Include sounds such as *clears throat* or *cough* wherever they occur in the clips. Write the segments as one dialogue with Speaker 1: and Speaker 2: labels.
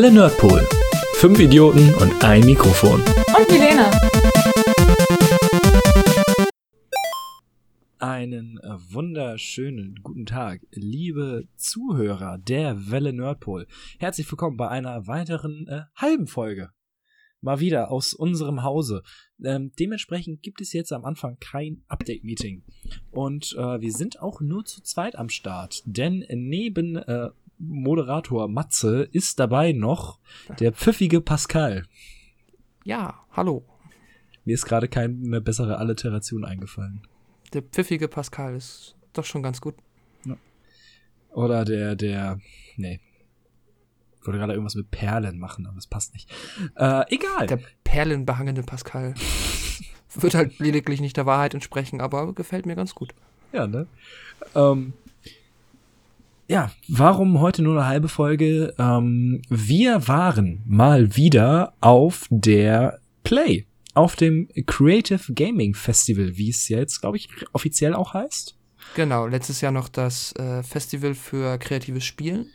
Speaker 1: Welle Nerdpool. Fünf Idioten und ein Mikrofon.
Speaker 2: Und Milena.
Speaker 1: Einen wunderschönen guten Tag, liebe Zuhörer der Welle Nerdpool. Herzlich willkommen bei einer weiteren äh, halben Folge. Mal wieder aus unserem Hause. Ähm, dementsprechend gibt es jetzt am Anfang kein Update-Meeting. Und äh, wir sind auch nur zu zweit am Start. Denn neben äh, Moderator Matze ist dabei noch der pfiffige Pascal.
Speaker 3: Ja, hallo.
Speaker 1: Mir ist gerade keine bessere Alliteration eingefallen.
Speaker 3: Der pfiffige Pascal ist doch schon ganz gut.
Speaker 1: Oder der, der, nee. Ich wollte gerade irgendwas mit Perlen machen, aber es passt nicht. Äh, egal.
Speaker 3: Der perlenbehangene Pascal. *laughs* Wird halt lediglich nicht der Wahrheit entsprechen, aber gefällt mir ganz gut.
Speaker 1: Ja, ne? Ähm, ja, warum heute nur eine halbe Folge? Ähm, wir waren mal wieder auf der Play, auf dem Creative Gaming Festival, wie es jetzt, glaube ich, offiziell auch heißt.
Speaker 3: Genau, letztes Jahr noch das äh, Festival für kreatives Spielen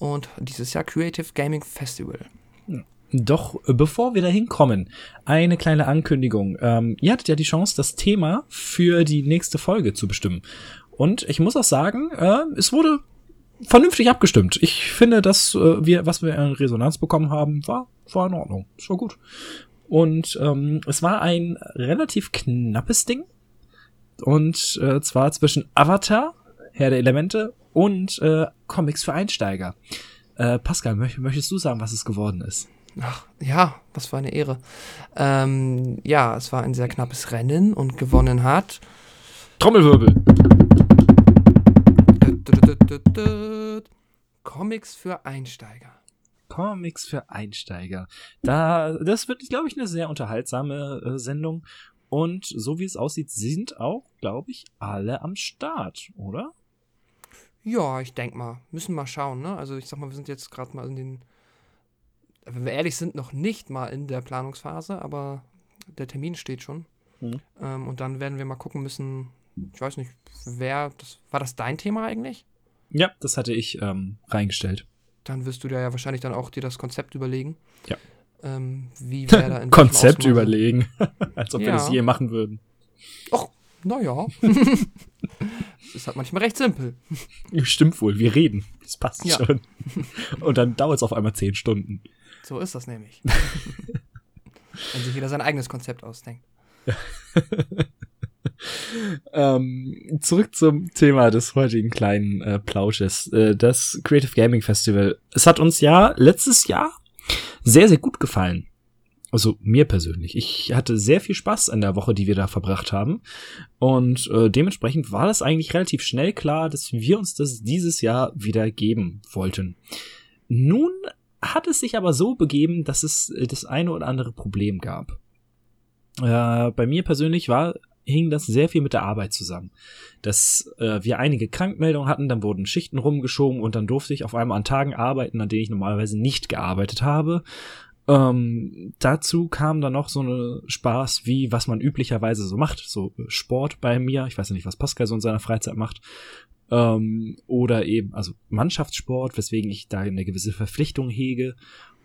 Speaker 3: und dieses Jahr Creative Gaming Festival.
Speaker 1: Doch äh, bevor wir dahin kommen, eine kleine Ankündigung. Ähm, ihr hattet ja die Chance, das Thema für die nächste Folge zu bestimmen. Und ich muss auch sagen, äh, es wurde vernünftig abgestimmt. Ich finde, dass äh, wir, was wir in Resonanz bekommen haben, war, war in Ordnung. Es war gut. Und ähm, es war ein relativ knappes Ding. Und äh, zwar zwischen Avatar, Herr der Elemente, und äh, Comics für Einsteiger. Äh, Pascal, möch möchtest du sagen, was es geworden ist?
Speaker 3: Ach, ja, was für eine Ehre. Ähm, ja, es war ein sehr knappes Rennen und gewonnen hat.
Speaker 1: Trommelwirbel.
Speaker 3: Comics für Einsteiger.
Speaker 1: Comics für Einsteiger. Da, das wird, glaube ich, eine sehr unterhaltsame äh, Sendung. Und so wie es aussieht, sind auch, glaube ich, alle am Start, oder?
Speaker 3: Ja, ich denke mal. Müssen mal schauen, ne? Also ich sag mal, wir sind jetzt gerade mal in den, wenn wir ehrlich sind, noch nicht mal in der Planungsphase, aber der Termin steht schon.
Speaker 1: Mhm.
Speaker 3: Ähm, und dann werden wir mal gucken müssen, ich weiß nicht, wer, das, war das dein Thema eigentlich?
Speaker 1: Ja, das hatte ich ähm, reingestellt.
Speaker 3: Dann wirst du dir ja wahrscheinlich dann auch dir das Konzept überlegen.
Speaker 1: Ja.
Speaker 3: Ähm, wie *laughs* wer da in
Speaker 1: Konzept
Speaker 3: Ausmaße-
Speaker 1: überlegen. *laughs* Als ob wir
Speaker 3: Ja.
Speaker 1: das je machen würden.
Speaker 3: Och, naja. das *laughs* ist halt manchmal recht simpel.
Speaker 1: Stimmt wohl, wir reden. Das passt
Speaker 3: Ja.
Speaker 1: schon. Und dann dauert es auf einmal zehn Stunden.
Speaker 3: So ist das nämlich. Wenn sich jeder sein eigenes Konzept ausdenkt.
Speaker 1: Ähm, zurück zum Thema des heutigen kleinen äh, Plausches. Äh, das Creative Gaming Festival. Es hat uns ja letztes Jahr sehr, sehr gut gefallen. Also mir persönlich. Ich hatte sehr viel Spaß in der Woche, die wir da verbracht haben. Und äh, dementsprechend war das eigentlich relativ schnell klar, dass wir uns das dieses Jahr wieder geben wollten. Nun hat es sich aber so begeben, dass es äh, das eine oder andere Problem gab. Äh, bei mir persönlich war hing das sehr viel mit der Arbeit zusammen. Dass äh, wir einige Krankmeldungen hatten, dann wurden Schichten rumgeschoben und dann durfte ich auf einmal an Tagen arbeiten, an denen ich normalerweise nicht gearbeitet habe. Ähm, dazu kam dann noch so eine Spaß, wie was man üblicherweise so macht, so Sport bei mir. Ich weiß ja nicht, was Pascal so in seiner Freizeit macht. Ähm, oder eben, also Mannschaftssport, weswegen ich da eine gewisse Verpflichtung hege.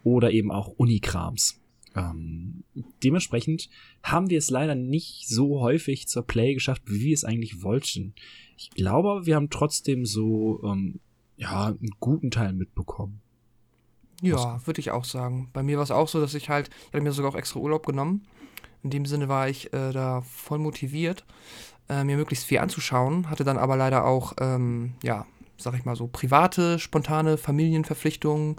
Speaker 1: Oder eben auch Unikrams. Ähm, dementsprechend haben wir es leider nicht so häufig zur Play geschafft, wie wir es eigentlich wollten. Ich glaube, aber wir haben trotzdem so, ähm, ja, einen guten Teil mitbekommen.
Speaker 3: Ja, würde ich auch sagen. Bei mir war es auch so, dass ich halt, ich hatte mir sogar auch extra Urlaub genommen. In dem Sinne war ich äh, da voll motiviert, äh, mir möglichst viel anzuschauen, hatte dann aber leider auch, ähm, ja, sag ich mal so, private, spontane Familienverpflichtungen,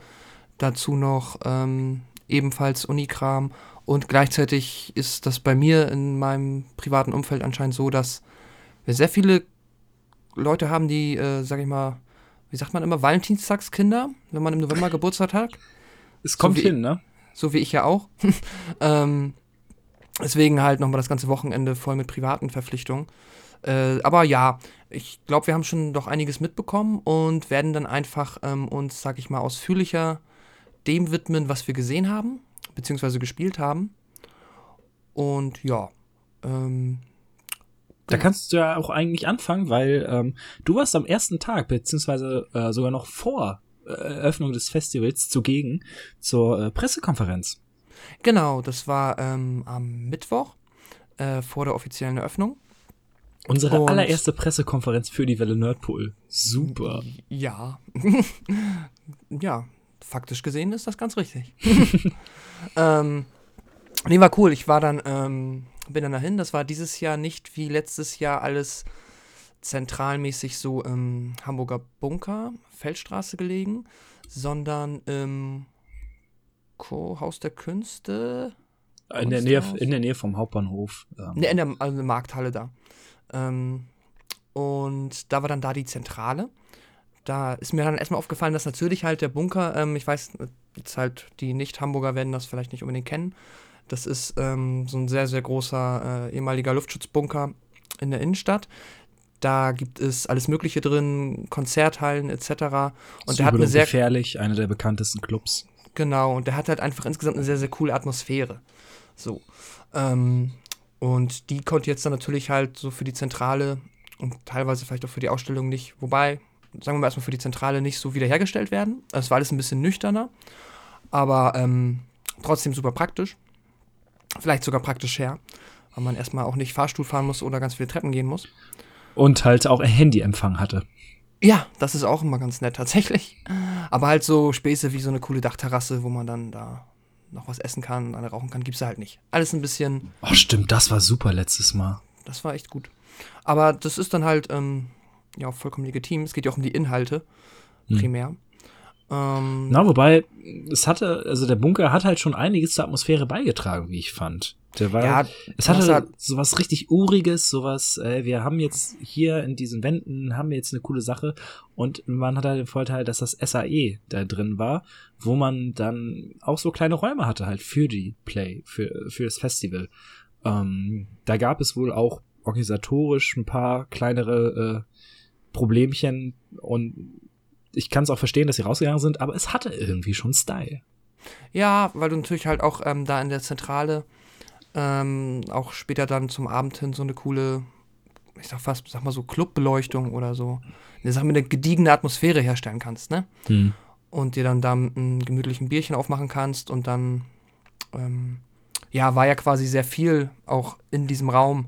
Speaker 3: dazu noch ähm, ebenfalls Unikram und gleichzeitig ist das bei mir in meinem privaten Umfeld anscheinend so, dass wir sehr viele Leute haben, die, äh, sag ich mal, wie sagt man immer, Valentinstagskinder, wenn man im November Geburtstag hat
Speaker 1: Es kommt
Speaker 3: wie-
Speaker 1: hin, ne?
Speaker 3: so wie ich ja auch. *laughs* ähm, deswegen halt nochmal das ganze Wochenende voll mit privaten Verpflichtungen. Äh, aber ja, ich glaube, wir haben schon doch einiges mitbekommen und werden dann einfach ähm, uns, sag ich mal, ausführlicher dem widmen, was wir gesehen haben, beziehungsweise gespielt haben. Und ja, ähm,
Speaker 1: Da kannst du ja auch eigentlich anfangen, weil ähm, du warst am ersten Tag, beziehungsweise äh, sogar noch vor Eröffnung des Festivals zugegen zur äh, Pressekonferenz.
Speaker 3: Genau, das war ähm, am Mittwoch äh, vor der offiziellen Eröffnung.
Speaker 1: Unsere
Speaker 3: Und-
Speaker 1: allererste Pressekonferenz für die Welle Nerdpool. Super.
Speaker 3: Ja. *laughs* ja, faktisch gesehen ist das ganz richtig. *laughs* ähm, nee, war cool. Ich war dann, ähm, bin dann dahin. Das war dieses Jahr nicht wie letztes Jahr alles zentralmäßig so im Hamburger Bunker, Feldstraße gelegen, sondern im Co Haus der Künste.
Speaker 1: In der, Nähe, in der Nähe vom Hauptbahnhof. Ähm,
Speaker 3: Ne, in der, also in der Markthalle da. Ähm, und da war dann da die Zentrale. Da ist mir dann erstmal aufgefallen, dass natürlich halt der Bunker, ähm, ich weiß, jetzt halt die Nicht-Hamburger werden das vielleicht nicht unbedingt kennen. Das ist ähm, so ein sehr, sehr großer äh, ehemaliger Luftschutzbunker in der Innenstadt. Da gibt es alles Mögliche drin, Konzerthallen etc. Und der hat eine sehr
Speaker 1: gefährlich, einer der bekanntesten Clubs.
Speaker 3: Genau, und der hat halt einfach insgesamt eine sehr, sehr coole Atmosphäre. So. Ähm, und die konnte jetzt dann natürlich halt so für die Zentrale und teilweise vielleicht auch für die Ausstellung nicht, wobei, sagen wir mal erstmal für die Zentrale nicht so wiederhergestellt werden. Es war alles ein bisschen nüchterner, aber ähm, trotzdem super praktisch. Vielleicht sogar praktisch her, weil man erstmal auch nicht Fahrstuhl fahren muss oder ganz viele Treppen gehen muss.
Speaker 1: Und halt auch ein Handyempfang hatte.
Speaker 3: Ja, das ist auch immer ganz nett tatsächlich. Aber halt so Späße wie so eine coole Dachterrasse, wo man dann da noch was essen kann, eine rauchen kann, gibt's da halt nicht. Alles ein bisschen,
Speaker 1: Oh, stimmt, das war super letztes Mal.
Speaker 3: das war echt gut. Aber das ist dann halt, ähm, ja, auch vollkommen legitim. Es geht ja auch um die Inhalte,
Speaker 1: Hm.
Speaker 3: primär. Ähm,
Speaker 1: Na, wobei, es hatte, also der Bunker hat halt schon einiges zur Atmosphäre beigetragen, wie ich fand. Der war,
Speaker 3: ja,
Speaker 1: es hatte
Speaker 3: hat-
Speaker 1: sowas richtig Uriges, sowas, äh, wir haben jetzt hier in diesen Wänden, haben wir jetzt eine coole Sache und man hat halt den Vorteil, dass das SAE da drin war, wo man dann auch so kleine Räume hatte halt für die Play, für, für das Festival. Ähm, da gab es wohl auch organisatorisch ein paar kleinere äh, Problemchen und ich kann es auch verstehen, dass sie rausgegangen sind, aber es hatte irgendwie schon Style.
Speaker 3: Ja, weil du natürlich halt auch ähm, da in der Zentrale ähm, auch später dann zum Abend hin so eine coole, ich sag fast, sag mal so Clubbeleuchtung oder so, eine Sache mit einer gediegene Atmosphäre herstellen kannst, ne?
Speaker 1: Hm.
Speaker 3: Und dir dann da einem gemütlichen Bierchen aufmachen kannst und dann, ähm, ja, war ja quasi sehr viel auch in diesem Raum,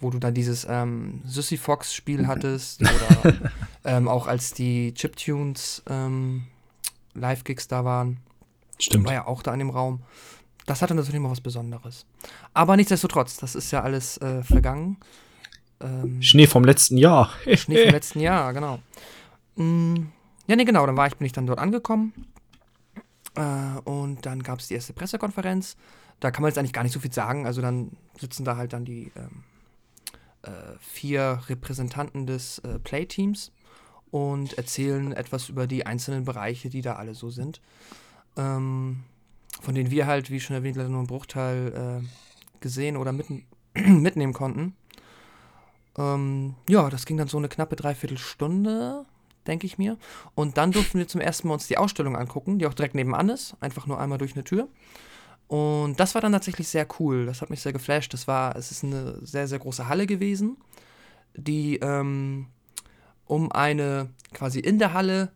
Speaker 3: wo du dann dieses ähm, Sissy Fox Spiel hattest oder *laughs* ähm, auch als die Chiptunes ähm, Live-Gigs da waren
Speaker 1: Stimmt.
Speaker 3: war ja auch da in dem Raum. Das hatte natürlich immer was Besonderes. Aber nichtsdestotrotz, das ist ja alles äh, vergangen. Ähm,
Speaker 1: Schnee vom letzten Jahr. *laughs*
Speaker 3: Schnee vom letzten Jahr, genau. Mm, ja, nee, genau, dann war ich, bin ich dann dort angekommen. Äh, und dann gab es die erste Pressekonferenz. Da kann man jetzt eigentlich gar nicht so viel sagen. Also dann sitzen da halt dann die ähm, äh, vier Repräsentanten des äh, Playteams und erzählen etwas über die einzelnen Bereiche, die da alle so sind. Ähm, von denen wir halt, wie schon erwähnt, leider nur einen Bruchteil äh, gesehen oder mitten, *clears throat* mitnehmen konnten. Ähm, ja, das ging dann so eine knappe Dreiviertelstunde, denke ich mir. Und dann durften wir zum ersten Mal uns die Ausstellung angucken, die auch direkt nebenan ist, einfach nur einmal durch eine Tür. Und das war dann tatsächlich sehr cool. Das hat mich sehr geflasht. Das war, es ist eine sehr, sehr große Halle gewesen, die ähm, um eine quasi in der Halle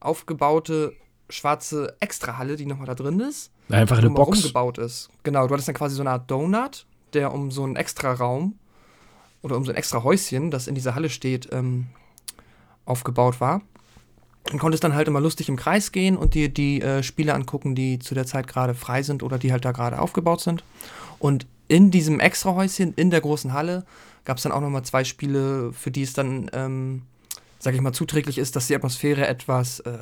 Speaker 3: aufgebaute schwarze Extrahalle, die nochmal da drin ist,
Speaker 1: Einfach eine Box.
Speaker 3: gebaut ist. Genau, du hattest dann quasi so eine Art Donut, der um so einen extra Raum oder um so ein extra Häuschen, das in dieser Halle steht, ähm, aufgebaut war. Und konntest dann halt immer lustig im Kreis gehen und dir die äh, Spiele angucken, die zu der Zeit gerade frei sind oder die halt da gerade aufgebaut sind. Und in diesem extra Häuschen, in der großen Halle, gab es dann auch nochmal zwei Spiele, für die es dann, ähm, sag ich mal, zuträglich ist, dass die Atmosphäre etwas äh,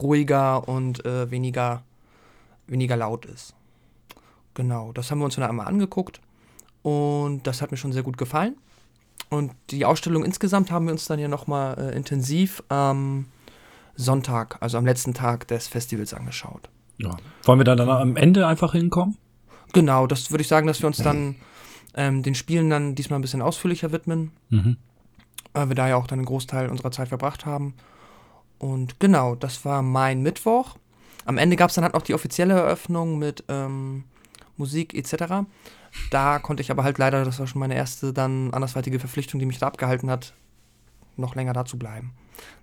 Speaker 3: ruhiger und äh, weniger, weniger laut ist. Genau, das haben wir uns dann einmal angeguckt und das hat mir schon sehr gut gefallen. Und die Ausstellung insgesamt haben wir uns dann ja nochmal äh, intensiv am Sonntag, also am letzten Tag des Festivals angeschaut.
Speaker 1: Ja. Wollen wir dann, dann am Ende einfach hinkommen?
Speaker 3: Genau, das würde ich sagen, dass wir uns dann ähm, den Spielen dann diesmal ein bisschen ausführlicher widmen,
Speaker 1: Mhm.
Speaker 3: weil wir da ja auch dann einen Großteil unserer Zeit verbracht haben. Und genau, das war mein Mittwoch. Am Ende gab es dann halt noch die offizielle Eröffnung mit ähm, Musik etc. Da konnte ich aber halt leider, das war schon meine erste dann andersweitige Verpflichtung, die mich da abgehalten hat, noch länger da zu bleiben.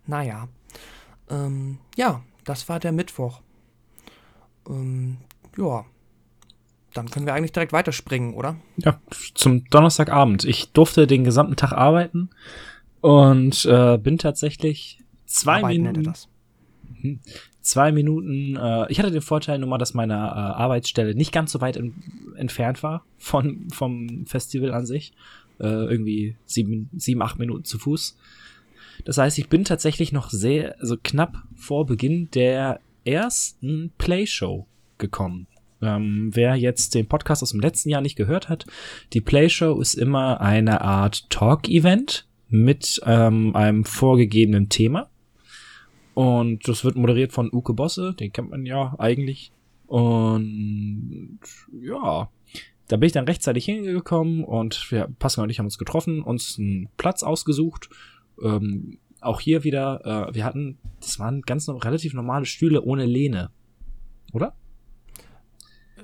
Speaker 3: Naja. Ähm, ja, das war der Mittwoch. Ähm, ja, dann können wir eigentlich direkt weiterspringen, oder?
Speaker 1: Ja, zum Donnerstagabend. Ich durfte den gesamten Tag arbeiten und äh, bin tatsächlich zwei
Speaker 3: Arbeiten
Speaker 1: Minuten.
Speaker 3: das.
Speaker 1: Mhm. Zwei Minuten. Äh, ich hatte den Vorteil nur mal, dass meine äh, Arbeitsstelle nicht ganz so weit en entfernt war von vom Festival an sich. Äh, irgendwie sieben, sieben, acht Minuten zu Fuß. Das heißt, ich bin tatsächlich noch sehr, also knapp vor Beginn der ersten Playshow gekommen. Ähm, wer jetzt den Podcast aus dem letzten Jahr nicht gehört hat, die Playshow ist immer eine Art Talk-Event mit ähm, einem vorgegebenen Thema. Und das wird moderiert von Uke Bosse, den kennt man ja eigentlich. Und ja, da bin ich dann rechtzeitig hingekommen und wir, Pascal und ich haben uns getroffen, uns einen Platz ausgesucht. Ähm, auch hier wieder, äh, wir hatten, das waren ganz relativ normale Stühle ohne Lehne. Oder?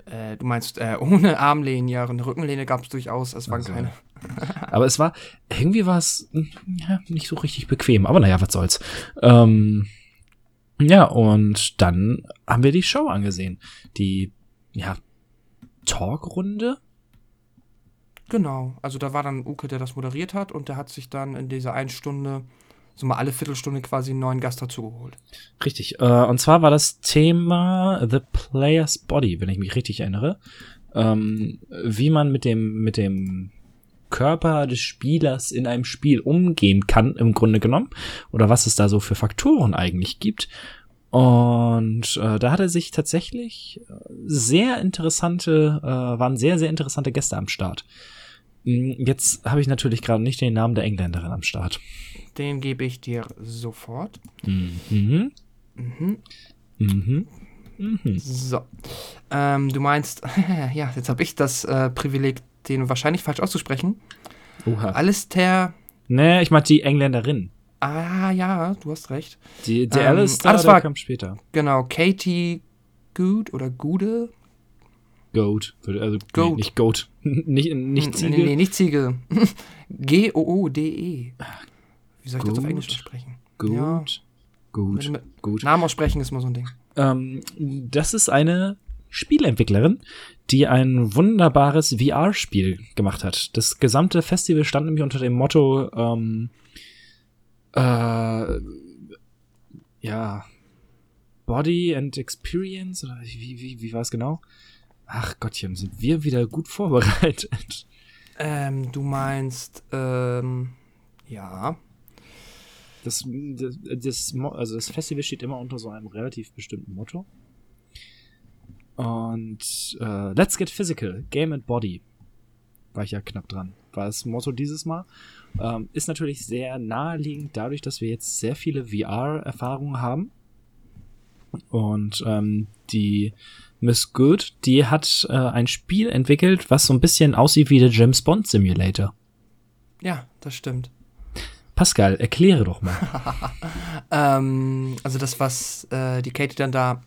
Speaker 3: Äh, du meinst, äh, *laughs* ohne Armlehnen, ja, eine Rückenlehne gab es durchaus, es waren
Speaker 1: Also,
Speaker 3: keine. *laughs*
Speaker 1: Aber es war, irgendwie war es hm, ja, nicht so richtig bequem. Aber naja, was soll's. Ähm, ja, und dann haben wir die Show angesehen. Die, ja, Talkrunde.
Speaker 3: Genau, also da war dann Uke, der das moderiert hat und der hat sich dann in dieser einen Stunde, so mal alle Viertelstunde quasi einen neuen Gast dazugeholt.
Speaker 1: Richtig. Äh, und zwar war das Thema The Player's Body, wenn ich mich richtig erinnere. Ähm, wie man mit dem, mit dem Körper des Spielers in einem Spiel umgehen kann, im Grunde genommen. Oder was es da so für Faktoren eigentlich gibt. Und äh, da hatte sich tatsächlich äh, sehr interessante, äh, waren sehr, sehr interessante Gäste am Start. Mm, Jetzt habe ich natürlich gerade nicht den Namen der Engländerin am Start.
Speaker 3: Den gebe ich dir sofort.
Speaker 1: Mhm.
Speaker 3: Mhm.
Speaker 1: Mhm. Mhm.
Speaker 3: So. Ähm, du meinst, *laughs* ja, jetzt habe ich das äh, Privileg, den wahrscheinlich falsch auszusprechen.
Speaker 1: Oha.
Speaker 3: Alistair.
Speaker 1: Nee, ich meinte die Engländerin.
Speaker 3: Ah, ja, du hast recht.
Speaker 1: Die, der
Speaker 3: Ähm,
Speaker 1: Alistair,
Speaker 3: ah, das war-
Speaker 1: kam später.
Speaker 3: Genau, Katie Good oder Gude?
Speaker 1: Goat. Also,
Speaker 3: Goat.
Speaker 1: Nee, nicht Goat. *laughs* nicht, nicht
Speaker 3: Hm,
Speaker 1: Ziege.
Speaker 3: Nee, nee, nicht Ziege. *laughs* G-O-O-D-E. Wie soll ich das auf. Englisch aussprechen?
Speaker 1: Gut.
Speaker 3: Ja.
Speaker 1: Gut. Gut.
Speaker 3: Namen aussprechen ist immer so ein Ding.
Speaker 1: Ähm, das ist eine Spieleentwicklerin, die ein wunderbares VR-Spiel gemacht hat. Das gesamte Festival stand nämlich unter dem Motto, ähm, äh, ja, Body and Experience, oder wie, wie, wie war es genau? Ach Gottchen, sind wir wieder gut vorbereitet.
Speaker 3: Ähm, du meinst, ähm, ja.
Speaker 1: Das, das, das, also das Festival steht immer unter so einem relativ bestimmten Motto. Und äh, Let's Get Physical, Game and Body. War ich ja knapp dran. War das Motto dieses Mal. Ähm, ist natürlich sehr naheliegend dadurch, dass wir jetzt sehr viele VR-Erfahrungen haben. Und ähm, die Miss Good, die hat äh, ein Spiel entwickelt, was so ein bisschen aussieht wie der James Bond Simulator.
Speaker 3: Ja, das stimmt.
Speaker 1: Pascal, erkläre doch mal. *laughs*
Speaker 3: Ähm, also das, was äh, die Katie dann da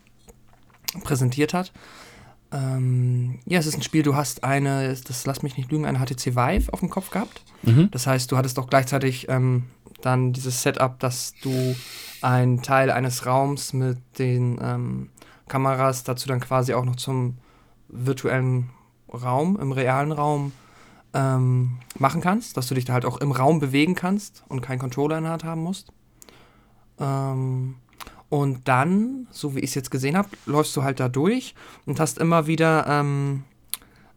Speaker 3: präsentiert hat. Ähm, ja, es ist ein Spiel, du hast eine, das lass mich nicht lügen, eine HTC Vive auf dem Kopf gehabt.
Speaker 1: Mhm.
Speaker 3: Das heißt, du hattest auch gleichzeitig ähm, dann dieses Setup, dass du einen Teil eines Raums mit den ähm, Kameras dazu dann quasi auch noch zum virtuellen Raum, im realen Raum ähm, machen kannst, dass du dich da halt auch im Raum bewegen kannst und keinen Controller in der Hand haben musst. Ähm, und dann, so wie ich es jetzt gesehen habe, läufst du halt da durch und hast immer wieder, ähm,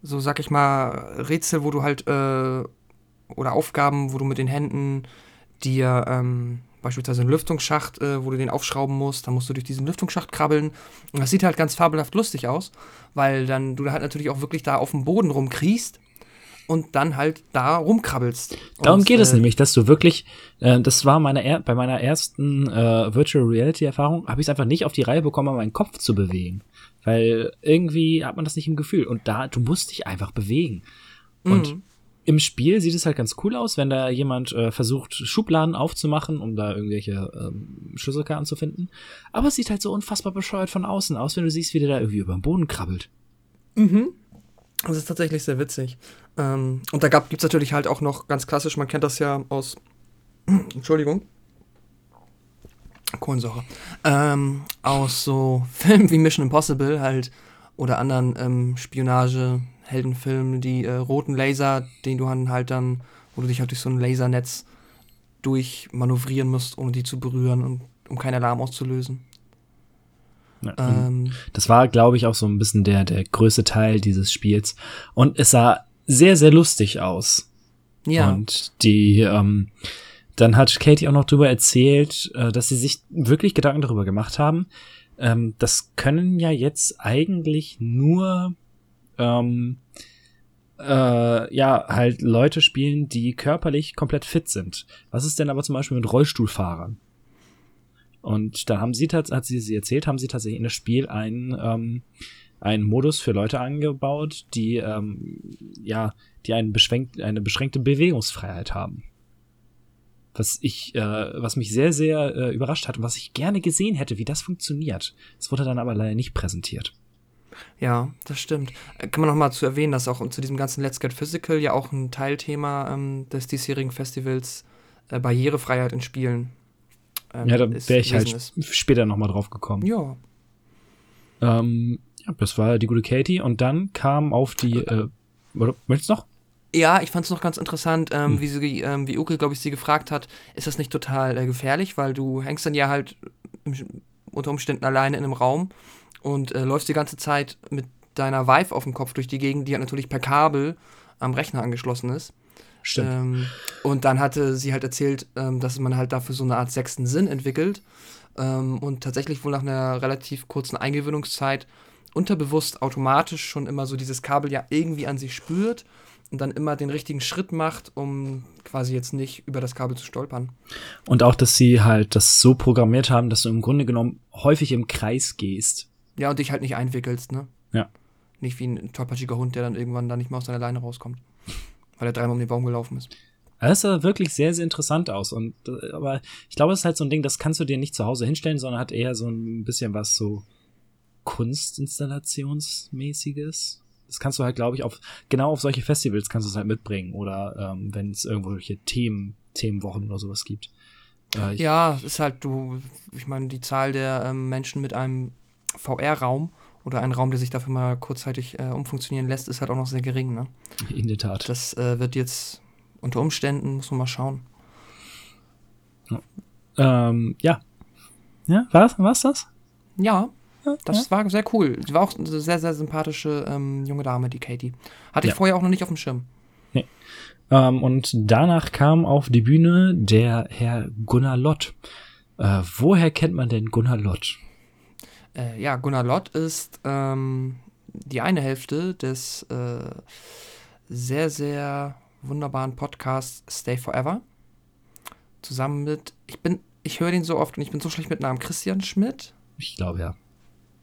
Speaker 3: so sag ich mal, Rätsel, wo du halt, äh, oder Aufgaben, wo du mit den Händen dir ähm, beispielsweise einen Lüftungsschacht, äh, wo du den aufschrauben musst, dann musst du durch diesen Lüftungsschacht krabbeln. Und das sieht halt ganz fabelhaft lustig aus, weil dann du halt natürlich auch wirklich da auf dem Boden rumkriechst und dann halt da rumkrabbelst.
Speaker 1: Darum
Speaker 3: und,
Speaker 1: geht es
Speaker 3: äh,
Speaker 1: nämlich, dass du wirklich, äh, das war meine bei meiner ersten äh, Virtual Reality Erfahrung, habe ich es einfach nicht auf die Reihe bekommen, meinen Kopf zu bewegen, weil irgendwie hat man das nicht im Gefühl und da du musst dich einfach bewegen. Und
Speaker 3: Mhm.
Speaker 1: Im Spiel sieht es halt ganz cool aus, wenn da jemand äh, versucht Schubladen aufzumachen, um da irgendwelche ähm, Schlüsselkarten zu finden. Aber es sieht halt so unfassbar bescheuert von außen aus, wenn du siehst, wie der da irgendwie über den Boden krabbelt.
Speaker 3: Mhm. Das ist tatsächlich sehr witzig. Ähm, und da gibt es natürlich halt auch noch ganz klassisch, man kennt das ja aus, *clears throat* Entschuldigung, Kohlensäure. Ähm, aus so *laughs* Filmen wie Mission Impossible halt oder anderen ähm, Spionage, Heldenfilmen, die äh, roten Laser, den du halt dann, wo du dich halt durch so ein Lasernetz durchmanövrieren musst, ohne die zu berühren und um keinen Alarm auszulösen.
Speaker 1: Ja, ähm, das war, glaube ich, auch so ein bisschen der, der größte Teil dieses Spiels. Und es sah sehr, sehr lustig aus. Ja. Und die, ähm, dann hat Katie auch noch darüber erzählt, äh, dass sie sich wirklich Gedanken darüber gemacht haben. Ähm, das können ja jetzt eigentlich nur ähm, äh, ja halt Leute spielen, die körperlich komplett fit sind. Was ist denn aber zum Beispiel mit Rollstuhlfahrern? Und da haben sie tatsächlich, hat sie sie erzählt, haben sie tatsächlich in das Spiel einen ähm, einen Modus für Leute angebaut, die ähm, ja die einen beschränkt, eine beschränkte Bewegungsfreiheit haben was ich, äh, was mich sehr, sehr äh, überrascht hat und was ich gerne gesehen hätte, wie das funktioniert. Es wurde dann aber leider nicht präsentiert.
Speaker 3: Ja, das stimmt. Äh, kann man noch mal zu erwähnen, dass auch zu diesem ganzen Let's Get Physical ja auch ein Teilthema ähm, des diesjährigen Festivals äh, Barrierefreiheit in Spielen.
Speaker 1: Ähm, ja, da wäre ich halt ist. später noch mal drauf gekommen.
Speaker 3: Ja.
Speaker 1: Ähm, ja, das war die gute Katie und dann kam auf die. Äh, möchtest du noch?
Speaker 3: Ja, ich fand es noch ganz interessant, ähm, hm. wie, sie, ähm, wie Uke, glaube ich, sie gefragt hat, ist das nicht total äh, gefährlich, weil du hängst dann ja halt unter Umständen alleine in einem Raum und äh, läufst die ganze Zeit mit deiner Vive auf dem Kopf durch die Gegend, die halt natürlich per Kabel am Rechner angeschlossen ist.
Speaker 1: Stimmt.
Speaker 3: Ähm, und dann hatte sie halt erzählt, ähm, dass man halt dafür so eine Art sechsten Sinn entwickelt ähm, und tatsächlich wohl nach einer relativ kurzen Eingewöhnungszeit unterbewusst automatisch schon immer so dieses Kabel ja irgendwie an sich spürt und dann immer den richtigen Schritt macht, um quasi jetzt nicht über das Kabel zu stolpern.
Speaker 1: Und auch, dass sie halt das so programmiert haben, dass du im Grunde genommen häufig im Kreis gehst.
Speaker 3: Ja, und dich halt nicht einwickelst, ne?
Speaker 1: Ja.
Speaker 3: Nicht wie ein tollpatschiger Hund, der dann irgendwann da nicht mehr aus seiner Leine rauskommt. Weil er dreimal um den Baum gelaufen ist.
Speaker 1: Das sah wirklich sehr, sehr interessant aus. Und, äh, aber ich glaube, es ist halt so ein Ding, das kannst du dir nicht zu Hause hinstellen, sondern hat eher so ein bisschen was so Kunstinstallationsmäßiges das kannst du halt, glaube ich, auf genau auf solche Festivals kannst du es halt mitbringen oder ähm, wenn es irgendwelche Themen, Themenwochen oder sowas gibt.
Speaker 3: Äh, ja, ist halt du, ich meine, die Zahl der ähm, Menschen mit einem VR-Raum oder ein Raum, der sich dafür mal kurzzeitig äh, umfunktionieren lässt, ist halt auch noch sehr gering, ne?
Speaker 1: In der Tat.
Speaker 3: Das äh, wird jetzt unter Umständen, muss man mal schauen.
Speaker 1: Ja. Ähm, ja. Ja, war's, war's das?
Speaker 3: Ja, das ja. war sehr cool. Sie war auch eine sehr, sehr sympathische ähm, junge Dame, die Katie. Hatte ich ja. vorher auch noch nicht auf dem Schirm.
Speaker 1: Nee. Ähm, und danach kam auf die Bühne der Herr Gunnar Lott. Äh, woher kennt man denn Gunnar Lott?
Speaker 3: Äh, ja, Gunnar Lott ist ähm, die eine Hälfte des äh, sehr, sehr wunderbaren Podcasts Stay Forever. Zusammen mit, ich bin, ich höre den so oft und ich bin so schlecht mit Namen, Christian Schmidt.
Speaker 1: Ich glaube ja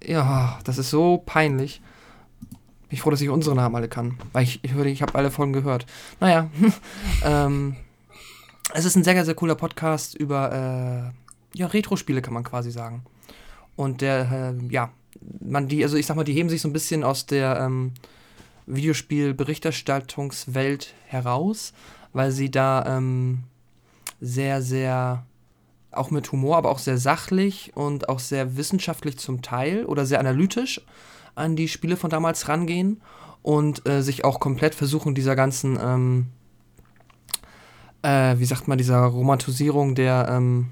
Speaker 3: ja, das ist so peinlich. Bin ich froh, dass ich unsere Namen alle kann. Weil ich, ich höre, ich habe alle Folgen gehört. Naja, *laughs* ähm, es ist ein sehr, sehr cooler Podcast über äh, ja, Retro-Spiele, kann man quasi sagen. Und der, äh, ja, man die, also ich sag mal, die heben sich so ein bisschen aus der ähm, Videospiel-Berichterstattungswelt heraus, weil sie da ähm, sehr, sehr auch mit Humor, aber auch sehr sachlich und auch sehr wissenschaftlich zum Teil oder sehr analytisch an die Spiele von damals rangehen und äh, sich auch komplett versuchen, dieser ganzen, ähm, äh, wie sagt man, dieser Romantisierung der ähm,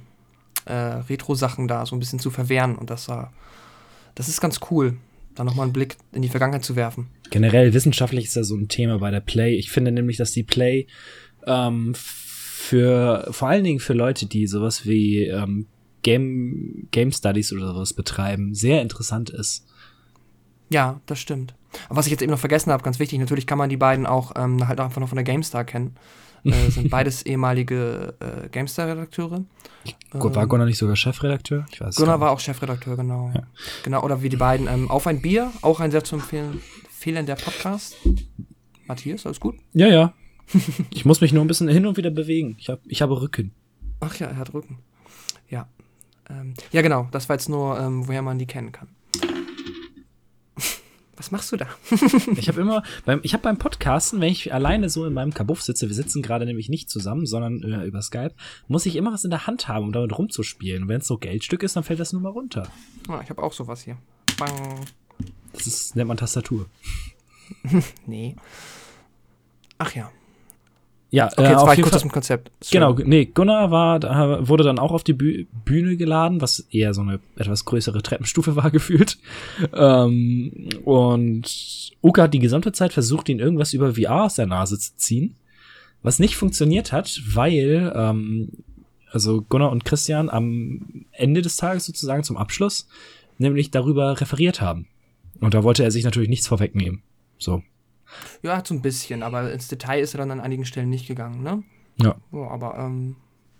Speaker 3: äh, Retro-Sachen da so ein bisschen zu verwehren. Und das, äh, das ist ganz cool, da nochmal einen Blick in die Vergangenheit zu werfen.
Speaker 1: Generell wissenschaftlich ist ja so ein Thema bei der Play. Ich finde nämlich, dass die Play ähm, für vor allen Dingen für Leute, die sowas wie ähm, Game, Game Studies oder sowas betreiben, sehr interessant ist.
Speaker 3: Ja, das stimmt. Aber was ich jetzt eben noch vergessen habe, ganz wichtig, natürlich kann man die beiden auch ähm, halt einfach noch von der GameStar kennen. Äh, *laughs* sind beides ehemalige äh, GameStar-Redakteure.
Speaker 1: Gut, war Gunnar nicht sogar Chefredakteur?
Speaker 3: Ich weiß Gunnar war auch Chefredakteur, genau. Ja. Genau, oder wie die beiden ähm, Auf ein Bier, auch ein sehr zu empfehlen, fehlender Podcast. Matthias, alles gut?
Speaker 1: Ja, ja, ich muss mich nur ein bisschen hin und wieder bewegen. Ich, hab, ich habe Rücken.
Speaker 3: Ach ja, er hat Rücken. Ja. Ähm, ja, genau. Das war jetzt nur, ähm, woher man die kennen kann. Was machst du da?
Speaker 1: ich habe immer, beim, ich habe beim Podcasten, wenn ich alleine so in meinem Kabuff sitze, wir sitzen gerade nämlich nicht zusammen, sondern äh, über Skype, muss ich immer was in der Hand haben, um damit rumzuspielen. Und wenn es so Geldstück ist, dann fällt das nur mal runter.
Speaker 3: Ah, ich habe auch sowas hier. Bang.
Speaker 1: Das ist, nennt man Tastatur. *laughs*
Speaker 3: nee. Ach ja.
Speaker 1: Ja,
Speaker 3: okay, jetzt äh, war ich kurz aus dem Konzept.
Speaker 1: Genau, nee, Gunnar war, wurde dann auch auf die Bühne geladen, was eher so eine etwas größere Treppenstufe war *laughs* gefühlt. Ähm, und Uka hat die gesamte Zeit versucht, ihn irgendwas über VR aus der Nase zu ziehen, was nicht funktioniert hat, weil ähm, also Gunnar und Christian am Ende des Tages sozusagen zum Abschluss nämlich darüber referiert haben. Und da wollte er sich natürlich nichts vorwegnehmen. So.
Speaker 3: Ja, so ein bisschen, aber ins Detail ist er dann an einigen Stellen nicht gegangen, ne?
Speaker 1: Ja.
Speaker 3: ja aber, ähm,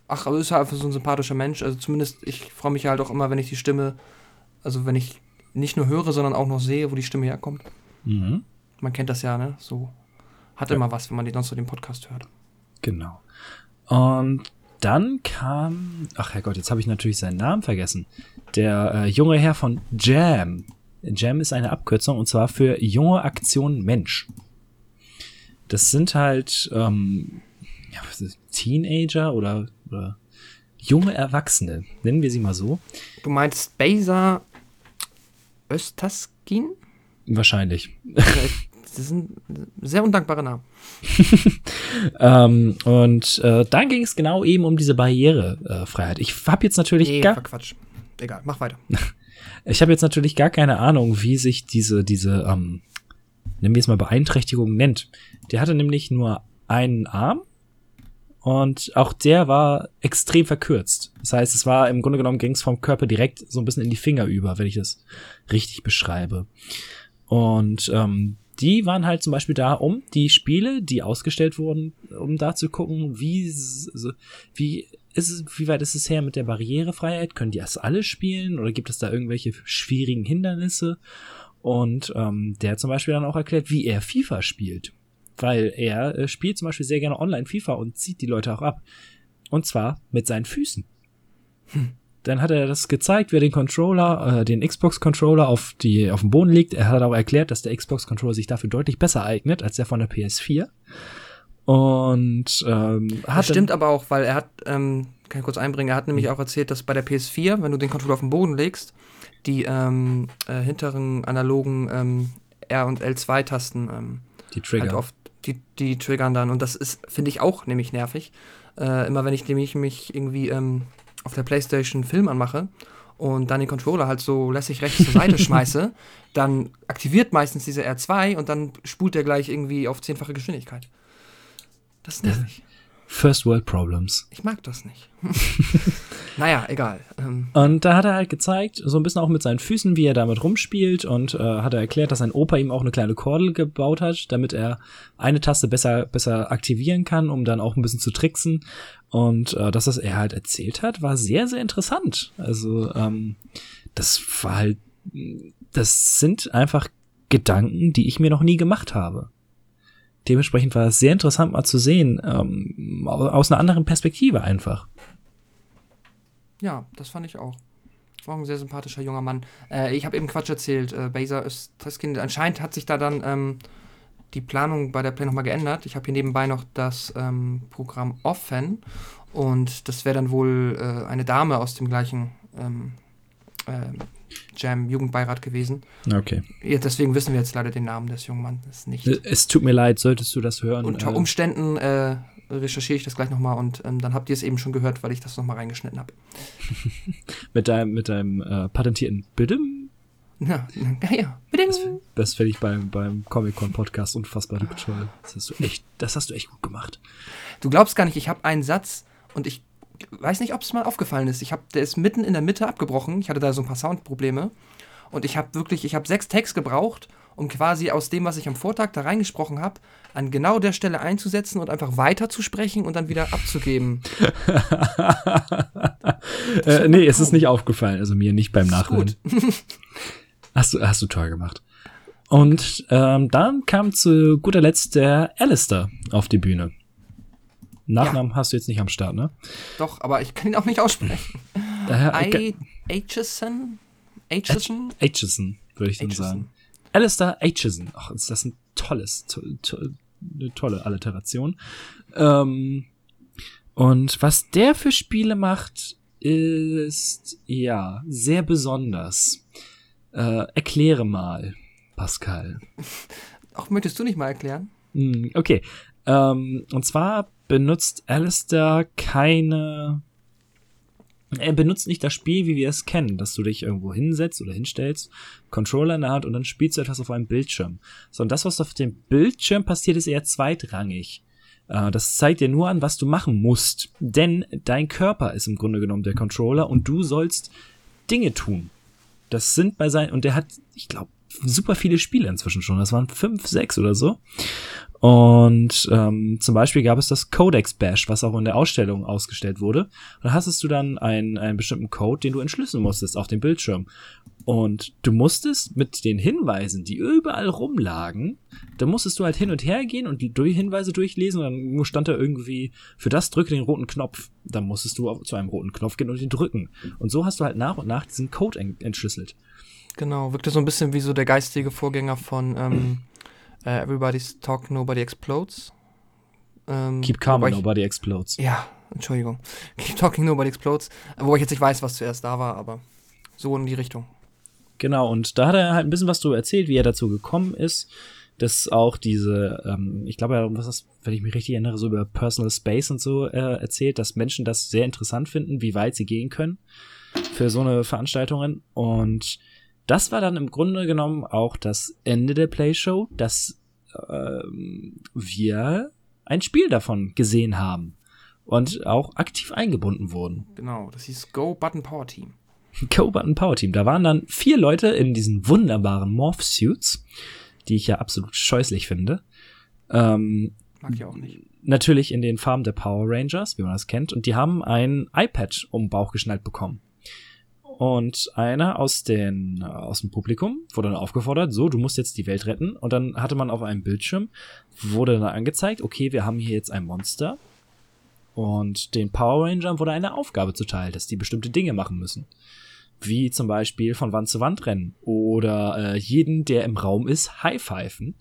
Speaker 3: ach, aber ist halt einfach so ein sympathischer Mensch. Also zumindest, ich freue mich halt auch immer, wenn ich die Stimme, also wenn ich nicht nur höre, sondern auch noch sehe, wo die Stimme herkommt.
Speaker 1: Mhm.
Speaker 3: Man kennt das ja, ne? So hat ja. immer was, wenn man sonst so den Podcast hört.
Speaker 1: Genau. Und dann kam, ach Herrgott, jetzt habe ich natürlich seinen Namen vergessen. Der äh, junge Herr von Jam. Jam ist eine Abkürzung und zwar für junge Aktion Mensch. Das sind halt ähm, ja, Teenager oder, oder junge Erwachsene, nennen wir sie mal so.
Speaker 3: Du meinst Beza Östaskin?
Speaker 1: Wahrscheinlich.
Speaker 3: Das sind sehr undankbare Namen. *laughs*
Speaker 1: ähm, und äh, dann ging es genau eben um diese Barrierefreiheit. ich habe jetzt natürlich
Speaker 3: nee, gar Quatsch. Egal, mach weiter. *laughs*
Speaker 1: ich habe jetzt natürlich gar keine Ahnung, wie sich diese diese ähm, nennen wir es mal Beeinträchtigung nennt. Der hatte nämlich nur einen Arm und auch der war extrem verkürzt. Das heißt, es war im Grunde genommen ging es vom Körper direkt so ein bisschen in die Finger über, wenn ich das richtig beschreibe. Und ähm, die waren halt zum Beispiel da, um die Spiele, die ausgestellt wurden, um da zu gucken, wie, wie es, wie weit ist es her mit der Barrierefreiheit? Können die das alle spielen oder gibt es da irgendwelche schwierigen Hindernisse? Und ähm, der hat zum Beispiel dann auch erklärt, wie er FIFA spielt. Weil er äh, spielt zum Beispiel sehr gerne online FIFA und zieht die Leute auch ab. Und zwar mit seinen Füßen. Hm. Dann hat er das gezeigt, wie er den Controller, äh, den Xbox-Controller auf, die, auf dem Boden liegt. Er hat auch erklärt, dass der Xbox-Controller sich dafür deutlich besser eignet als der von der PS4. Und ähm,
Speaker 3: hat. Das stimmt aber auch, weil er hat, ähm, kann ich kurz einbringen, er hat nämlich auch erzählt, dass bei der PS4, wenn du den Controller auf den Boden legst, die ähm, äh, hinteren analogen ähm, R- und L2-Tasten ähm,
Speaker 1: die Trigger. Halt
Speaker 3: oft, die, die triggern dann. Und das ist, finde ich, auch nämlich nervig. Äh, immer wenn ich nämlich mich irgendwie ähm, auf der Playstation Film anmache und dann den Controller halt so lässig rechts zur Seite *laughs* schmeiße, dann aktiviert meistens diese R2 und dann spult der gleich irgendwie auf zehnfache Geschwindigkeit. Das ist nervig.
Speaker 1: First World Problems.
Speaker 3: Ich mag das nicht. *laughs* naja, egal. Ähm.
Speaker 1: Und da hat er halt gezeigt, so ein bisschen auch mit seinen Füßen, wie er damit rumspielt und äh, hat er erklärt, dass sein Opa ihm auch eine kleine Kordel gebaut hat, damit er eine Taste besser, besser aktivieren kann, um dann auch ein bisschen zu tricksen. Und äh, das, was er halt erzählt hat, war sehr, sehr interessant. Also, ähm, das war halt, das sind einfach Gedanken, die ich mir noch nie gemacht habe dementsprechend war es sehr interessant mal zu sehen, ähm, aus einer anderen Perspektive einfach.
Speaker 3: Ja, das fand ich auch. War ein sehr sympathischer junger Mann. Äh, ich habe eben Quatsch erzählt. Äh, Baser Östreskind, anscheinend hat sich da dann ähm, die Planung bei der Play nochmal geändert. Ich habe hier nebenbei noch das ähm, Programm Offen und das wäre dann wohl äh, eine Dame aus dem gleichen ähm, äh, Jam-Jugendbeirat gewesen.
Speaker 1: Okay.
Speaker 3: Ja, deswegen wissen wir jetzt leider den Namen des jungen Mannes nicht.
Speaker 1: Es tut mir leid, solltest du das hören.
Speaker 3: Unter äh, Umständen äh, recherchiere ich das gleich nochmal und ähm, dann habt ihr es eben schon gehört, weil ich das nochmal reingeschnitten habe. *laughs*
Speaker 1: mit deinem, mit deinem äh, patentierten Bidim? *laughs*
Speaker 3: Ja, ja, ja. Bidim.
Speaker 1: Das, das finde ich beim, beim Comic-Con-Podcast unfassbar toll. Das hast, du echt, das hast du echt gut gemacht.
Speaker 3: Du glaubst gar nicht, ich habe einen Satz und ich weiß nicht, ob es mal aufgefallen ist. Ich habe, der ist mitten in der Mitte abgebrochen. Ich hatte da so ein paar Soundprobleme. Und ich habe wirklich, ich habe sechs Tags gebraucht, um quasi aus dem, was ich am Vortag da reingesprochen habe, an genau der Stelle einzusetzen und einfach weiter zu sprechen und dann wieder abzugeben. *laughs*
Speaker 1: äh, nee, es ist nicht aufgefallen, also mir nicht beim Nachhören. *laughs* hast du, hast du toll gemacht. Und ähm, dann kam zu guter Letzt der Alistair auf die Bühne. Nachnamen ja. hast du jetzt nicht am Start, ne?
Speaker 3: Doch, aber ich kann ihn auch nicht aussprechen. Äh, Aitchison?
Speaker 1: Aitchison? Aitchison, würde ich dann sagen. Alistair Aitchison. Ach, ist das ein tolles, to to eine tolle Alliteration. Ähm, und was der für Spiele macht, ist ja sehr besonders. Äh, erkläre mal, Pascal. *laughs*
Speaker 3: Auch möchtest du nicht mal erklären?
Speaker 1: Hm, okay. Ähm, und zwar benutzt Alistair keine. Er benutzt nicht das Spiel, wie wir es kennen, dass du dich irgendwo hinsetzt oder hinstellst, Controller in der Hand und dann spielst du etwas auf einem Bildschirm. Sondern das, was auf dem Bildschirm passiert, ist eher zweitrangig. Äh, das zeigt dir nur an, was du machen musst. Denn dein Körper ist im Grunde genommen der Controller und du sollst Dinge tun. Das sind bei sein, und der hat, ich glaube, super viele Spiele inzwischen schon. Das waren fünf, sechs oder so. Und ähm, zum Beispiel gab es das Codex Bash, was auch in der Ausstellung ausgestellt wurde. Da hast du dann einen, einen bestimmten Code, den du entschlüsseln musstest auf dem Bildschirm. Und du musstest mit den Hinweisen, die überall rumlagen, da musstest du halt hin und her gehen und die Hinweise durchlesen und dann stand da irgendwie, für das drücke den roten Knopf. Dann musstest du zu einem roten Knopf gehen und ihn drücken. Und so hast du halt nach und nach diesen Code entschlüsselt.
Speaker 3: Genau, wirkte so ein bisschen wie so der geistige Vorgänger von ähm, uh, Everybody's Talk, Nobody Explodes.
Speaker 1: Ähm, Keep calm, Nobody Explodes.
Speaker 3: Ja, Entschuldigung. *laughs* Keep Talking, Nobody Explodes. Wo ich jetzt nicht weiß, was zuerst da war, aber so in die Richtung.
Speaker 1: Genau, und da hat er halt ein bisschen was so erzählt, wie er dazu gekommen ist, dass auch diese, ähm, ich glaube, was ist, wenn ich mich richtig erinnere, so über Personal Space und so äh, erzählt, dass Menschen das sehr interessant finden, wie weit sie gehen können für so eine Veranstaltungen. Und das war dann im Grunde genommen auch das Ende der Playshow, dass äh, wir ein Spiel davon gesehen haben und auch aktiv eingebunden wurden.
Speaker 3: Genau, das hieß Go Button Power Team. *laughs*
Speaker 1: Go Button Power Team. Da waren dann vier Leute in diesen wunderbaren Morph Suits, die ich ja absolut scheußlich finde. Ähm,
Speaker 3: Mag ich auch nicht.
Speaker 1: Natürlich in den Farben der Power Rangers, wie man das kennt, und die haben ein iPad um den Bauch geschnallt bekommen. Und einer aus, den, aus dem Publikum wurde dann aufgefordert, so, du musst jetzt die Welt retten. Und dann hatte man auf einem Bildschirm, wurde dann angezeigt, okay, wir haben hier jetzt ein Monster. Und den Power Rangern wurde eine Aufgabe zuteil, dass die bestimmte Dinge machen müssen. Wie zum Beispiel von Wand zu Wand rennen oder äh, jeden, der im Raum ist, high-pfeifen.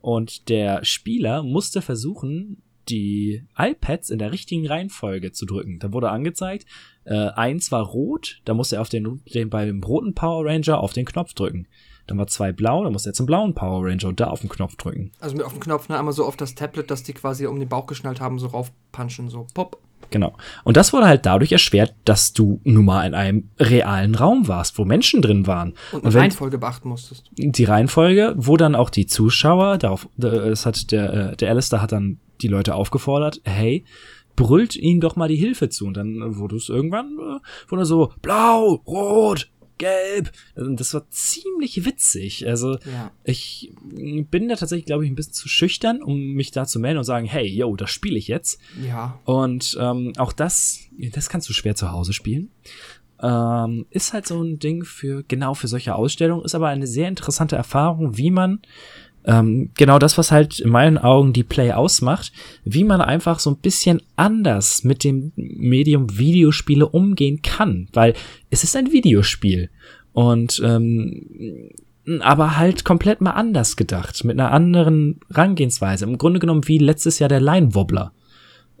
Speaker 1: Und der Spieler musste versuchen, die iPads in der richtigen Reihenfolge zu drücken. Da wurde angezeigt, äh, eins war rot, da musste er auf den, den beim roten Power Ranger auf den Knopf drücken. Dann war zwei blau, da musste er zum blauen Power Ranger und da auf den Knopf drücken.
Speaker 3: Also mit auf den Knopf, ne, einmal so auf das Tablet, das die quasi um den Bauch geschnallt haben, so raufpunchen, so pop.
Speaker 1: Genau. Und das wurde halt dadurch erschwert, dass du nun mal in einem realen Raum warst, wo Menschen drin waren.
Speaker 3: Und eine Reihenfolge beachten musstest.
Speaker 1: Die Reihenfolge, wo dann auch die Zuschauer, darauf, das hat der, äh, der Alistair hat dann die Leute aufgefordert, hey, brüllt ihnen doch mal die Hilfe zu. Und dann wurde es irgendwann, äh, wurde so, blau, rot, gelb. Das war ziemlich witzig. Also ja. ich bin da tatsächlich, glaube ich, ein bisschen zu schüchtern, um mich da zu melden und sagen, hey, yo, das spiele ich jetzt.
Speaker 3: Ja.
Speaker 1: Und ähm, auch das, das kannst du schwer zu Hause spielen. Ähm, ist halt so ein Ding für, genau für solche Ausstellungen, ist aber eine sehr interessante Erfahrung, wie man ähm, genau das, was halt in meinen Augen die Play ausmacht, wie man einfach so ein bisschen anders mit dem Medium Videospiele umgehen kann, weil es ist ein Videospiel und ähm, aber halt komplett mal anders gedacht, mit einer anderen Rangehensweise. Im Grunde genommen wie letztes Jahr der Line Wobbler.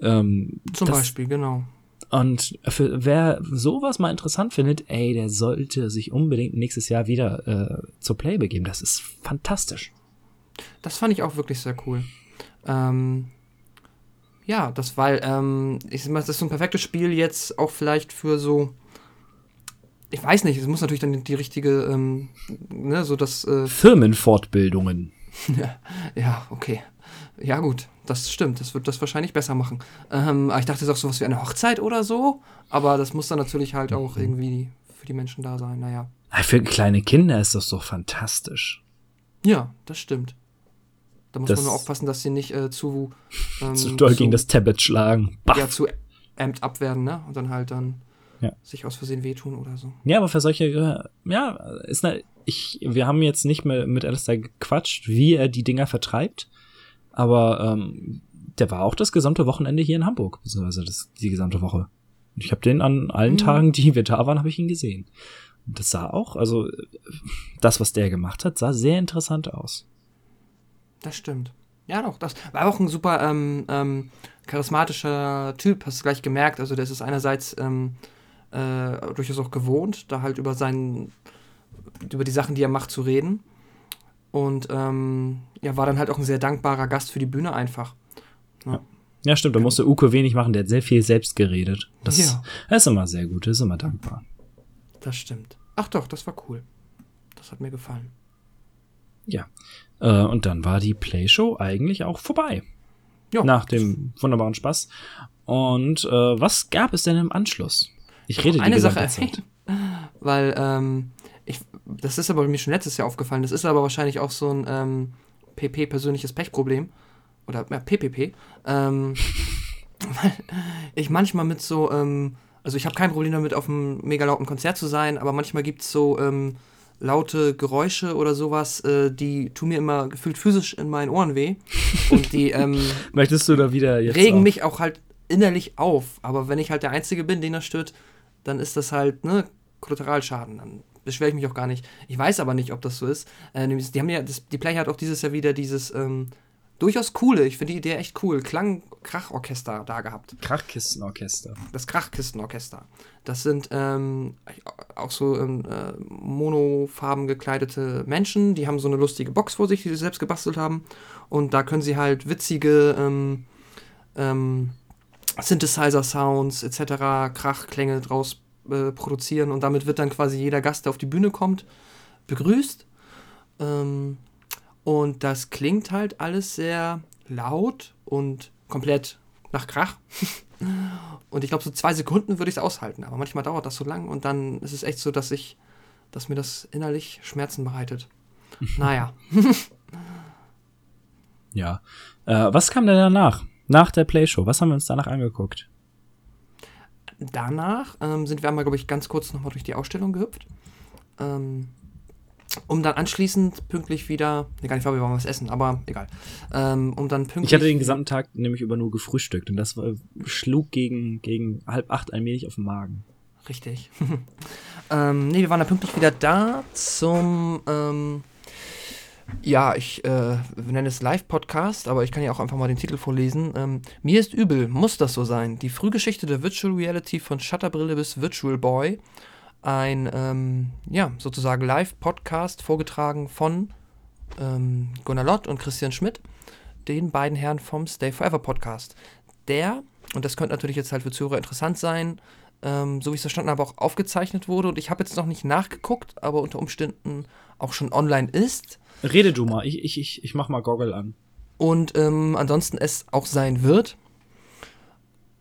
Speaker 3: Ähm, Zum Beispiel, genau.
Speaker 1: Und für wer sowas mal interessant findet, ey, der sollte sich unbedingt nächstes Jahr wieder äh, zur Play begeben. Das ist fantastisch.
Speaker 3: Das fand ich auch wirklich sehr cool. Ähm, ja, das, weil, ähm, ich sag mal, das ist so ein perfektes Spiel jetzt auch vielleicht für so, ich weiß nicht, es muss natürlich dann die richtige, ähm, ne, so das. Äh
Speaker 1: Firmenfortbildungen. *laughs*
Speaker 3: ja, okay. Ja, gut, das stimmt. Das wird das wahrscheinlich besser machen. Ähm, ich dachte, es ist auch sowas wie eine Hochzeit oder so, aber das muss dann natürlich halt auch mhm. irgendwie für die Menschen da sein, naja.
Speaker 1: Für kleine Kinder ist das doch fantastisch.
Speaker 3: Ja, das stimmt. Da muss das man nur aufpassen, dass sie nicht äh, zu,
Speaker 1: ähm, zu doll gegen das Tablet schlagen.
Speaker 3: Bach. Ja, zu amped up werden, ne? Und dann halt dann ja. sich aus Versehen wehtun oder so.
Speaker 1: Ja, aber für solche, äh, ja, ist eine, ich, wir haben jetzt nicht mehr mit Alistair gequatscht, wie er die Dinger vertreibt, aber ähm, der war auch das gesamte Wochenende hier in Hamburg, beziehungsweise das, die gesamte Woche. Ich habe den an allen mhm. Tagen, die wir da waren, habe ich ihn gesehen. Das sah auch, also das, was der gemacht hat, sah sehr interessant aus.
Speaker 3: Das stimmt. Ja, doch, das war auch ein super ähm, ähm, charismatischer Typ, hast du gleich gemerkt. Also, das ist einerseits ähm, äh, durchaus auch gewohnt, da halt über seinen, über die Sachen, die er macht, zu reden. Und ähm, ja, war dann halt auch ein sehr dankbarer Gast für die Bühne einfach.
Speaker 1: Ja. Ja, stimmt, da musste Uko wenig machen, der hat sehr viel selbst geredet. Das,
Speaker 3: Ja.
Speaker 1: ist immer sehr gut, ist immer dankbar.
Speaker 3: Das stimmt. Ach doch, das war cool. Das hat mir gefallen.
Speaker 1: Ja. Äh, und dann war die Playshow eigentlich auch vorbei.
Speaker 3: Ja.
Speaker 1: Nach dem wunderbaren Spaß. Und äh, was gab es denn im Anschluss? Ich rede die
Speaker 3: eine Sache erwähnen, *laughs* weil ähm, ich, das ist aber mir schon letztes Jahr aufgefallen. Das ist aber wahrscheinlich auch so ein ähm, PP persönliches Pechproblem oder ja, PPP. Ähm, *laughs* weil ich manchmal mit so, ähm, also ich habe kein Problem damit, auf einem mega lauten Konzert zu sein, aber manchmal gibt es so ähm, laute Geräusche oder sowas, äh, die tun mir immer gefühlt physisch in meinen Ohren weh und die *laughs* ähm,
Speaker 1: Möchtest du da wieder jetzt
Speaker 3: regen
Speaker 1: auch-
Speaker 3: mich auch halt innerlich auf. Aber wenn ich halt der Einzige bin, den das stört, dann ist das halt, ne, Kollateralschaden. Dann beschwere ich mich auch gar nicht. Ich weiß aber nicht, ob das so ist. Äh, die haben ja, das, die Play hat auch dieses Jahr wieder dieses ähm, durchaus coole, ich finde die Idee echt cool, Klang-Krachorchester da gehabt.
Speaker 1: Krachkistenorchester.
Speaker 3: Das Krachkistenorchester. Das sind ähm, auch so ähm, äh, monofarben gekleidete Menschen, die haben so eine lustige Box vor sich, die sie selbst gebastelt haben. Und da können sie halt witzige ähm, ähm, Synthesizer-Sounds etc., Krachklänge draus äh, produzieren. Und damit wird dann quasi jeder Gast, der auf die Bühne kommt, begrüßt. Ähm, und das klingt halt alles sehr laut und komplett nach Krach. *laughs* Und ich glaube, so zwei Sekunden würde ich es aushalten. Aber manchmal dauert das so lang und dann ist es echt so, dass ich, dass mir das innerlich Schmerzen bereitet. *laughs* Naja. *laughs*
Speaker 1: Ja. Äh, was kam denn danach? Nach der Playshow? Was haben wir uns danach angeguckt?
Speaker 3: Danach ähm, sind wir einmal, glaube ich, ganz kurz nochmal durch die Ausstellung gehüpft. Ähm, um dann anschließend pünktlich wieder. Ne, gar nicht, wir waren was essen, aber egal. Ähm, um dann pünktlich.
Speaker 1: Ich hatte den gesamten Tag nämlich über nur gefrühstückt und das war, schlug gegen, gegen halb acht allmählich auf den Magen.
Speaker 3: Richtig. *laughs* ähm, nee, wir waren dann pünktlich wieder da zum, ähm, ja, ich äh, wir nennen es Live-Podcast, aber ich kann ja auch einfach mal den Titel vorlesen. Ähm, Mir ist übel, muss das so sein? Die Frühgeschichte der Virtual Reality von Shutterbrille bis Virtual Boy. Ein, ähm, ja, sozusagen Live-Podcast vorgetragen von ähm, Gunnar Lott und Christian Schmidt, den beiden Herren vom Stay Forever Podcast. Der, und das könnte natürlich jetzt halt für Zuhörer interessant sein, ähm, so wie ich es verstanden habe, auch aufgezeichnet wurde. Und ich habe jetzt noch nicht nachgeguckt, aber unter Umständen auch schon online ist.
Speaker 1: Rede du mal, ich, ich, ich, ich mach mal Goggle an.
Speaker 3: Und ähm, ansonsten es auch sein wird.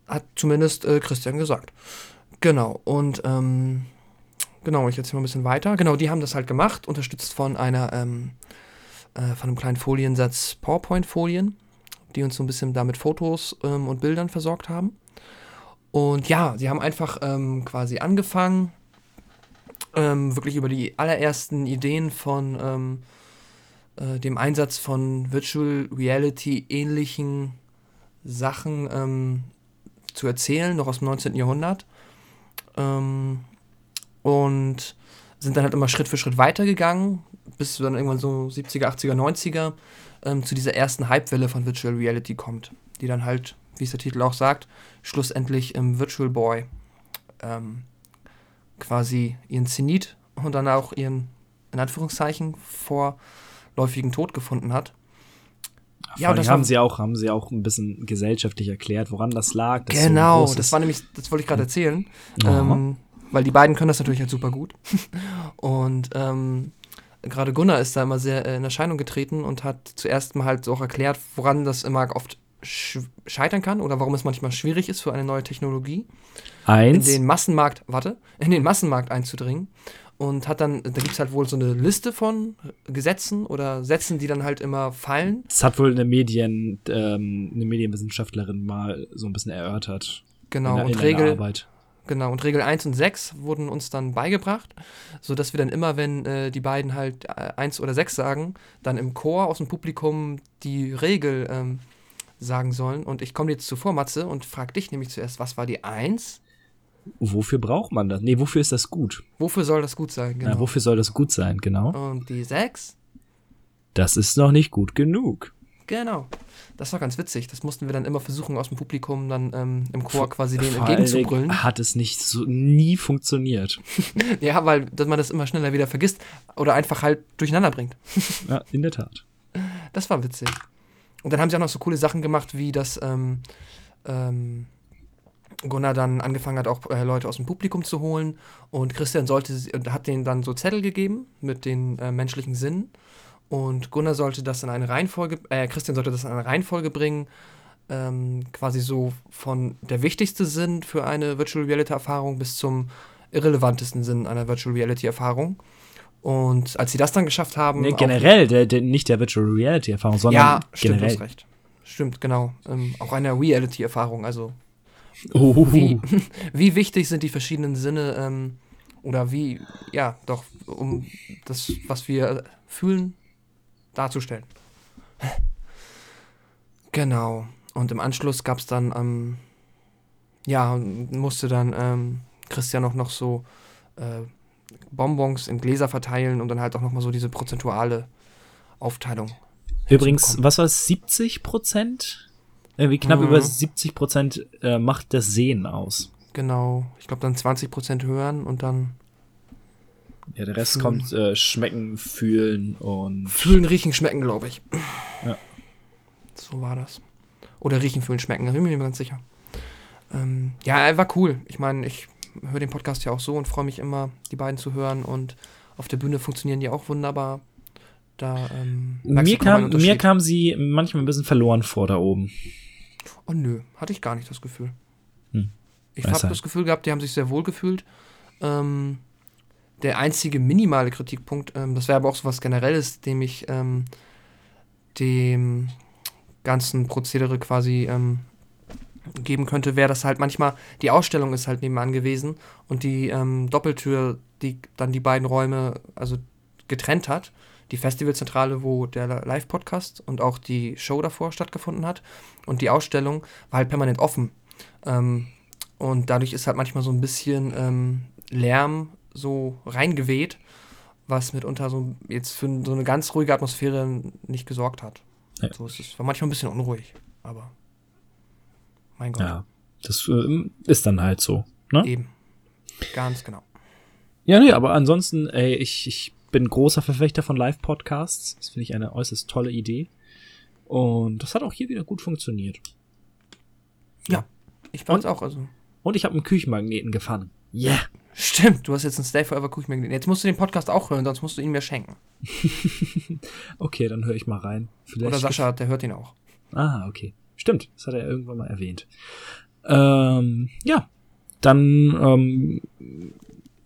Speaker 3: Hat zumindest äh, Christian gesagt. Genau, und ähm, genau, ich erzähle mal ein bisschen weiter. Genau, die haben das halt gemacht, unterstützt von einer, ähm, äh, von einem kleinen Foliensatz PowerPoint-Folien, die uns so ein bisschen da mit Fotos ähm, und Bildern versorgt haben. Und ja, sie haben einfach ähm, quasi angefangen, ähm, wirklich über die allerersten Ideen von ähm, äh, dem Einsatz von Virtual Reality ähnlichen Sachen ähm, zu erzählen, noch aus dem 19. Jahrhundert. Ähm, und sind dann halt immer Schritt für Schritt weitergegangen, bis dann irgendwann so 70er, 80er, 90er ähm, zu dieser ersten Hypewelle von Virtual Reality kommt, die dann halt, wie es der Titel auch sagt, schlussendlich im Virtual Boy ähm, quasi ihren Zenit und dann auch ihren, in Anführungszeichen, vorläufigen Tod gefunden hat.
Speaker 1: Ja, das haben sie auch, haben sie auch ein bisschen gesellschaftlich erklärt, woran das lag.
Speaker 3: Genau, das war nämlich, das wollte ich gerade erzählen. Ähm, weil die beiden können das natürlich halt super gut. *laughs* und ähm, gerade Gunnar ist da immer sehr äh, in Erscheinung getreten und hat zuerst mal halt so auch erklärt, woran das immer oft sch scheitern kann oder warum es manchmal schwierig ist für eine neue Technologie in
Speaker 1: Eins.
Speaker 3: den Massenmarkt, warte, in den Massenmarkt einzudringen. Und hat dann, da gibt es halt wohl so eine Liste von Gesetzen oder Sätzen, die dann halt immer fallen.
Speaker 1: Das hat wohl eine Medien, ähm, eine Medienwissenschaftlerin mal so ein bisschen erörtert.
Speaker 3: Genau,
Speaker 1: in,
Speaker 3: und
Speaker 1: in
Speaker 3: Regel,
Speaker 1: Arbeit.
Speaker 3: Genau, und Regel 1 und 6 wurden uns dann beigebracht, sodass wir dann immer, wenn äh, die beiden halt äh, 1 oder 6 sagen, dann im Chor aus dem Publikum die Regel ähm, sagen sollen. Und ich komme dir jetzt zuvor, Matze, und frage dich nämlich zuerst, was war die 1?
Speaker 1: wofür braucht man das? Nee, wofür ist das gut?
Speaker 3: Wofür soll das gut sein?
Speaker 1: Ja, wofür soll das gut sein, genau.
Speaker 3: Und die 6?
Speaker 1: Das ist noch nicht gut genug.
Speaker 3: Genau. Das war ganz witzig. Das mussten wir dann immer versuchen, aus dem Publikum dann ähm, im Chor quasi denen entgegenzubrüllen.
Speaker 1: Hat es nicht so nie funktioniert. *laughs*
Speaker 3: Ja, weil dass man das immer schneller wieder vergisst oder einfach halt durcheinander bringt. *laughs*
Speaker 1: Ja, in der Tat.
Speaker 3: Das war witzig. Und dann haben sie auch noch so coole Sachen gemacht, wie dass ähm, ähm, Gunnar dann angefangen hat, auch äh, Leute aus dem Publikum zu holen. Und Christian sollte, hat denen dann so Zettel gegeben mit den äh, menschlichen Sinnen. Und Gunnar sollte das in eine Reihenfolge, äh, Christian sollte das in eine Reihenfolge bringen, ähm, quasi so von der wichtigste Sinn für eine Virtual Reality Erfahrung bis zum irrelevantesten Sinn einer Virtual Reality Erfahrung. Und als sie das dann geschafft haben.
Speaker 1: Nee, generell, der, der, nicht der Virtual Reality Erfahrung, sondern
Speaker 3: ja, stimmt,
Speaker 1: generell.
Speaker 3: recht. Stimmt, genau. Ähm, auch eine Reality-Erfahrung. Also,
Speaker 1: Oh,
Speaker 3: wie, *laughs* wie wichtig sind die verschiedenen Sinne ähm, oder wie, ja, doch, um das, was wir fühlen, darzustellen. Genau. Und im Anschluss gab es dann, ähm, ja, musste dann ähm, Christian auch noch so äh, Bonbons in Gläser verteilen und dann halt auch nochmal so diese prozentuale Aufteilung.
Speaker 1: Übrigens, was war es, 70 Prozent? Irgendwie knapp
Speaker 3: Mhm.
Speaker 1: über 70 Prozent äh, macht das Sehen aus.
Speaker 3: Genau. Ich glaube dann 20% hören und dann
Speaker 1: Ja, der Rest
Speaker 3: Fühlen.
Speaker 1: kommt äh, schmecken, fühlen und
Speaker 3: Fühlen, riechen, schmecken, glaube ich.
Speaker 1: Ja.
Speaker 3: So war das. Oder riechen, fühlen, schmecken, da bin ich mir nicht mehr ganz sicher. Ähm, ja, er war cool. Ich meine, ich höre den Podcast ja auch so und freue mich immer, die beiden zu hören. Und auf der Bühne funktionieren die auch wunderbar. Da, ähm,
Speaker 1: mir kam, mir kam sie manchmal ein bisschen verloren vor da oben.
Speaker 3: Oh nö, hatte ich gar nicht das Gefühl.
Speaker 1: Hm.
Speaker 3: Ich habe das Gefühl gehabt, die haben sich sehr wohl gefühlt. Ähm, der einzige minimale Kritikpunkt, ähm, das wäre aber auch so was Generelles, dem ich ähm, dem ganzen Prozedere quasi ähm, geben könnte, wäre das halt manchmal, die Ausstellung ist halt nebenan gewesen und die ähm, Doppeltür, die dann die beiden Räume also getrennt hat. Die Festivalzentrale, wo der Live-Podcast und auch die Show davor stattgefunden hat. Und die Ausstellung war halt permanent offen. Ähm, und dadurch ist halt manchmal so ein bisschen ähm, Lärm so reingeweht, was mitunter so jetzt für so eine ganz ruhige Atmosphäre nicht gesorgt hat.
Speaker 1: Ja.
Speaker 3: So ist es. War manchmal ein bisschen unruhig, aber mein Gott,
Speaker 1: Ja, das äh, ist dann halt so. Ne?
Speaker 3: eben. Ganz genau.
Speaker 1: Ja, nee, aber ansonsten, ey, ich, ich bin großer Verfechter von Live-Podcasts. Das finde ich eine äußerst tolle Idee. Und das hat auch hier wieder gut funktioniert.
Speaker 3: Ich fand's auch, also.
Speaker 1: Und ich habe einen Küchenmagneten gefangen. Yeah.
Speaker 3: Stimmt, du hast jetzt einen Stay Forever Kuchmagnet. Jetzt musst du den Podcast auch hören, sonst musst du ihn mir schenken. *laughs*
Speaker 1: Okay, dann höre ich mal rein. Vielleicht
Speaker 3: Oder Sascha, der hört ihn auch.
Speaker 1: Ah, okay. Stimmt, das hat er irgendwann mal erwähnt. Ähm, ja, dann ähm,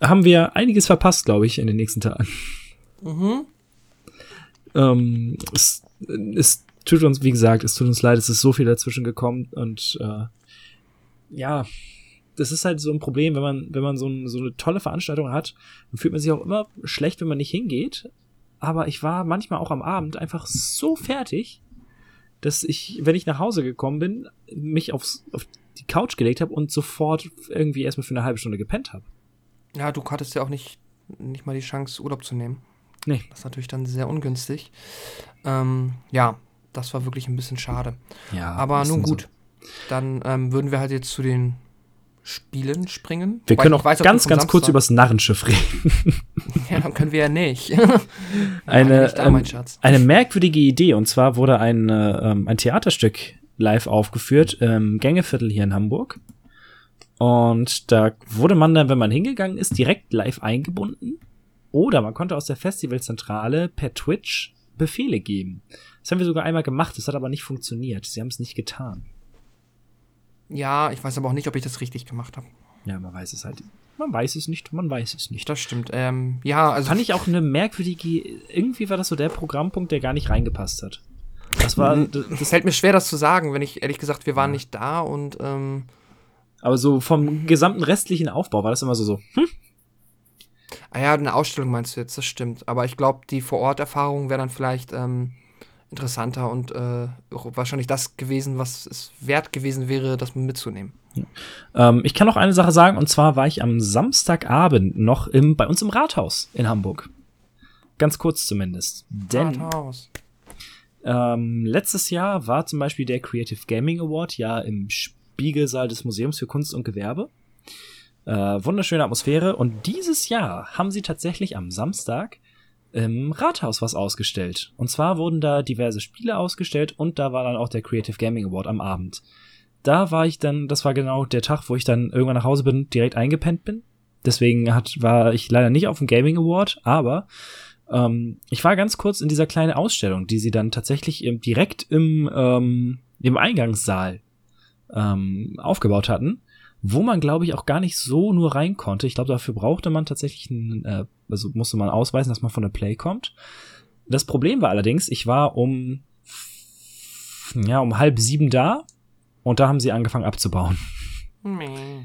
Speaker 1: haben wir einiges verpasst, glaube ich, in den nächsten Tagen.
Speaker 3: Mhm.
Speaker 1: Ähm, es, es tut uns, wie gesagt, es tut uns leid, es ist so viel dazwischen gekommen und äh, ja, das ist halt so ein Problem, wenn man, wenn man so, ein, so eine tolle Veranstaltung hat, dann fühlt man sich auch immer schlecht, wenn man nicht hingeht. Aber ich war manchmal auch am Abend einfach so fertig, dass ich, wenn ich nach Hause gekommen bin, mich aufs, auf die Couch gelegt habe und sofort irgendwie erstmal für eine halbe Stunde gepennt habe.
Speaker 3: Ja, du hattest ja auch nicht, nicht mal die Chance, Urlaub zu nehmen.
Speaker 1: Nee.
Speaker 3: Das ist natürlich dann sehr ungünstig. Ähm, ja, das war wirklich ein bisschen schade.
Speaker 1: Ja,
Speaker 3: Aber nun
Speaker 1: dann so.
Speaker 3: gut. Dann ähm, würden wir halt jetzt zu den Spielen springen.
Speaker 1: Wir
Speaker 3: Wobei
Speaker 1: können auch
Speaker 3: weiß,
Speaker 1: ganz, ganz kurz
Speaker 3: Samstag-
Speaker 1: übers Narrenschiff reden. *laughs*
Speaker 3: Ja, dann können wir ja nicht. *laughs*
Speaker 1: Eine,
Speaker 3: nicht da,
Speaker 1: ähm, eine merkwürdige Idee. Und zwar wurde ein, äh, ähm, ein Theaterstück live aufgeführt im Gängeviertel hier in Hamburg. Und da wurde man dann, wenn man hingegangen ist, direkt live eingebunden. Oder man konnte aus der Festivalzentrale per Twitch Befehle geben. Das haben wir sogar einmal gemacht, das hat aber nicht funktioniert. Sie haben es nicht getan.
Speaker 3: Ja, ich weiß aber auch nicht, ob ich das richtig gemacht habe.
Speaker 1: Ja, man weiß es halt. Man weiß es nicht, man weiß es nicht.
Speaker 3: Das stimmt. Ähm, ja, also
Speaker 1: Fand ich auch eine merkwürdige, irgendwie war das so der Programmpunkt, der gar nicht reingepasst hat. Das war, das,
Speaker 3: es fällt mir schwer, das zu sagen, wenn ich ehrlich gesagt, wir waren nicht da und ähm,
Speaker 1: aber so vom gesamten restlichen Aufbau war das immer so, so, hm?
Speaker 3: ah ja, eine Ausstellung meinst du jetzt, das stimmt. Aber ich glaube, die Vor-Ort-Erfahrung wäre dann vielleicht ähm, interessanter und äh, wahrscheinlich das gewesen, was es wert gewesen wäre, das mitzunehmen.
Speaker 1: Ähm, ich kann noch eine Sache sagen, und zwar war ich am Samstagabend noch im, bei uns im Rathaus in Hamburg. Ganz kurz zumindest. Denn
Speaker 3: Rathaus.
Speaker 1: ähm, letztes Jahr war zum Beispiel der Creative Gaming Award ja im Spiegelsaal des Museums für Kunst und Gewerbe. Äh, wunderschöne Atmosphäre. Und dieses Jahr haben sie tatsächlich am Samstag im Rathaus was ausgestellt. Und zwar wurden da diverse Spiele ausgestellt und da war dann auch der Creative Gaming Award am Abend. Da war ich dann, das war genau der Tag, wo ich dann irgendwann nach Hause bin, direkt eingepennt bin. Deswegen hat, war ich leider nicht auf dem Gaming Award, aber ähm, ich war ganz kurz in dieser kleinen Ausstellung, die sie dann tatsächlich im, direkt im, ähm, im Eingangssaal ähm, aufgebaut hatten, wo man, glaube ich, auch gar nicht so nur rein konnte. Ich glaube, dafür brauchte man tatsächlich einen, äh, also musste man ausweisen, dass man von der Play kommt. Das Problem war allerdings, ich war um ja um halb sieben da und da haben sie angefangen abzubauen.
Speaker 3: Meh.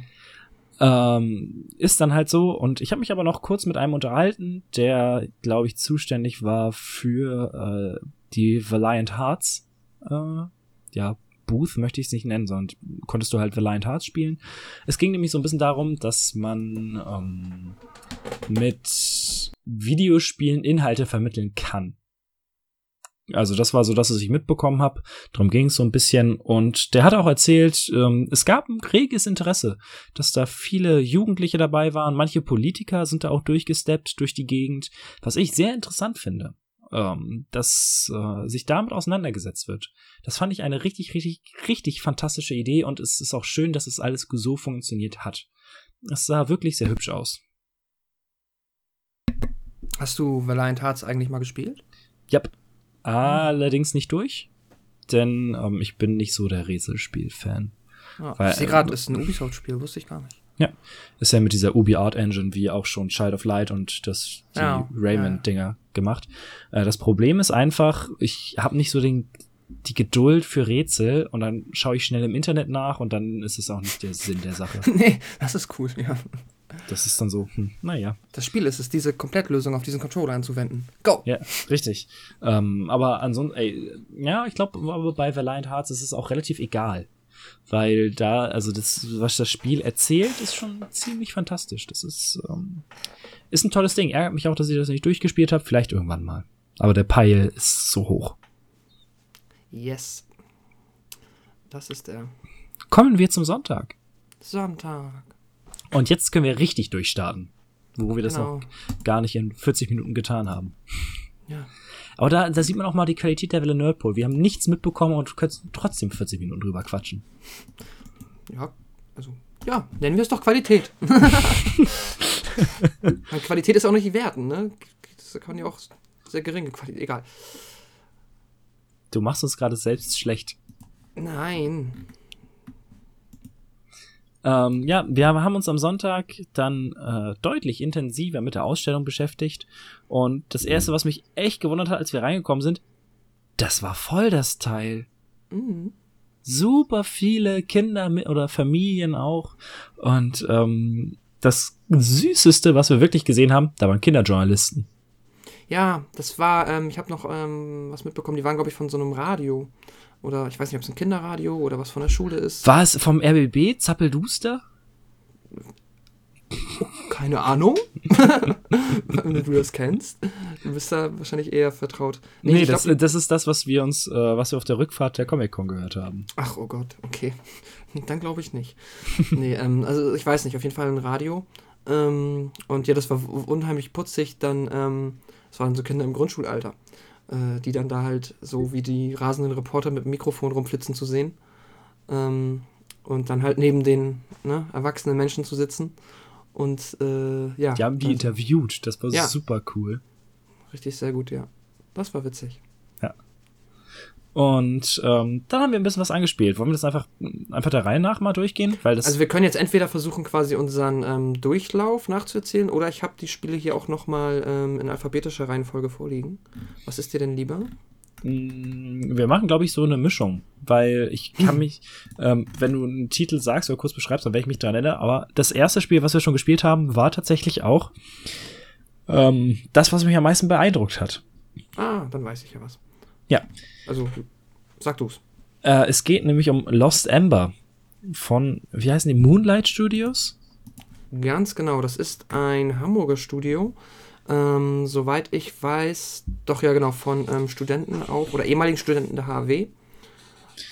Speaker 1: Ähm, ist dann halt so. Und ich habe mich aber noch kurz mit einem unterhalten, der, glaube ich, zuständig war für äh, die Valiant Hearts. Äh, ja, Booth möchte ich es nicht nennen, sondern konntest du halt Valiant Hearts spielen. Es ging nämlich so ein bisschen darum, dass man ähm, mit Videospielen Inhalte vermitteln kann. Also das war so das, was ich mitbekommen habe. Darum ging es so ein bisschen. Und der hat auch erzählt, ähm, es gab ein reges Interesse, dass da viele Jugendliche dabei waren. Manche Politiker sind da auch durchgesteppt durch die Gegend, was ich sehr interessant finde, ähm, dass äh, sich damit auseinandergesetzt wird. Das fand ich eine richtig, richtig, richtig fantastische Idee und es ist auch schön, dass es alles so funktioniert hat. Es sah wirklich sehr hübsch aus.
Speaker 3: Hast du Valiant Hearts eigentlich mal gespielt?
Speaker 1: Yep. Allerdings nicht durch, denn ähm, ich bin nicht so der Rätselspiel-Fan.
Speaker 3: Ja,
Speaker 1: Weil,
Speaker 3: ich sehe gerade, ist ein Ubisoft-Spiel, wusste ich gar nicht.
Speaker 1: Ja, ist ja mit dieser Ubi Art Engine wie auch schon Child of Light und das die
Speaker 3: Ja,
Speaker 1: Rayman-Dinger gemacht. Äh, das Problem ist einfach, ich habe nicht so den die Geduld für Rätsel und dann schaue ich schnell im Internet nach und dann ist es auch nicht der Sinn der Sache. *laughs*
Speaker 3: nee, das ist cool, ja.
Speaker 1: Das ist dann so, hm, naja.
Speaker 3: Das Spiel ist es, diese Komplettlösung auf diesen Controller anzuwenden. Go!
Speaker 1: Ja, richtig. Ähm, aber ansonsten, ey, ja, ich glaube, aber bei Valiant Hearts ist es auch relativ egal. Weil da, also das, was das Spiel erzählt, ist schon ziemlich fantastisch. Das ist, ähm, ist ein tolles Ding. Ärgert mich auch, dass ich das nicht durchgespielt habe. Vielleicht irgendwann mal. Aber der Peil ist so hoch.
Speaker 3: Yes. Das ist der
Speaker 1: Kommen wir zum Sonntag.
Speaker 3: Sonntag.
Speaker 1: Und jetzt können wir richtig durchstarten. Wo wir das
Speaker 3: Genau.
Speaker 1: noch gar nicht in 40 Minuten getan haben.
Speaker 3: Ja.
Speaker 1: Aber da, da sieht man auch mal die Qualität der Welle Nerdpol. Wir haben nichts mitbekommen und können trotzdem 40 Minuten drüber quatschen.
Speaker 3: Ja, also, ja, nennen wir es doch Qualität. *laughs* *laughs* Qualität ist auch nicht werten, ne? Das kann ja auch sehr geringe Qualität, egal.
Speaker 1: Du machst uns gerade selbst schlecht.
Speaker 3: Nein.
Speaker 1: Ähm, ja, wir haben uns am Sonntag dann äh, deutlich intensiver mit der Ausstellung beschäftigt. Und das Erste, was mich echt gewundert hat, als wir reingekommen sind, das war voll das Teil.
Speaker 3: Mhm.
Speaker 1: Super viele Kinder mit, oder Familien auch. Und ähm, das Süßeste, was wir wirklich gesehen haben, da waren Kinderjournalisten.
Speaker 3: Ja, das war, ähm, ich habe noch ähm, was mitbekommen, die waren, glaube ich, von so einem Radio. Oder ich weiß nicht, ob es ein Kinderradio oder was von der Schule ist.
Speaker 1: War es vom RBB, Zappelduster?
Speaker 3: Keine Ahnung. *laughs* Wenn du das kennst. Du bist da wahrscheinlich eher vertraut.
Speaker 1: Nee,
Speaker 3: ich
Speaker 1: das,
Speaker 3: glaub-
Speaker 1: das ist das, was wir uns, äh, was wir auf der Rückfahrt der Comic-Con gehört haben.
Speaker 3: Ach, oh Gott, okay. Dann glaube ich nicht. *laughs* Nee, ähm, also ich weiß nicht, auf jeden Fall ein Radio. Ähm, und ja, das war unheimlich putzig. Dann, ähm, es waren so Kinder im Grundschulalter, äh, die dann da halt so wie die rasenden Reporter mit dem Mikrofon rumflitzen zu sehen. Ähm, und dann halt neben den ne, erwachsenen Menschen zu sitzen. Und äh, ja.
Speaker 1: Die haben die
Speaker 3: also,
Speaker 1: interviewt, das war
Speaker 3: Ja.
Speaker 1: super cool.
Speaker 3: Richtig, sehr gut, ja. Das war witzig.
Speaker 1: Und ähm, dann haben wir ein bisschen was angespielt. Wollen wir das einfach, einfach der Reihe nach mal durchgehen? Weil das
Speaker 3: Also wir können jetzt entweder versuchen, quasi unseren ähm, Durchlauf nachzuerzählen, oder ich habe die Spiele hier auch nochmal ähm, in alphabetischer Reihenfolge vorliegen. Was ist dir denn lieber?
Speaker 1: mh, wir machen, glaube ich, so eine Mischung. Weil ich kann *laughs* mich, ähm, wenn du einen Titel sagst oder kurz beschreibst, dann werde ich mich dran erinnern. Aber das erste Spiel, was wir schon gespielt haben, war tatsächlich auch ähm, das, was mich am meisten beeindruckt hat.
Speaker 3: Ah, dann weiß ich ja was.
Speaker 1: Ja.
Speaker 3: Also, sag du's.
Speaker 1: Äh, es geht nämlich um Lost Ember. von, wie heißen die, Moonlight Studios?
Speaker 3: Ganz genau, das ist ein Hamburger Studio. Ähm, soweit ich weiß, doch ja genau, von ähm, Studenten auch oder ehemaligen Studenten der HW.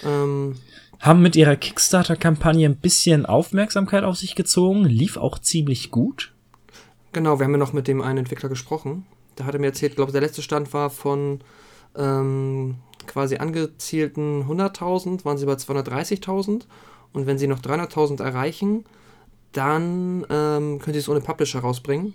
Speaker 1: Ähm, Haben mit ihrer Kickstarter-Kampagne ein bisschen Aufmerksamkeit auf sich gezogen, lief auch ziemlich gut.
Speaker 3: Genau, wir haben ja noch mit dem einen Entwickler gesprochen. Der hatte mir erzählt, glaube der letzte Stand war von ähm, quasi angezielten 100.000, waren sie bei 230.000. Und wenn sie noch 300.000 erreichen, dann ähm, können sie es ohne Publisher rausbringen.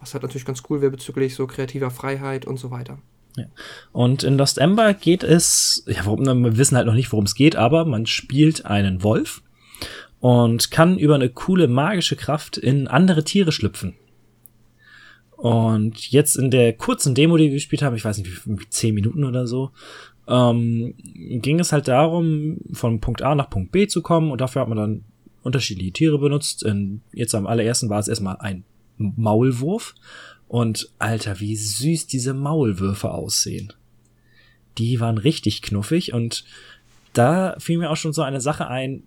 Speaker 3: Was halt natürlich ganz cool wäre bezüglich so kreativer Freiheit und so weiter.
Speaker 1: Ja. Und in Lost Ember geht es, ja, wir wissen halt noch nicht, worum es geht, aber man spielt einen Wolf und kann über eine coole magische Kraft in andere Tiere schlüpfen. Und jetzt in der kurzen Demo, die wir gespielt haben, ich weiß nicht, wie, zehn Minuten oder so, ähm, ging es halt darum, von Punkt A nach Punkt B zu kommen und dafür hat man dann unterschiedliche Tiere benutzt. In, jetzt am allerersten war es erstmal ein Maulwurf. Und Alter, wie süß diese Maulwürfe aussehen. Die waren richtig knuffig und da fiel mir auch schon so eine Sache ein,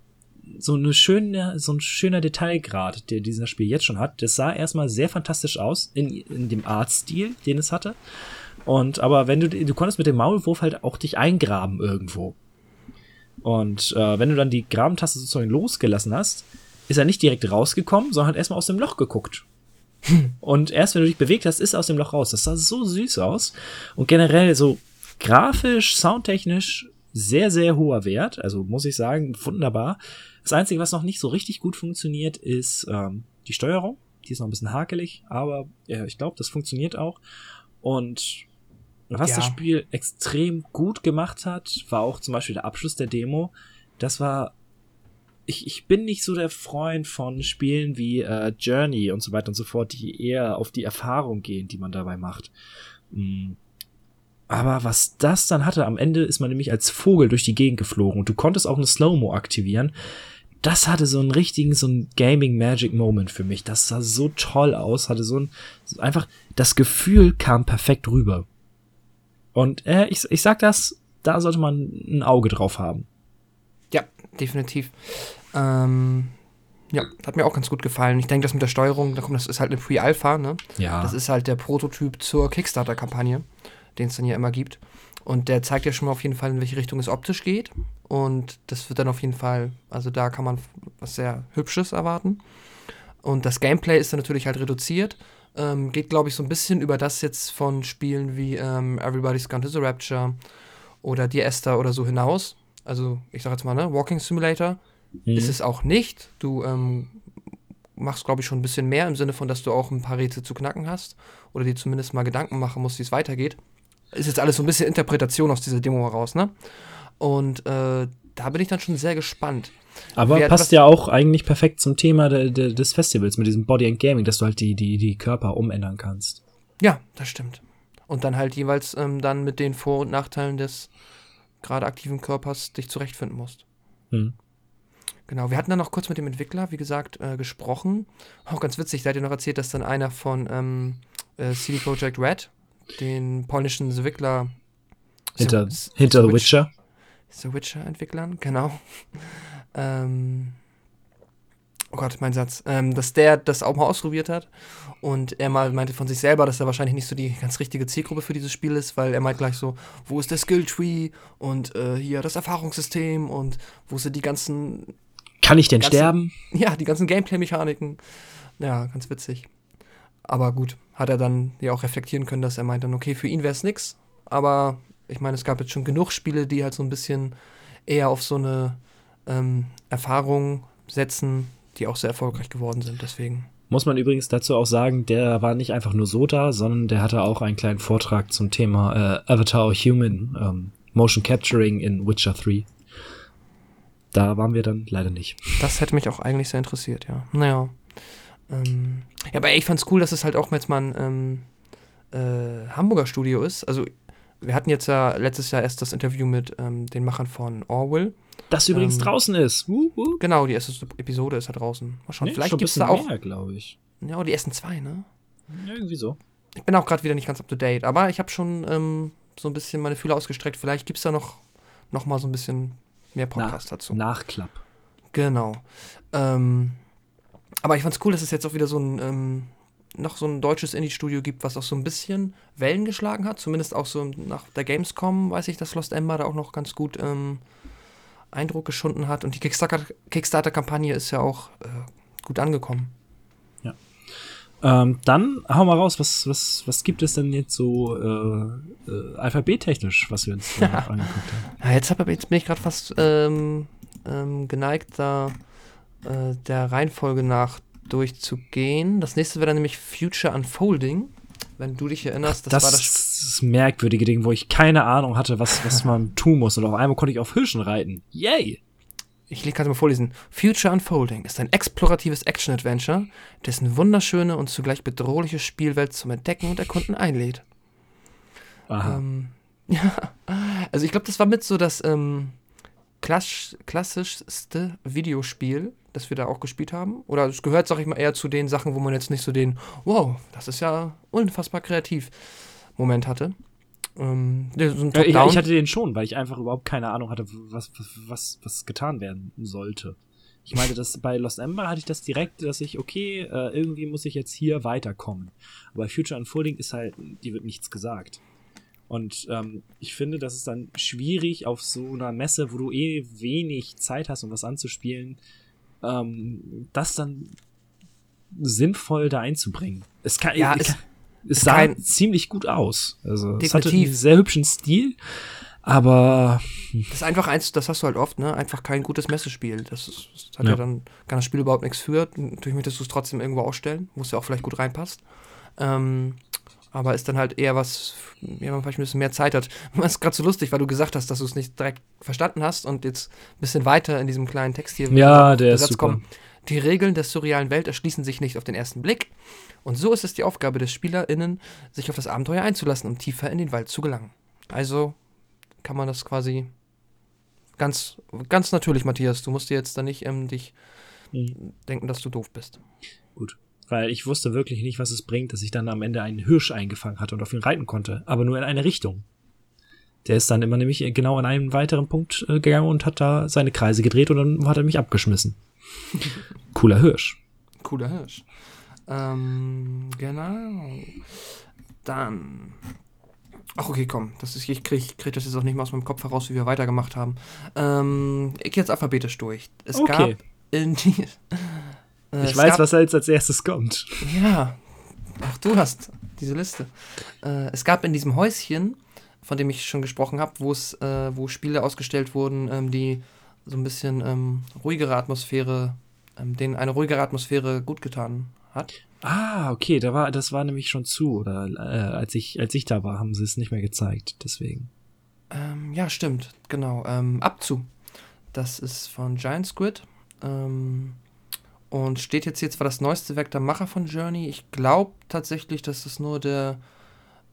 Speaker 1: so eine schöne, so ein schöner Detailgrad, der dieser Spiel jetzt schon hat. Das sah erstmal sehr fantastisch aus in, in dem Artstil, den es hatte. Und aber wenn du, du konntest mit dem Maulwurf halt auch dich eingraben irgendwo. Und äh, wenn du dann die Grabentaste sozusagen losgelassen hast, ist er nicht direkt rausgekommen, sondern hat erstmal aus dem Loch geguckt *laughs* und erst wenn du dich bewegt hast, ist er aus dem Loch raus. Das sah so süß aus. Und generell so grafisch, soundtechnisch sehr, sehr hoher Wert. Also muss ich sagen, wunderbar. Das Einzige, was noch nicht so richtig gut funktioniert, ist ähm, die Steuerung. Die ist noch ein bisschen hakelig, aber ja, ich glaube, das funktioniert auch. Und was ja. das Spiel extrem gut gemacht hat, war auch zum Beispiel der Abschluss der Demo. Das war ich, ich bin nicht so der Freund von Spielen wie äh, Journey und so weiter und so fort, die eher auf die Erfahrung gehen, die man dabei macht. Mhm. Aber was das dann hatte, am Ende ist man nämlich als Vogel durch die Gegend geflogen und du konntest auch eine Slow-Mo aktivieren. Das hatte so einen richtigen, so einen Gaming Magic Moment für mich. Das sah so toll aus, hatte so ein, einfach, das Gefühl kam perfekt rüber. Und äh, ich, ich sag das, da sollte man ein Auge drauf haben.
Speaker 3: Ja, definitiv. Ähm, ja, hat mir auch ganz gut gefallen. Ich denke, das mit der Steuerung, das ist halt eine Pre-Alpha, ne?
Speaker 1: Ja.
Speaker 3: Das ist halt der Prototyp zur Kickstarter-Kampagne, den es dann ja immer gibt. Und der zeigt ja schon mal auf jeden Fall, in welche Richtung es optisch geht. Und das wird dann auf jeden Fall, also da kann man was sehr Hübsches erwarten. Und das Gameplay ist dann natürlich halt reduziert. Ähm, geht, glaube ich, so ein bisschen über das jetzt von Spielen wie ähm, Everybody's Gone to the Rapture oder Dear Esther oder so hinaus. Also, ich sag jetzt mal, ne, Walking Simulator mhm. ist es auch nicht. Du ähm, machst, glaube ich, schon ein bisschen mehr im Sinne von, dass du auch ein paar Rätsel zu knacken hast oder dir zumindest mal Gedanken machen musst, wie es weitergeht. Ist jetzt alles so ein bisschen Interpretation aus dieser Demo heraus, ne? Und äh, da bin ich dann schon sehr gespannt.
Speaker 1: Aber Wer passt ja auch eigentlich perfekt zum Thema de, de, des Festivals mit diesem Body and Gaming, dass du halt die, die, die Körper umändern kannst.
Speaker 3: Ja, das stimmt. Und dann halt jeweils ähm, dann mit den Vor- und Nachteilen des gerade aktiven Körpers dich zurechtfinden musst. Hm. Genau, wir hatten dann noch kurz mit dem Entwickler, wie gesagt, äh, gesprochen. Auch ganz witzig, da hat ihr noch erzählt, dass dann einer von ähm, äh, CD Projekt Red, den polnischen Entwickler
Speaker 1: hinter, The, hinter The Witcher.
Speaker 3: The Witcher-Entwicklern, genau. *laughs* ähm, oh Gott, mein Satz, ähm, dass der das auch mal ausprobiert hat und er mal meinte von sich selber, dass er wahrscheinlich nicht so die ganz richtige Zielgruppe für dieses Spiel ist, weil er meint gleich so, wo ist der Skilltree und äh, hier das Erfahrungssystem und wo sind die ganzen
Speaker 1: kann ich denn ganzen, sterben? *laughs*
Speaker 3: Ja, die ganzen Gameplay-Mechaniken. Ja, ganz witzig. Aber gut, hat er dann ja auch reflektieren können, dass er meint dann, okay, für ihn wäre es nix. Aber ich meine, es gab jetzt schon genug Spiele, die halt so ein bisschen eher auf so eine ähm, Erfahrung setzen, die auch sehr erfolgreich geworden sind. Deswegen.
Speaker 1: Muss man übrigens dazu auch sagen, der war nicht einfach nur so da, sondern der hatte auch einen kleinen Vortrag zum Thema äh, Avatar Human ähm, Motion Capturing in Witcher 3 da waren wir dann leider nicht.
Speaker 3: Das hätte mich auch eigentlich sehr interessiert, ja. Naja. Ähm, ja, aber ich fand's cool, dass es halt auch jetzt mal ein ähm, äh, Hamburger Studio ist. Also, wir hatten jetzt ja letztes Jahr erst das Interview mit ähm, den Machern von Orwell.
Speaker 1: Das übrigens ähm, draußen ist. Uh, uh.
Speaker 3: Genau, die erste Episode ist ja draußen. Mal schauen, nee, vielleicht gibt's da auch.
Speaker 1: glaube ich.
Speaker 3: Ja, die ersten zwei, ne?
Speaker 1: Ja, irgendwie so.
Speaker 3: Ich bin auch gerade wieder nicht ganz up to date, aber ich habe schon ähm, so ein bisschen meine Fühler ausgestreckt. Vielleicht gibt's da noch, noch mal so ein bisschen Mehr Podcast
Speaker 1: Na,
Speaker 3: dazu.
Speaker 1: Nachklapp.
Speaker 3: Genau. Ähm, aber ich fand's cool, dass es jetzt auch wieder so ein, ähm, noch so ein deutsches Indie-Studio gibt, was auch so ein bisschen Wellen geschlagen hat. Zumindest auch so nach der Gamescom weiß ich, dass Lost Ember da auch noch ganz gut ähm, Eindruck geschunden hat. Und die Kickstarter-Kampagne ist ja auch äh, gut angekommen.
Speaker 1: Ja. Ähm, dann hau mal raus, was, was, was gibt es denn jetzt so äh, äh, alphabettechnisch, was wir uns ja. *laughs* angeguckt haben?
Speaker 3: Ja, jetzt, hab, jetzt bin ich gerade fast ähm, ähm, geneigt, da äh, der Reihenfolge nach durchzugehen. Das nächste wäre dann nämlich Future Unfolding. Wenn du dich erinnerst,
Speaker 1: das, das war das, das merkwürdige Ding, wo ich keine Ahnung hatte, was, was man *laughs* tun muss. Und auf einmal konnte ich auf Hirschen reiten. Yay!
Speaker 3: Ich kann es mal vorlesen. Future Unfolding ist ein exploratives Action-Adventure, dessen wunderschöne und zugleich bedrohliche Spielwelt zum Entdecken und Erkunden einlädt. Aha. Ähm, *laughs* ja, also ich glaube, das war mit so das ähm, klass klassischste Videospiel, das wir da auch gespielt haben. Oder es gehört, sag ich mal, eher zu den Sachen, wo man jetzt nicht so den, wow, das ist ja unfassbar kreativ Moment hatte.
Speaker 1: Ähm, so ich, ich, hatte den schon, weil ich einfach überhaupt keine Ahnung hatte, was, was, was getan werden sollte. Ich meinte, dass bei Lost Ember hatte ich das direkt, dass ich, okay, äh, irgendwie muss ich jetzt hier weiterkommen. Aber bei Future Unfolding ist halt, die wird nichts gesagt. Und ähm, ich finde, das ist dann schwierig auf so einer Messe, wo du eh wenig Zeit hast, um was anzuspielen, ähm, das dann sinnvoll da einzubringen. Es kann, ja, es, es sah kein, ziemlich gut aus. Also definitiv. es hatte einen sehr hübschen Stil, aber
Speaker 3: das ist einfach eins, das hast du halt oft, ne? Einfach kein gutes Messespiel. Das, ist, das hat ja. ja. dann kann das Spiel überhaupt nichts für. Natürlich möchtest du es trotzdem irgendwo ausstellen, wo es ja auch vielleicht gut reinpasst. Ähm, aber ist dann halt eher was, ja, man vielleicht ein bisschen mehr Zeit hat. *laughs* Das ist gerade so lustig, weil du gesagt hast, dass du es nicht direkt verstanden hast und jetzt ein bisschen weiter in diesem kleinen Text hier.
Speaker 1: Ja, der ist super. Kommen.
Speaker 3: Die Regeln der surrealen Welt erschließen sich nicht auf den ersten Blick. Und so ist es die Aufgabe des SpielerInnen, sich auf das Abenteuer einzulassen, um tiefer in den Wald zu gelangen. Also kann man das quasi ganz, ganz natürlich, Matthias. Du musst dir jetzt da nicht ähm, dich mhm. denken, dass du doof bist.
Speaker 1: Gut weil ich wusste wirklich nicht, was es bringt, dass ich dann am Ende einen Hirsch eingefangen hatte und auf ihn reiten konnte, aber nur in eine Richtung. Der ist dann immer nämlich genau an einen weiteren Punkt äh, gegangen und hat da seine Kreise gedreht und dann hat er mich abgeschmissen. *laughs* Cooler Hirsch.
Speaker 3: Cooler Hirsch. Ähm, genau. Dann. Ach, okay, komm. Das ist, ich kriege krieg das jetzt auch nicht mehr aus meinem Kopf heraus, wie wir weitergemacht haben. Ähm, ich gehe jetzt alphabetisch durch. Es okay. gab in die, *laughs*
Speaker 1: äh, ich weiß, was als, als erstes kommt.
Speaker 3: Ja. Ach, du hast diese Liste. Äh, es gab in diesem Häuschen, von dem ich schon gesprochen habe, wo es, äh, wo Spiele ausgestellt wurden, ähm, die so ein bisschen ähm, ruhigere Atmosphäre, ähm, denen eine ruhigere Atmosphäre gut getan hat.
Speaker 1: Ah, okay, da war, das war nämlich schon zu, oder äh, als ich, als ich da war, haben sie es nicht mehr gezeigt, deswegen.
Speaker 3: Ähm, ja, stimmt, genau. Ähm, Abzu. Das ist von Giant Squid. Ähm, und steht jetzt hier zwar das neueste Werk der Macher von Journey. Ich glaube tatsächlich, dass es nur der,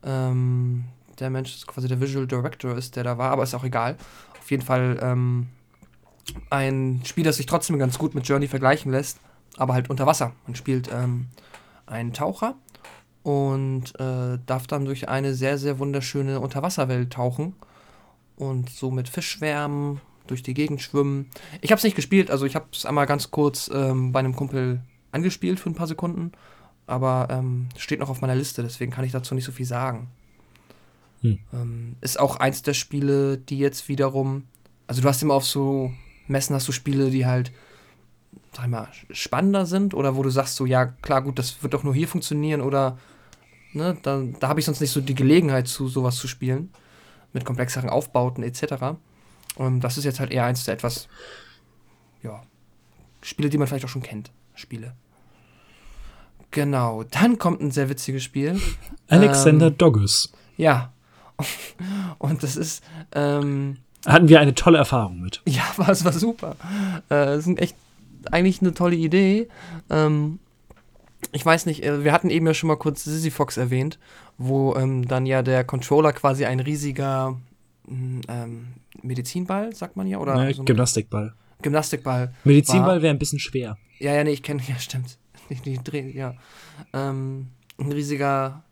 Speaker 3: ähm, der Mensch, quasi der Visual Director ist, der da war, aber ist auch egal. Auf jeden Fall ähm, ein Spiel, das sich trotzdem ganz gut mit Journey vergleichen lässt, aber halt unter Wasser. Man spielt ähm, einen Taucher und äh, darf dann durch eine sehr, sehr wunderschöne Unterwasserwelt tauchen und so mit Fischschwärmen durch die Gegend schwimmen. Ich habe es nicht gespielt, also ich habe es einmal ganz kurz ähm, bei einem Kumpel angespielt für ein paar Sekunden, aber ähm, steht noch auf meiner Liste, deswegen kann ich dazu nicht so viel sagen. Hm. Ähm, ist auch eins der Spiele, die jetzt wiederum, also du hast immer auf so Messen hast du Spiele, die halt, sag ich mal, spannender sind oder wo du sagst so, ja klar, gut, das wird doch nur hier funktionieren oder ne, da, da habe ich sonst nicht so die Gelegenheit zu sowas zu spielen mit komplexeren Aufbauten etc. Und das ist jetzt halt eher eins der etwas, ja, Spiele, die man vielleicht auch schon kennt. Spiele. Genau, dann kommt ein sehr witziges Spiel.
Speaker 1: Alexander ähm, Dogges.
Speaker 3: Ja. *laughs* Und das ist. Ähm,
Speaker 1: Hatten wir eine tolle Erfahrung mit. *laughs*
Speaker 3: Ja, war, es war super. Äh, es ist echt eigentlich eine tolle Idee. Ähm, ich weiß nicht, äh, wir hatten eben ja schon mal kurz Sissy Fox erwähnt, wo ähm, dann ja der Controller quasi ein riesiger ähm, Medizinball, sagt man ja, oder?
Speaker 1: Nee, so Gymnastikball.
Speaker 3: Gymnastikball.
Speaker 1: Medizinball wäre ein bisschen schwer.
Speaker 3: Ja, ja, nee, ich kenne, *laughs* ja, stimmt. Die, die drehen, ja. Ähm, ein riesiger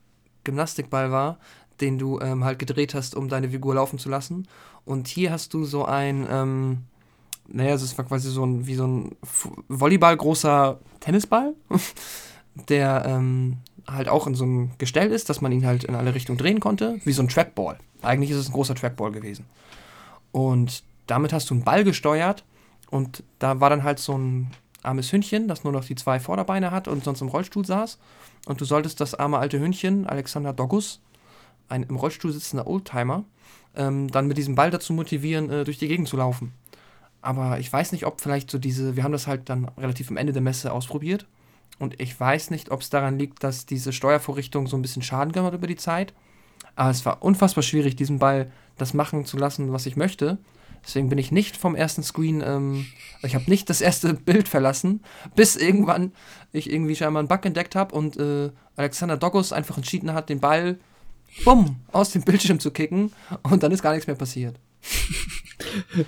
Speaker 3: Gymnastikball war, den du ähm, halt gedreht hast, um deine Figur laufen zu lassen. Und hier hast du so ein, ähm, naja, es war quasi so ein, wie so ein Volleyball großer Tennisball, *laughs* der ähm, halt auch in so einem Gestell ist, dass man ihn halt in alle Richtungen drehen konnte, wie so ein Trackball. Eigentlich ist es ein großer Trackball gewesen. Und damit hast du einen Ball gesteuert und da war dann halt so ein armes Hündchen, das nur noch die zwei Vorderbeine hat und sonst im Rollstuhl saß. Und du solltest das arme alte Hündchen, Alexander Doggus, ein im Rollstuhl sitzender Oldtimer, ähm, dann mit diesem Ball dazu motivieren, äh, durch die Gegend zu laufen. Aber ich weiß nicht, ob vielleicht so diese, wir haben das halt dann relativ am Ende der Messe ausprobiert. Und ich weiß nicht, ob es daran liegt, dass diese Steuervorrichtung so ein bisschen Schaden gemacht hat über die Zeit. Aber es war unfassbar schwierig, diesen Ball das machen zu lassen, was ich möchte. Deswegen bin ich nicht vom ersten Screen, ähm, ich habe nicht das erste *laughs* Bild verlassen, bis irgendwann ich irgendwie scheinbar einen Bug entdeckt habe und äh, Alexander Dogos einfach entschieden hat, den Ball bumm, aus dem *laughs* Bildschirm zu kicken und dann ist gar nichts mehr passiert. *laughs*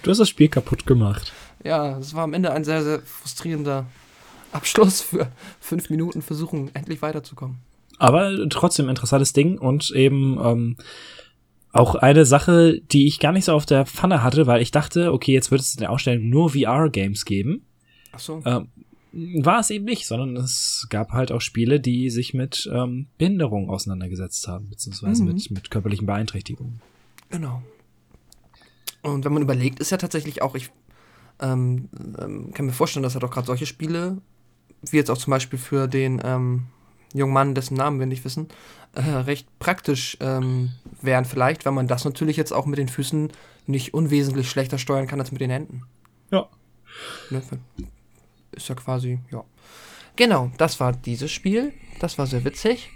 Speaker 1: Du hast das Spiel kaputt gemacht.
Speaker 3: Ja, es war am Ende ein sehr, sehr frustrierender Abschluss für fünf Minuten versuchen, endlich weiterzukommen.
Speaker 1: Aber trotzdem interessantes Ding und eben ähm, auch eine Sache, die ich gar nicht so auf der Pfanne hatte, weil ich dachte, okay, jetzt wird es in der Ausstellung nur VR-Games geben.
Speaker 3: Ach so.
Speaker 1: Ähm, war es eben nicht, sondern es gab halt auch Spiele, die sich mit ähm, Behinderung auseinandergesetzt haben, beziehungsweise
Speaker 3: Mhm.
Speaker 1: mit, mit körperlichen Beeinträchtigungen.
Speaker 3: Genau. Und wenn man überlegt, ist ja tatsächlich auch, ich ähm, ähm, kann mir vorstellen, dass halt auch gerade solche Spiele, wie jetzt auch zum Beispiel für den ähm, jungen Mann, dessen Namen wir nicht wissen, äh, recht praktisch ähm, wären vielleicht, weil man das natürlich jetzt auch mit den Füßen nicht unwesentlich schlechter steuern kann als mit den Händen.
Speaker 1: Ja.
Speaker 3: Ne? Ist ja quasi, ja. Genau, das war dieses Spiel. Das war sehr witzig.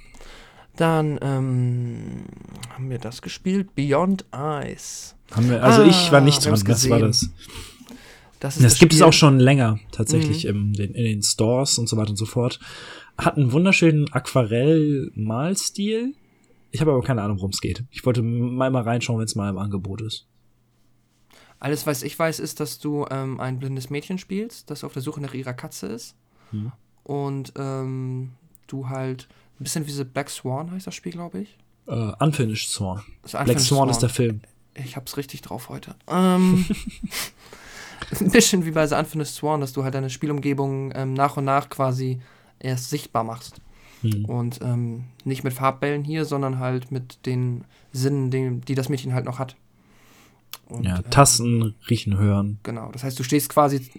Speaker 3: Dann ähm, haben wir das gespielt. Beyond Eyes.
Speaker 1: Haben wir, also
Speaker 3: Ah,
Speaker 1: ich war nicht
Speaker 3: wir haben's
Speaker 1: dran, das war das.
Speaker 3: Das, ist
Speaker 1: Das gibt es
Speaker 3: Spiel-
Speaker 1: auch schon länger, tatsächlich
Speaker 3: Mhm.
Speaker 1: im, den, in den Stores und so weiter und so fort. Hat einen wunderschönen Aquarell-Malstil. Ich habe aber keine Ahnung, worum es geht. Ich wollte mal mal reinschauen, wenn es mal im Angebot ist.
Speaker 3: Alles, was ich weiß, ist, dass du ähm, ein blindes Mädchen spielst, das auf der Suche nach ihrer Katze ist.
Speaker 1: Mhm.
Speaker 3: Und ähm, du halt ein bisschen wie diese Black Swan heißt das Spiel, glaube ich.
Speaker 1: Äh, Unfinished Swan.
Speaker 3: Das
Speaker 1: Black
Speaker 3: Unfinished
Speaker 1: Swan ist der Film.
Speaker 3: Ich hab's richtig drauf heute. Ähm, *laughs* *laughs* ein bisschen wie bei The Unfinished Swan, dass du halt deine Spielumgebung ähm, nach und nach quasi erst sichtbar machst.
Speaker 1: Hm.
Speaker 3: Und ähm, nicht mit Farbbällen hier, sondern halt mit den Sinnen, die, die das Mädchen halt noch hat. Und,
Speaker 1: Ja,
Speaker 3: ähm,
Speaker 1: Tasten, riechen, hören.
Speaker 3: Genau. Das heißt, du stehst quasi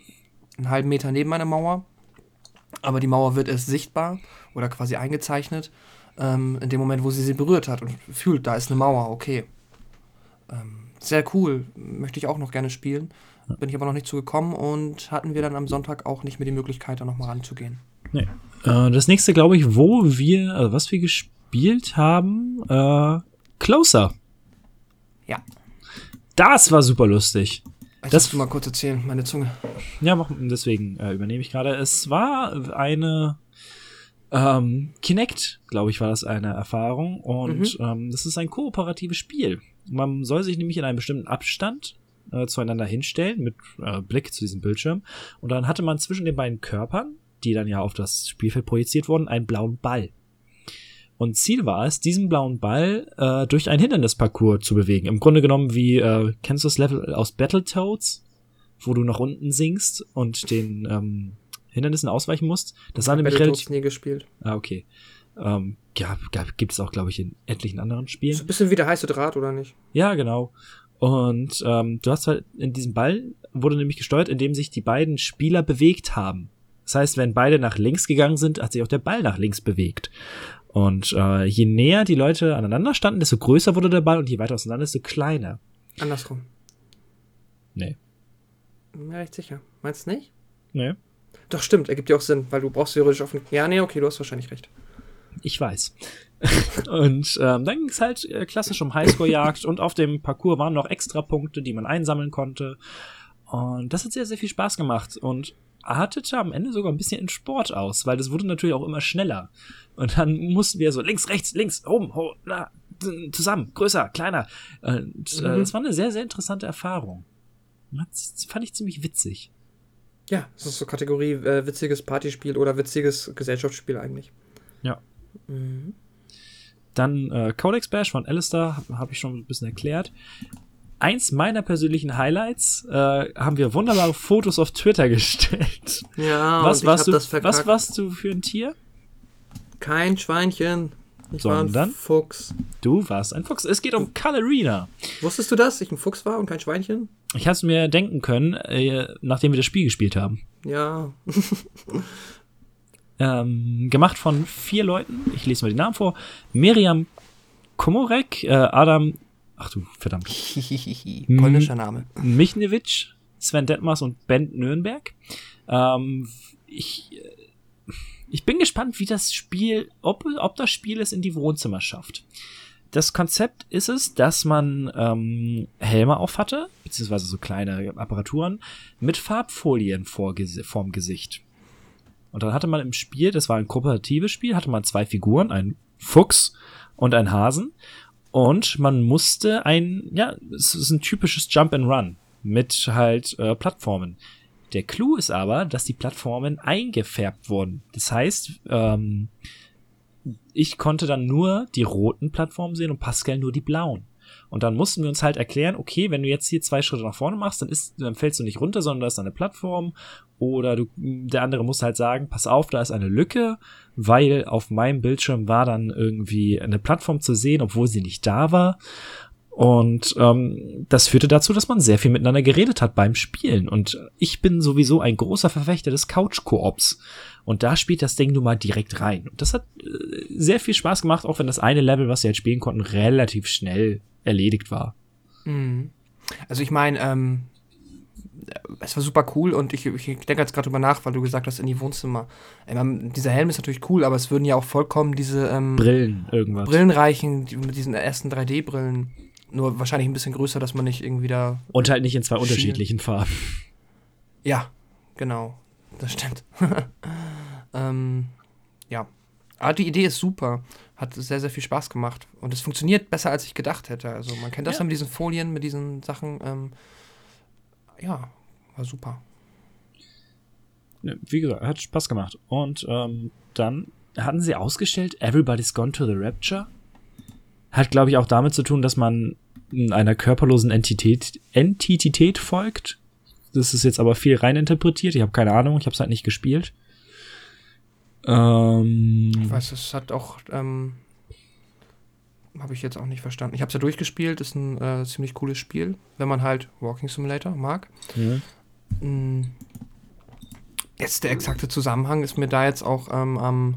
Speaker 3: einen halben Meter neben einer Mauer, aber die Mauer wird erst sichtbar oder quasi eingezeichnet ähm, in dem Moment, wo sie sie berührt hat und fühlt, da ist eine Mauer, okay. Ähm, sehr cool, möchte ich auch noch gerne spielen. Bin ich aber noch nicht zugekommen und hatten wir dann am Sonntag auch nicht mehr die Möglichkeit, da nochmal ranzugehen.
Speaker 1: Äh, das nächste, glaube ich, wo wir, also was wir gespielt haben, äh, Closer.
Speaker 3: Ja.
Speaker 1: Das war super lustig.
Speaker 3: Ich
Speaker 1: Das-
Speaker 3: du mal kurz erzählen, meine Zunge.
Speaker 1: Ja, mach, deswegen äh, übernehme ich gerade. Es war eine ähm, Kinect, glaube ich, war das eine Erfahrung. Und ähm, das ist ein kooperatives Spiel. Man soll sich nämlich in einem bestimmten Abstand äh, zueinander hinstellen, mit äh, Blick zu diesem Bildschirm. Und dann hatte man zwischen den beiden Körpern, die dann ja auf das Spielfeld projiziert wurden, einen blauen Ball. Und Ziel war es, diesen blauen Ball äh, durch ein Hindernisparcours zu bewegen. Im Grunde genommen wie, äh, kennst du das Level aus Battletoads? wo du nach unten sinkst und den ähm, Hindernissen ausweichen musst. Das sah nämlich relativ.
Speaker 3: nie gespielt.
Speaker 1: Ah, okay. Ähm, ja, gab, gibt es auch, glaube ich, in etlichen anderen
Speaker 3: Ist
Speaker 1: Spielen.
Speaker 3: ein bisschen wie der heiße Draht, oder nicht?
Speaker 1: Ja, genau. Und ähm, du hast halt in diesem Ball wurde nämlich gesteuert, indem sich die beiden Spieler bewegt haben. Das heißt, wenn beide nach links gegangen sind, hat sich auch der Ball nach links bewegt. Und äh, je näher die Leute aneinander standen, desto größer wurde der Ball und je weiter auseinander, desto kleiner.
Speaker 3: Andersrum.
Speaker 1: Nee.
Speaker 3: Bin mir recht sicher. Meinst du nicht?
Speaker 1: Nee.
Speaker 3: Doch, stimmt, ergibt ja auch Sinn, weil du brauchst theoretisch auf. Ja, nee, okay, du hast wahrscheinlich recht.
Speaker 1: Ich weiß. *laughs* und ähm, dann ging es halt äh, klassisch um Highscore-Jagd und auf dem Parcours waren noch extra Punkte, die man einsammeln konnte. Und das hat sehr, sehr viel Spaß gemacht und artete am Ende sogar ein bisschen in Sport aus, weil das wurde natürlich auch immer schneller. Und dann mussten wir so links, rechts, links, oben, ho, na, zusammen, größer, kleiner. Und äh,
Speaker 3: Mhm.
Speaker 1: das war eine sehr, sehr interessante Erfahrung. Das fand ich ziemlich witzig.
Speaker 3: Ja, das ist so Kategorie äh, witziges Partyspiel oder witziges Gesellschaftsspiel eigentlich.
Speaker 1: Ja.
Speaker 3: Mhm.
Speaker 1: Dann äh, Codex Bash von Alistair, habe hab ich schon ein bisschen erklärt. Eins meiner persönlichen Highlights äh, haben wir wunderbare Fotos auf Twitter gestellt.
Speaker 3: Ja,
Speaker 1: was
Speaker 3: und
Speaker 1: warst du? Was warst du für ein Tier?
Speaker 3: Kein Schweinchen. Ich war
Speaker 1: Sondern?
Speaker 3: ein Fuchs.
Speaker 1: Du warst ein Fuchs. Es geht um Colorina.
Speaker 3: Wusstest du das? dass Ich ein Fuchs war und kein Schweinchen?
Speaker 1: Ich hab's mir denken können, äh, nachdem wir das Spiel gespielt haben.
Speaker 3: Ja. *laughs*
Speaker 1: Ähm, gemacht von vier Leuten. Ich lese mal die Namen vor. Miriam Komorek, äh, Adam, ach du, verdammt, *laughs*
Speaker 3: Polnischer Name.
Speaker 1: Michnewitsch, Sven Detmers und Ben Nürnberg. Ähm, ich, äh, ich bin gespannt, wie das Spiel, ob, ob das Spiel es in die Wohnzimmer schafft. Das Konzept ist es, dass man ähm, Helme auf hatte, beziehungsweise so kleine Apparaturen, mit Farbfolien vor, vorm Gesicht. Und dann hatte man im Spiel, das war ein kooperatives Spiel, hatte man zwei Figuren, einen Fuchs und einen Hasen. Und man musste ein, ja, es ist ein typisches Jump and Run mit halt äh, Plattformen. Der Clou ist aber, dass die Plattformen eingefärbt wurden. Das heißt, ähm, ich konnte dann nur die roten Plattformen sehen und Pascal nur die blauen. Und dann mussten wir uns halt erklären, okay, wenn du jetzt hier zwei Schritte nach vorne machst, dann ist, dann fällst du nicht runter, sondern da ist eine Plattform. Oder du, der andere muss halt sagen, pass auf, da ist eine Lücke, weil auf meinem Bildschirm war dann irgendwie eine Plattform zu sehen, obwohl sie nicht da war. Und ähm, das führte dazu, dass man sehr viel miteinander geredet hat beim Spielen. Und ich bin sowieso ein großer Verfechter des Couch-Koops. Und da spielt das Ding nun mal direkt rein. Und das hat äh, sehr viel Spaß gemacht, auch wenn das eine Level, was wir jetzt spielen konnten, relativ schnell erledigt war.
Speaker 3: Mhm. Also ich meine, ähm, es war super cool und ich, ich denke jetzt gerade drüber nach, weil du gesagt hast, in die Wohnzimmer. Ähm, dieser Helm ist natürlich cool, aber es würden ja auch vollkommen diese ähm,
Speaker 1: Brillen, irgendwas.
Speaker 3: Brillen reichen, die, mit diesen ersten 3D-Brillen. Nur wahrscheinlich ein bisschen größer, dass man nicht irgendwie da.
Speaker 1: Und halt nicht in zwei
Speaker 3: Schielen.
Speaker 1: unterschiedlichen Farben.
Speaker 3: Ja, genau. Das stimmt. *laughs* ähm, ja. Aber die Idee ist super. Hat sehr, sehr viel Spaß gemacht. Und es funktioniert besser, als ich gedacht hätte. Also man kennt das
Speaker 1: Ja.
Speaker 3: ja mit diesen Folien, mit diesen Sachen. Ähm, ja, war super.
Speaker 1: Ne, Wie gesagt, hat Spaß gemacht. Und ähm, dann hatten sie ausgestellt, Everybody's Gone to the Rapture. Hat, glaube ich, auch damit zu tun, dass man einer körperlosen Entität, Entität folgt. Das ist jetzt aber viel reininterpretiert. Ich habe keine Ahnung, ich habe es halt nicht gespielt. Ähm,
Speaker 3: Ich weiß, es hat auch. Ähm, habe ich jetzt auch nicht verstanden. Ich habe es ja durchgespielt. Ist ein äh, ziemlich cooles Spiel, wenn man halt Walking Simulator mag.
Speaker 1: ja.
Speaker 3: Mm. Jetzt der exakte Zusammenhang ist mir da jetzt auch ähm, am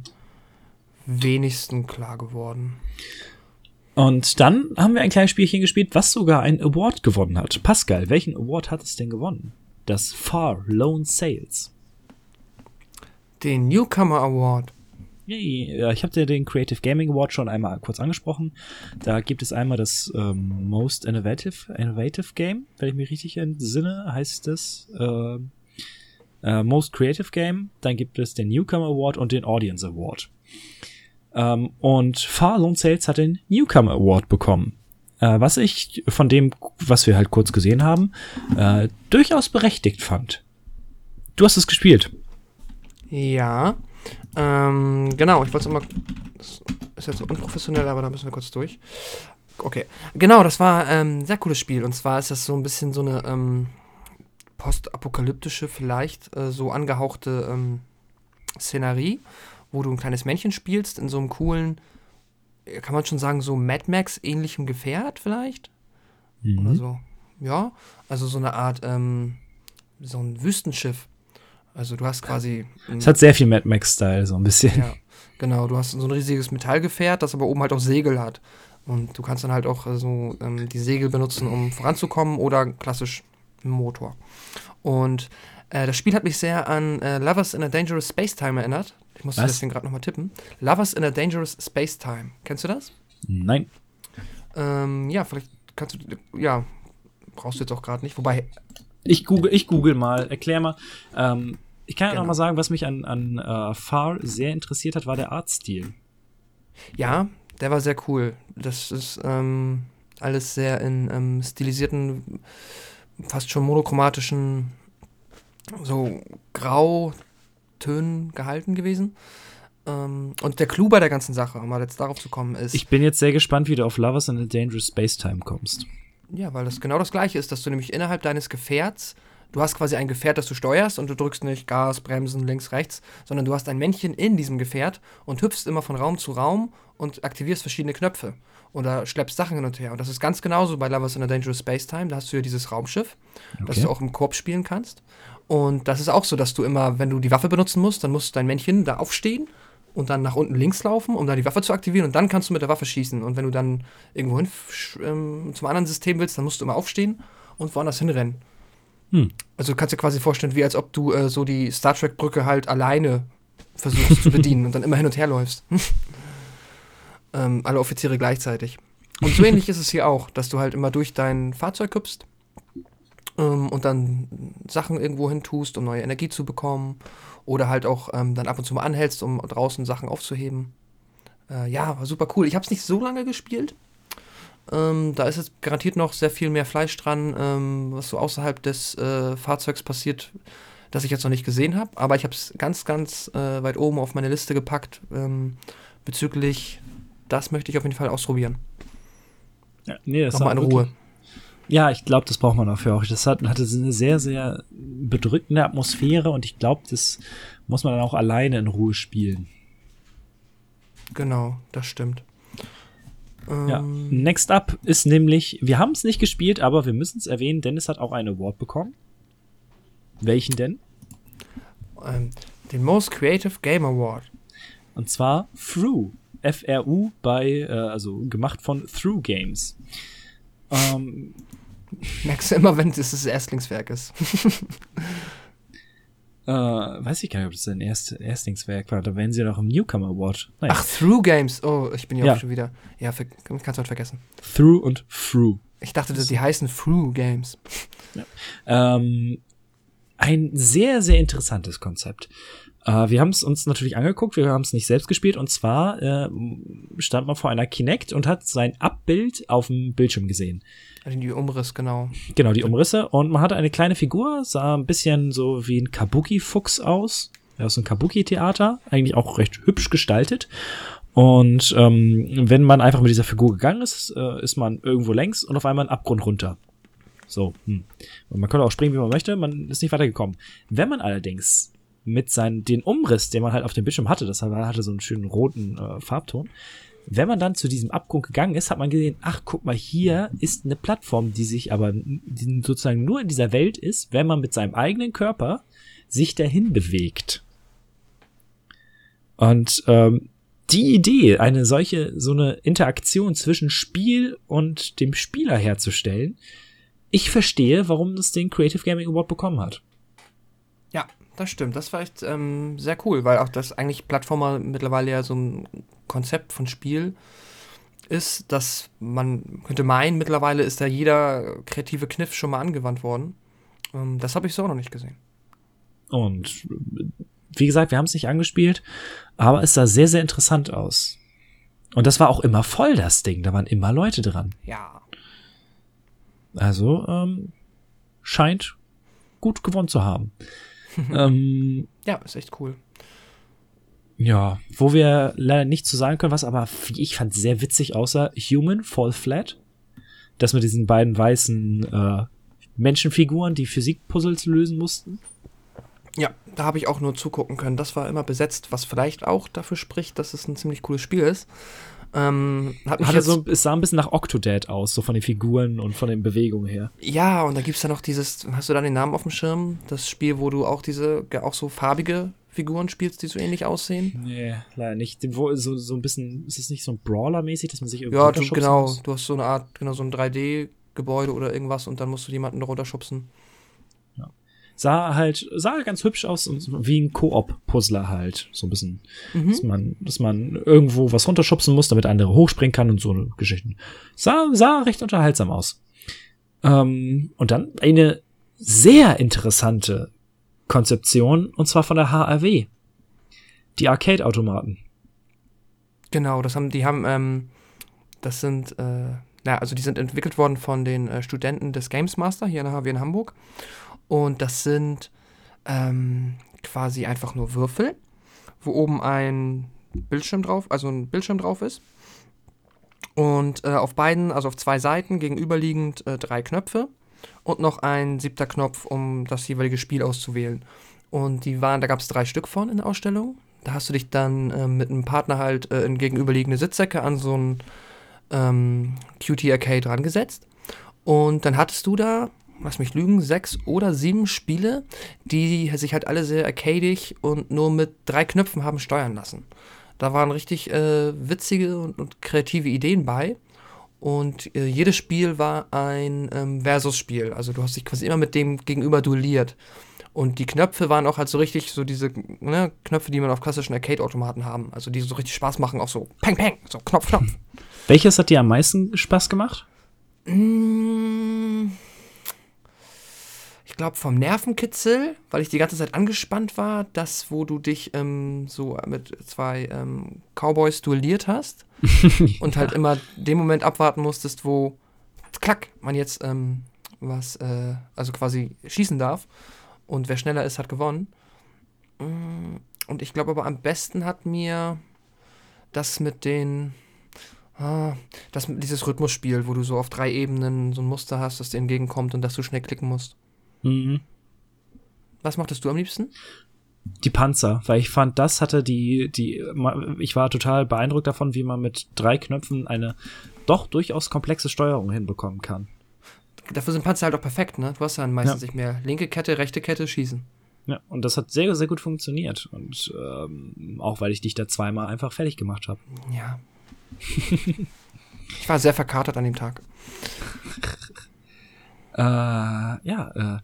Speaker 3: wenigsten klar geworden.
Speaker 1: Und dann haben wir ein kleines Spielchen gespielt, was sogar einen Award gewonnen hat. Pascal, welchen Award hat es denn gewonnen? Das Far Lone Sales.
Speaker 3: Den Newcomer Award.
Speaker 1: Yay, ich habe dir den Creative Gaming Award schon einmal kurz angesprochen. Da gibt es einmal das ähm, Most Innovative, Innovative Game, wenn ich mich richtig entsinne, heißt das. Äh, äh, Most Creative Game. Dann gibt es den Newcomer Award und den Audience Award. Ähm, und Far Lone Sales hat den Newcomer Award bekommen. Äh, was ich von dem, was wir halt kurz gesehen haben, äh, durchaus berechtigt fand. Du hast es gespielt.
Speaker 3: Ja. Ähm, genau, ich wollte es immer. Das ist jetzt unprofessionell, aber da müssen wir kurz durch. Okay. Genau, das war ähm, ein sehr cooles Spiel. Und zwar ist das so ein bisschen so eine ähm, postapokalyptische, vielleicht äh, so angehauchte ähm, Szenerie, wo du ein kleines Männchen spielst in so einem coolen, äh, kann man schon sagen, so Mad Max-ähnlichem Gefährt vielleicht?
Speaker 1: Mhm.
Speaker 3: Oder so. Ja, also so eine Art, ähm, so ein Wüstenschiff. Also du hast quasi.
Speaker 1: Es hat sehr viel Mad Max-Style, so ein bisschen.
Speaker 3: ja, genau. Du hast so ein riesiges Metallgefährt, das aber oben halt auch Segel hat. Und du kannst dann halt auch äh, so ähm, die Segel benutzen, um voranzukommen oder klassisch einen Motor. Und äh, das Spiel hat mich sehr an äh, Lovers in a Dangerous Space Time erinnert. Ich musste
Speaker 1: Was?
Speaker 3: deswegen gerade nochmal tippen. Lovers in a Dangerous Space Time. Kennst du das?
Speaker 1: Nein.
Speaker 3: Ähm, ja, vielleicht kannst du. Ja, brauchst du jetzt auch gerade nicht. Wobei,
Speaker 1: Ich google, ich google mal, erklär mal. Ähm, ich kann ja
Speaker 3: Genau.
Speaker 1: noch mal sagen, was mich an, an äh, Far sehr interessiert hat, war der Artstil.
Speaker 3: Ja, der war sehr cool. Das ist ähm, alles sehr in ähm, stilisierten, fast schon monochromatischen, so Grautönen gehalten gewesen. Ähm, und der Clou bei der ganzen Sache, um mal jetzt darauf zu kommen, ist,
Speaker 1: Ich bin jetzt sehr gespannt, wie du auf Lovers in a Dangerous Space Time kommst.
Speaker 3: Ja, weil das genau das gleiche ist, dass du nämlich innerhalb deines Gefährts, du hast quasi ein Gefährt, das du steuerst und du drückst nicht Gas, Bremsen, links, rechts, sondern du hast ein Männchen in diesem Gefährt und hüpfst immer von Raum zu Raum und aktivierst verschiedene Knöpfe oder schleppst Sachen hin und her. Und das ist ganz genauso bei Lovers in a Dangerous Space Time. Da hast du ja dieses Raumschiff, okay. das du auch im Korb spielen kannst. Und das ist auch so, dass du immer, wenn du die Waffe benutzen musst, dann muss dein Männchen da aufstehen und dann nach unten links laufen, um da die Waffe zu aktivieren und dann kannst du mit der Waffe schießen. Und wenn du dann irgendwo hin ähm, zum anderen System willst, dann musst du immer aufstehen und woanders hinrennen. Hm. Also du kannst dir quasi vorstellen, wie als ob du äh, so die Star Trek Brücke halt alleine versuchst zu *laughs* bedienen und dann immer hin und her läufst. *laughs* ähm, alle Offiziere gleichzeitig. Und so ähnlich ist es hier auch, dass du halt immer durch dein Fahrzeug hüpfst ähm, und dann Sachen irgendwo hin tust, um neue Energie zu bekommen. Oder halt auch ähm, dann ab und zu mal anhältst, um draußen Sachen aufzuheben. Äh, ja, war super cool. Ich habe es nicht so lange gespielt. Ähm, da ist jetzt garantiert noch sehr viel mehr Fleisch dran, ähm, was so außerhalb des äh, Fahrzeugs passiert, das ich jetzt noch nicht gesehen habe. Aber ich habe es ganz, ganz äh, weit oben auf meine Liste gepackt ähm, bezüglich, das möchte ich auf jeden Fall ausprobieren.
Speaker 1: Ja, nee, das Nochmal in Ruhe. Ja, ich glaube, das braucht man dafür auch. Das hat, hatte eine sehr, sehr bedrückende Atmosphäre und ich glaube, das muss man dann auch alleine in Ruhe spielen.
Speaker 3: Genau, das stimmt.
Speaker 1: Ja. Ähm, Next up ist nämlich, wir haben es nicht gespielt, aber wir müssen es erwähnen, Dennis hat auch einen Award bekommen. Welchen denn?
Speaker 3: Ähm, den Most Creative Game Award.
Speaker 1: Und zwar Through. F-R-U bei, äh, also gemacht von Through Games.
Speaker 3: Ähm, Merkst du immer, wenn es das Erstlingswerk ist. *laughs*
Speaker 1: äh, weiß ich gar nicht, ob das ein Erst Erstlingswerk war. Da wären sie doch im Newcomer Award.
Speaker 3: Naja. Ach, Through Games. Oh, ich bin ja, ja. auch schon wieder. Ja, kannst du halt vergessen.
Speaker 1: Through und Through.
Speaker 3: Ich dachte, die heißen Through Games.
Speaker 1: Ja. Ähm, ein sehr, sehr interessantes Konzept. Äh, wir haben es uns natürlich angeguckt, wir haben es nicht selbst gespielt und zwar äh, stand man vor einer Kinect und hat sein Abbild auf dem Bildschirm gesehen.
Speaker 3: Also die Umriss, genau.
Speaker 1: Genau, die Umrisse. Und man hatte eine kleine Figur, sah ein bisschen so wie ein Kabuki-Fuchs aus. Ja, aus einem Kabuki-Theater. Eigentlich auch recht hübsch gestaltet. Und ähm, wenn man einfach mit dieser Figur gegangen ist, äh, ist man irgendwo längs und auf einmal einen Abgrund runter. So. Hm. Und man konnte auch springen, wie man möchte, man ist nicht weitergekommen. Wenn man allerdings mit seinen, den Umriss, den man halt auf dem Bildschirm hatte, das hatte so einen schönen roten äh, Farbton, wenn man dann zu diesem Abgrund gegangen ist, hat man gesehen, ach, guck mal, hier ist eine Plattform, die sich aber die sozusagen nur in dieser Welt ist, wenn man mit seinem eigenen Körper sich dahin bewegt. Und ähm, die Idee, eine solche, so eine Interaktion zwischen Spiel und dem Spieler herzustellen, ich verstehe, warum das den Creative Gaming Award bekommen hat.
Speaker 3: Das stimmt. Das war echt ähm, sehr cool, weil auch das eigentlich Plattformer mittlerweile ja so ein Konzept von Spiel ist, dass man könnte meinen, mittlerweile ist da jeder kreative Kniff schon mal angewandt worden. Ähm, das habe ich so noch nicht gesehen.
Speaker 1: Und wie gesagt, wir haben es nicht angespielt, aber es sah sehr, sehr interessant aus. Und das war auch immer voll, das Ding. Da waren immer Leute dran.
Speaker 3: Ja.
Speaker 1: Also, ähm, scheint gut gewonnen zu haben. *laughs*
Speaker 3: ähm, ja, ist echt cool.
Speaker 1: Ja, wo wir leider nicht zu sagen können, was aber ich fand sehr witzig außer Human Fall Flat. Das mit diesen beiden weißen äh, Menschenfiguren, die Physikpuzzles lösen mussten.
Speaker 3: Ja, da habe ich auch nur zugucken können. Das war immer besetzt, was vielleicht auch dafür spricht, dass es ein ziemlich cooles Spiel ist.
Speaker 1: Ähm, hat mich Hatte so, es sah ein bisschen nach Octodad aus, so von den Figuren und von den Bewegungen her.
Speaker 3: Ja, und da gibt es ja noch dieses, hast du da den Namen auf dem Schirm? Das Spiel, wo du auch diese, auch so farbige Figuren spielst, die so ähnlich aussehen?
Speaker 1: Nee, leider nicht. So, so ein bisschen, ist es nicht so ein Brawler-mäßig, dass man sich
Speaker 3: irgendwie Ja, du, genau. Muss? Du hast so eine Art, genau, so ein 3D-Gebäude oder irgendwas und dann musst du jemanden darunter schubsen
Speaker 1: sah halt, sah ganz hübsch aus, wie ein Koop-Puzzler halt. So ein bisschen. Mhm. Dass man, dass man irgendwo was runterschubsen muss, damit andere hochspringen kann und so Geschichten. Sah, sah recht unterhaltsam aus. Ähm, und dann eine sehr interessante Konzeption, und zwar von der HRW. Die Arcade-Automaten.
Speaker 3: Genau, das haben, die haben, ähm, das sind, äh, na, also die sind entwickelt worden von den äh, Studenten des Games Master hier an der HW in Hamburg. Und das sind ähm, quasi einfach nur Würfel, wo oben ein Bildschirm drauf, also ein Bildschirm drauf ist. Und äh, auf beiden, also auf zwei Seiten gegenüberliegend äh, drei Knöpfe und noch ein siebter Knopf, um das jeweilige Spiel auszuwählen. Und die waren, da gab es drei Stück von in der Ausstellung. Da hast du dich dann äh, mit einem Partner halt äh, in gegenüberliegende Sitzsäcke an so ein ähm, QT Arcade rangesetzt. Und dann hattest du da, lass mich lügen, sechs oder sieben Spiele, die sich halt alle sehr arcadig und nur mit drei Knöpfen haben steuern lassen. Da waren richtig äh, witzige und, und, kreative Ideen bei. Und äh, jedes Spiel war ein ähm, Versus-Spiel. Also du hast dich quasi immer mit dem gegenüber duelliert. Und die Knöpfe waren auch halt so richtig so diese ne, Knöpfe, die man auf klassischen Arcade-Automaten haben. Also die so richtig Spaß machen, auch so Peng, Peng, so Knopf, Knopf.
Speaker 1: Welches hat dir am meisten Spaß gemacht?
Speaker 3: Mmh ich glaube, vom Nervenkitzel, weil ich die ganze Zeit angespannt war, das, wo du dich ähm, so mit zwei ähm, Cowboys duelliert hast *laughs* und halt immer den Moment abwarten musstest, wo klack, man jetzt ähm, was, äh, also quasi schießen darf und wer schneller ist, hat gewonnen. Mm, und ich glaube aber am besten hat mir das mit den, ah, das, dieses Rhythmusspiel, wo du so auf drei Ebenen so ein Muster hast, das dir entgegenkommt und dass du schnell klicken musst. Mhm. Was mochtest du am liebsten?
Speaker 1: Die Panzer, weil ich fand, das hatte die, die, ich war total beeindruckt davon, wie man mit drei Knöpfen eine doch durchaus komplexe Steuerung hinbekommen kann.
Speaker 3: Dafür sind Panzer halt auch perfekt, ne? Du hast dann meistens ja. nicht mehr linke Kette, rechte Kette, schießen.
Speaker 1: Ja, und das hat sehr, sehr gut funktioniert. Und ähm, auch weil ich dich da zweimal einfach fertig gemacht habe.
Speaker 3: Ja. ich war sehr verkatert an dem Tag. *laughs*
Speaker 1: äh, ja, äh,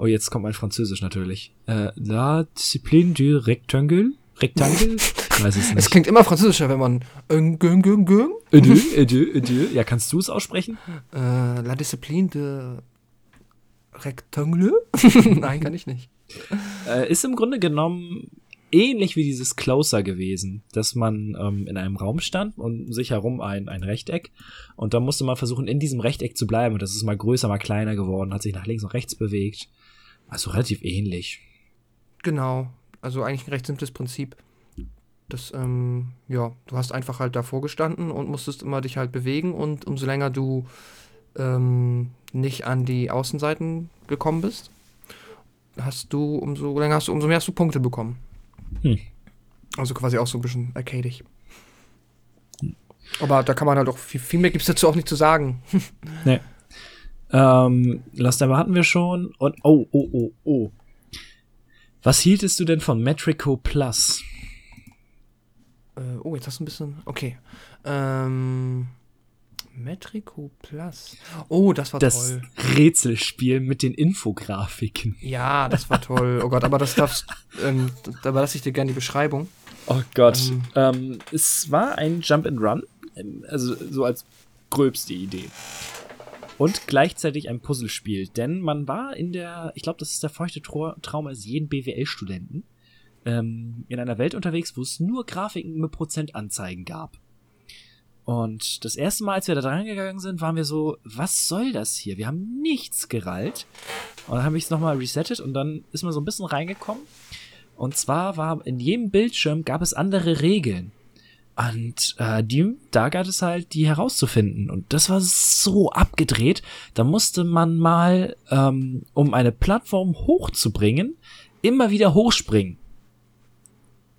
Speaker 1: Oh, jetzt kommt mein Französisch natürlich. Äh, la discipline du rectangle? Rectangle?
Speaker 3: Weiß es *laughs* nicht. Es klingt immer französischer, wenn man
Speaker 1: Adieu, adieu, adieu. Ja, kannst du es aussprechen?
Speaker 3: Äh, la discipline de rectangle? *laughs* Nein, kann ich nicht.
Speaker 1: Äh, ist im Grunde genommen ähnlich wie dieses Closer gewesen, dass man ähm, in einem Raum stand und sich herum ein, ein Rechteck und da musste man versuchen, in diesem Rechteck zu bleiben und das ist mal größer, mal kleiner geworden, hat sich nach links und rechts bewegt. Also relativ ähnlich.
Speaker 3: Genau. Also eigentlich ein recht simples Prinzip. Das, ähm, ja, du hast einfach halt davor gestanden und musstest immer dich halt bewegen und umso länger du ähm, nicht an die Außenseiten gekommen bist, hast du, umso länger hast du, umso mehr hast du Punkte bekommen. Hm. Also quasi auch so ein bisschen arcadig. Aber da kann man halt auch, viel, viel mehr gibt es dazu auch nicht zu sagen.
Speaker 1: nee. *laughs* Ähm, Lost Ever hatten wir schon. Und, oh, oh, oh, oh. Was hieltest du denn von Metrico Plus?
Speaker 3: Äh, oh, jetzt hast du ein bisschen. Okay. Ähm. Metrico Plus. Oh, das war
Speaker 1: das
Speaker 3: toll.
Speaker 1: Das Rätselspiel mit den Infografiken.
Speaker 3: Ja, das war toll. Oh Gott, aber das darfst. Ähm, da lasse ich dir gerne die Beschreibung.
Speaker 1: Oh Gott. Ähm, ähm, es war ein Jump and Run. Ähm, also so als gröbste Idee und gleichzeitig ein Puzzlespiel. Denn man war in der, ich glaube, das ist der feuchte Traum als jeden BWL-Studenten, ähm, in einer Welt unterwegs, wo es nur Grafiken mit Prozentanzeigen gab. Und das erste Mal, als wir da dran sind, waren wir so, was soll das hier? Wir haben nichts gerallt. Und dann habe ich es nochmal resettet und dann ist man so ein bisschen reingekommen. Und zwar war in jedem Bildschirm gab es andere Regeln. Und äh, die, da gab es halt, die herauszufinden. Und das war so abgedreht. Da musste man mal, ähm, um eine Plattform hochzubringen, immer wieder hochspringen.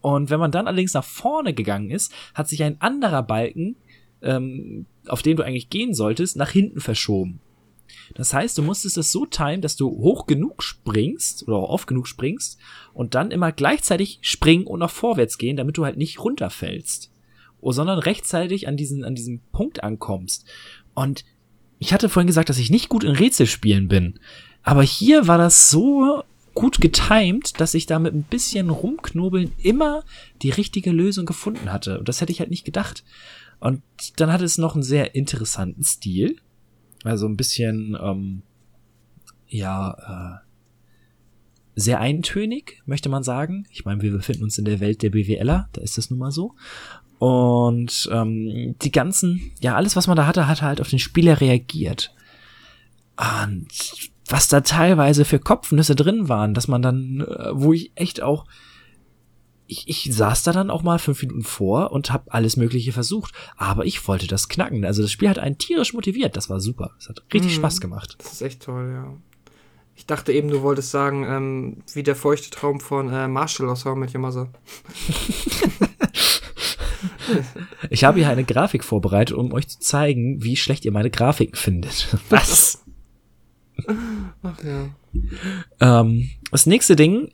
Speaker 1: Und wenn man dann allerdings nach vorne gegangen ist, hat sich ein anderer Balken, ähm, auf den du eigentlich gehen solltest, nach hinten verschoben. Das heißt, du musstest es so timen, dass du hoch genug springst oder oft genug springst und dann immer gleichzeitig springen und nach vorwärts gehen, damit du halt nicht runterfällst sondern rechtzeitig an diesen, an diesem Punkt ankommst. Und ich hatte vorhin gesagt, dass ich nicht gut in Rätselspielen bin. Aber hier war das so gut getimed, dass ich da mit ein bisschen rumknobeln immer die richtige Lösung gefunden hatte. Und das hätte ich halt nicht gedacht. Und dann hatte es noch einen sehr interessanten Stil. Also ein bisschen, ähm, ja, äh, sehr eintönig, möchte man sagen. Ich meine, wir befinden uns in der Welt der BWLer, da ist das nun mal so. Und ähm, die ganzen, ja, alles, was man da hatte, hat halt auf den Spieler reagiert. Und was da teilweise für Kopfnüsse drin waren, dass man dann, äh, wo ich echt auch ich, ich saß da dann auch mal fünf Minuten vor und habe alles Mögliche versucht, aber ich wollte das knacken. Also das Spiel hat einen tierisch motiviert. Das war super. Es hat richtig mhm. Spaß gemacht.
Speaker 3: Das ist echt toll, ja. Ich dachte eben, du wolltest sagen, ähm, wie der feuchte Traum von äh, Marshall aus How Met Your *laughs*
Speaker 1: ich habe hier eine Grafik vorbereitet, um euch zu zeigen, wie schlecht ihr meine Grafiken findet. *laughs* Was? Ach ja. Ähm, das nächste Ding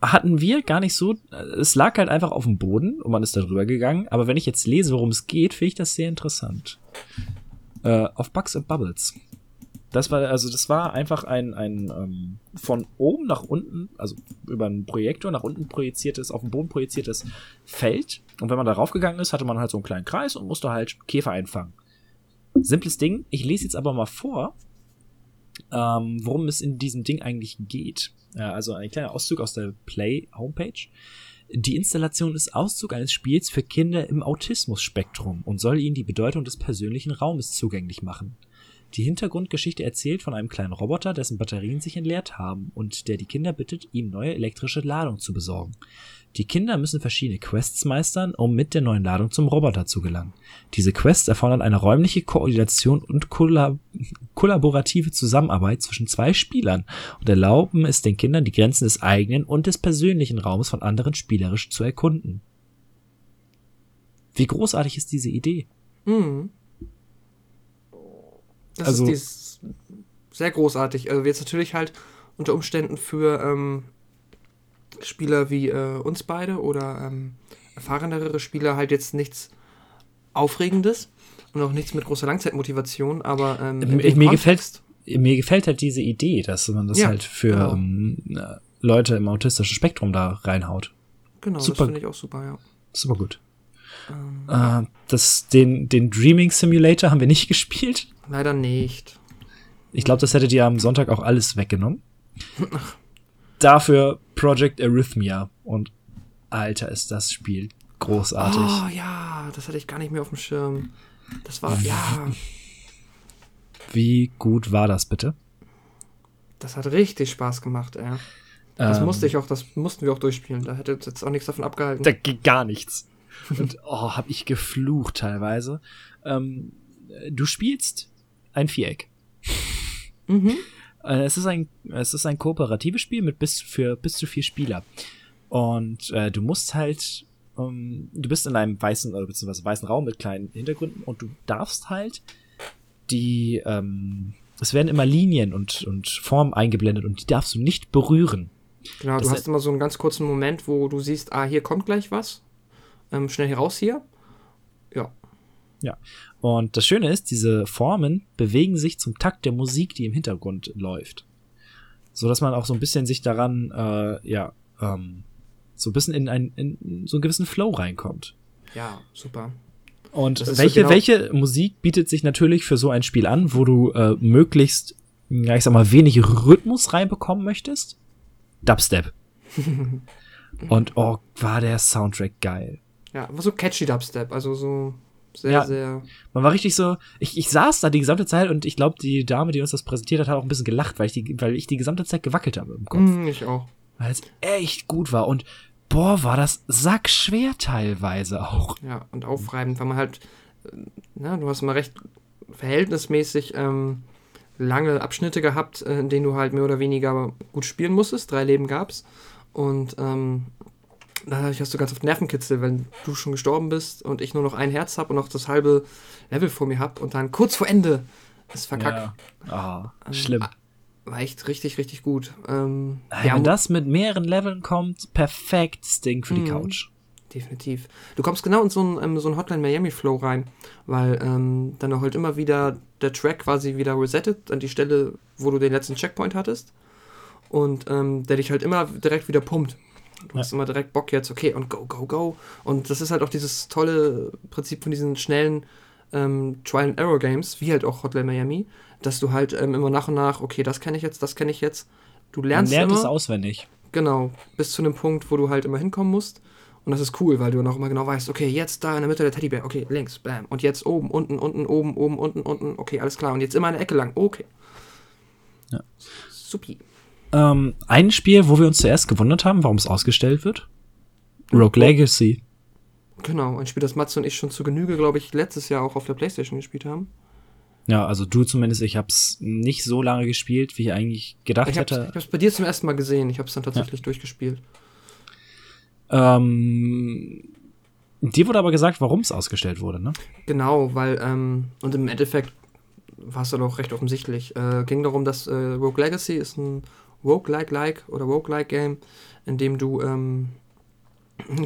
Speaker 1: hatten wir gar nicht so, es lag halt einfach auf dem Boden und man ist da drüber gegangen, aber wenn ich jetzt lese, worum es geht, finde ich das sehr interessant. Äh, auf Bugs and Bubbles. Das war, also das war einfach ein, ein ähm, von oben nach unten, also über einen Projektor nach unten projiziertes, auf den Boden projiziertes Feld. Und wenn man da raufgegangen ist, hatte man halt so einen kleinen Kreis und musste halt Käfer einfangen. Simples Ding. Ich lese jetzt aber mal vor, ähm, worum es in diesem Ding eigentlich geht. Ja, also ein kleiner Auszug aus der Play Homepage. Die Installation ist Auszug eines Spiels für Kinder im Autismus-Spektrum und soll ihnen die Bedeutung des persönlichen Raumes zugänglich machen. Die Hintergrundgeschichte erzählt von einem kleinen Roboter, dessen Batterien sich entleert haben und der die Kinder bittet, ihm neue elektrische Ladung zu besorgen. Die Kinder müssen verschiedene Quests meistern, um mit der neuen Ladung zum Roboter zu gelangen. Diese Quests erfordern eine räumliche Koordination und kollab kollaborative Zusammenarbeit zwischen zwei Spielern und erlauben es den Kindern, die Grenzen des eigenen und des persönlichen Raums von anderen spielerisch zu erkunden. Wie großartig ist diese Idee? Mhm.
Speaker 3: Das also, ist sehr großartig. Also jetzt natürlich halt unter Umständen für ähm, Spieler wie äh, uns beide oder ähm, erfahrenere Spieler halt jetzt nichts Aufregendes und auch nichts mit großer Langzeitmotivation, aber ähm,
Speaker 1: mir, mir gefällt mir gefällt halt diese Idee, dass man das ja, halt für genau. ähm, Leute im autistischen Spektrum da reinhaut.
Speaker 3: Genau, super, das finde ich auch super, ja.
Speaker 1: Super gut. Ähm, äh, das, den, den Dreaming Simulator haben wir nicht *laughs* gespielt.
Speaker 3: Leider nicht.
Speaker 1: Ich glaube, das hättet ihr am Sonntag auch alles weggenommen. Dafür Project Arrhythmia. Und Alter, ist das Spiel großartig.
Speaker 3: Oh ja, das hatte ich gar nicht mehr auf dem Schirm. Das war, ja.
Speaker 1: Wie gut war das bitte?
Speaker 3: Das hat richtig Spaß gemacht, ey. Das ähm, musste ich auch, das mussten wir auch durchspielen. Da hätte jetzt auch nichts davon abgehalten.
Speaker 1: Da geht gar nichts. Und oh, hab ich geflucht teilweise. Ähm, du spielst ein Viereck. Mhm. Äh, es ist ein, es ist ein kooperatives Spiel mit bis für bis zu vier Spieler. Und äh, du musst halt, ähm, du bist in einem weißen oder beziehungsweise weißen Raum mit kleinen Hintergründen und du darfst halt die, ähm, es werden immer Linien und, und Formen eingeblendet und die darfst du nicht berühren.
Speaker 3: Genau, das du hast immer so einen ganz kurzen Moment, wo du siehst, ah, hier kommt gleich was. Ähm, schnell hier raus hier. Ja.
Speaker 1: Und das Schöne ist, diese Formen bewegen sich zum Takt der Musik, die im Hintergrund läuft. So dass man auch so ein bisschen sich daran, äh, ja, ähm, so ein bisschen in, ein, in so einen gewissen Flow reinkommt.
Speaker 3: Ja, super.
Speaker 1: Und welche, so genau welche Musik bietet sich natürlich für so ein Spiel an, wo du äh, möglichst, ja, ich sag mal, wenig Rhythmus reinbekommen möchtest? Dubstep. *laughs* Und oh, war der Soundtrack geil.
Speaker 3: Ja, war so catchy Dubstep, also so sehr, ja, sehr.
Speaker 1: Man war richtig so, ich, ich saß da die gesamte Zeit und ich glaube, die Dame, die uns das präsentiert hat, hat auch ein bisschen gelacht, weil ich die, weil ich die gesamte Zeit gewackelt habe im Kopf.
Speaker 3: Mm, ich auch.
Speaker 1: Weil es echt gut war und boah, war das sackschwer teilweise auch.
Speaker 3: Ja, und aufreibend, weil man halt, na, du hast mal recht verhältnismäßig ähm, lange Abschnitte gehabt, äh, in denen du halt mehr oder weniger gut spielen musstest. Drei Leben gab's. Und ähm, dadurch hast du ganz oft Nervenkitzel, wenn du schon gestorben bist und ich nur noch ein Herz habe und noch das halbe Level vor mir habe und dann kurz vor Ende ist verkackt.
Speaker 1: Ja. Oh, schlimm.
Speaker 3: War echt richtig, richtig gut. Ähm,
Speaker 1: hey, wenn das mit mehreren Leveln kommt, perfektes Ding für die mhm. Couch.
Speaker 3: Definitiv. Du kommst genau in so einen, ähm, so einen Hotline Miami Flow rein, weil ähm, dann halt immer wieder der Track quasi wieder resettet an die Stelle, wo du den letzten Checkpoint hattest. Und der dich halt immer direkt wieder pumpt. Du ja. hast immer direkt Bock jetzt, okay, und go, go, go. Und das ist halt auch dieses tolle Prinzip von diesen schnellen ähm, Trial-and-Error-Games, wie halt auch Hotline Miami, dass du halt ähm, immer nach und nach, okay, das kenne ich jetzt, das kenne ich jetzt. Du lernst
Speaker 1: Man lernt
Speaker 3: immer,
Speaker 1: es auswendig.
Speaker 3: Genau, bis zu einem Punkt, wo du halt immer hinkommen musst. Und das ist cool, weil du dann auch immer genau weißt, okay, jetzt da in der Mitte der Teddybär, okay, links, bam. Und jetzt oben, unten, unten, oben, oben, unten, unten, okay, alles klar. Und jetzt immer eine Ecke lang, okay.
Speaker 1: Ja. Supi. Ähm, ein Spiel, wo wir uns zuerst gewundert haben, warum es ausgestellt wird. Rogue Legacy.
Speaker 3: Genau, ein Spiel, das Matze und ich schon zu Genüge, glaube ich, letztes Jahr auch auf der Playstation gespielt haben.
Speaker 1: Ja, also du zumindest, ich hab's nicht so lange gespielt, wie ich eigentlich gedacht
Speaker 3: Ich hab's,
Speaker 1: hätte.
Speaker 3: ich hab's bei dir zum ersten Mal gesehen, ich hab's dann tatsächlich durchgespielt.
Speaker 1: Ähm, dir wurde aber gesagt, warum es ausgestellt wurde, ne?
Speaker 3: Genau, weil, ähm, und im Endeffekt war es dann auch recht offensichtlich. Äh, ging darum, dass äh, Rogue Legacy ist ein Roguelike-like oder Roguelike-Game, in dem du ähm,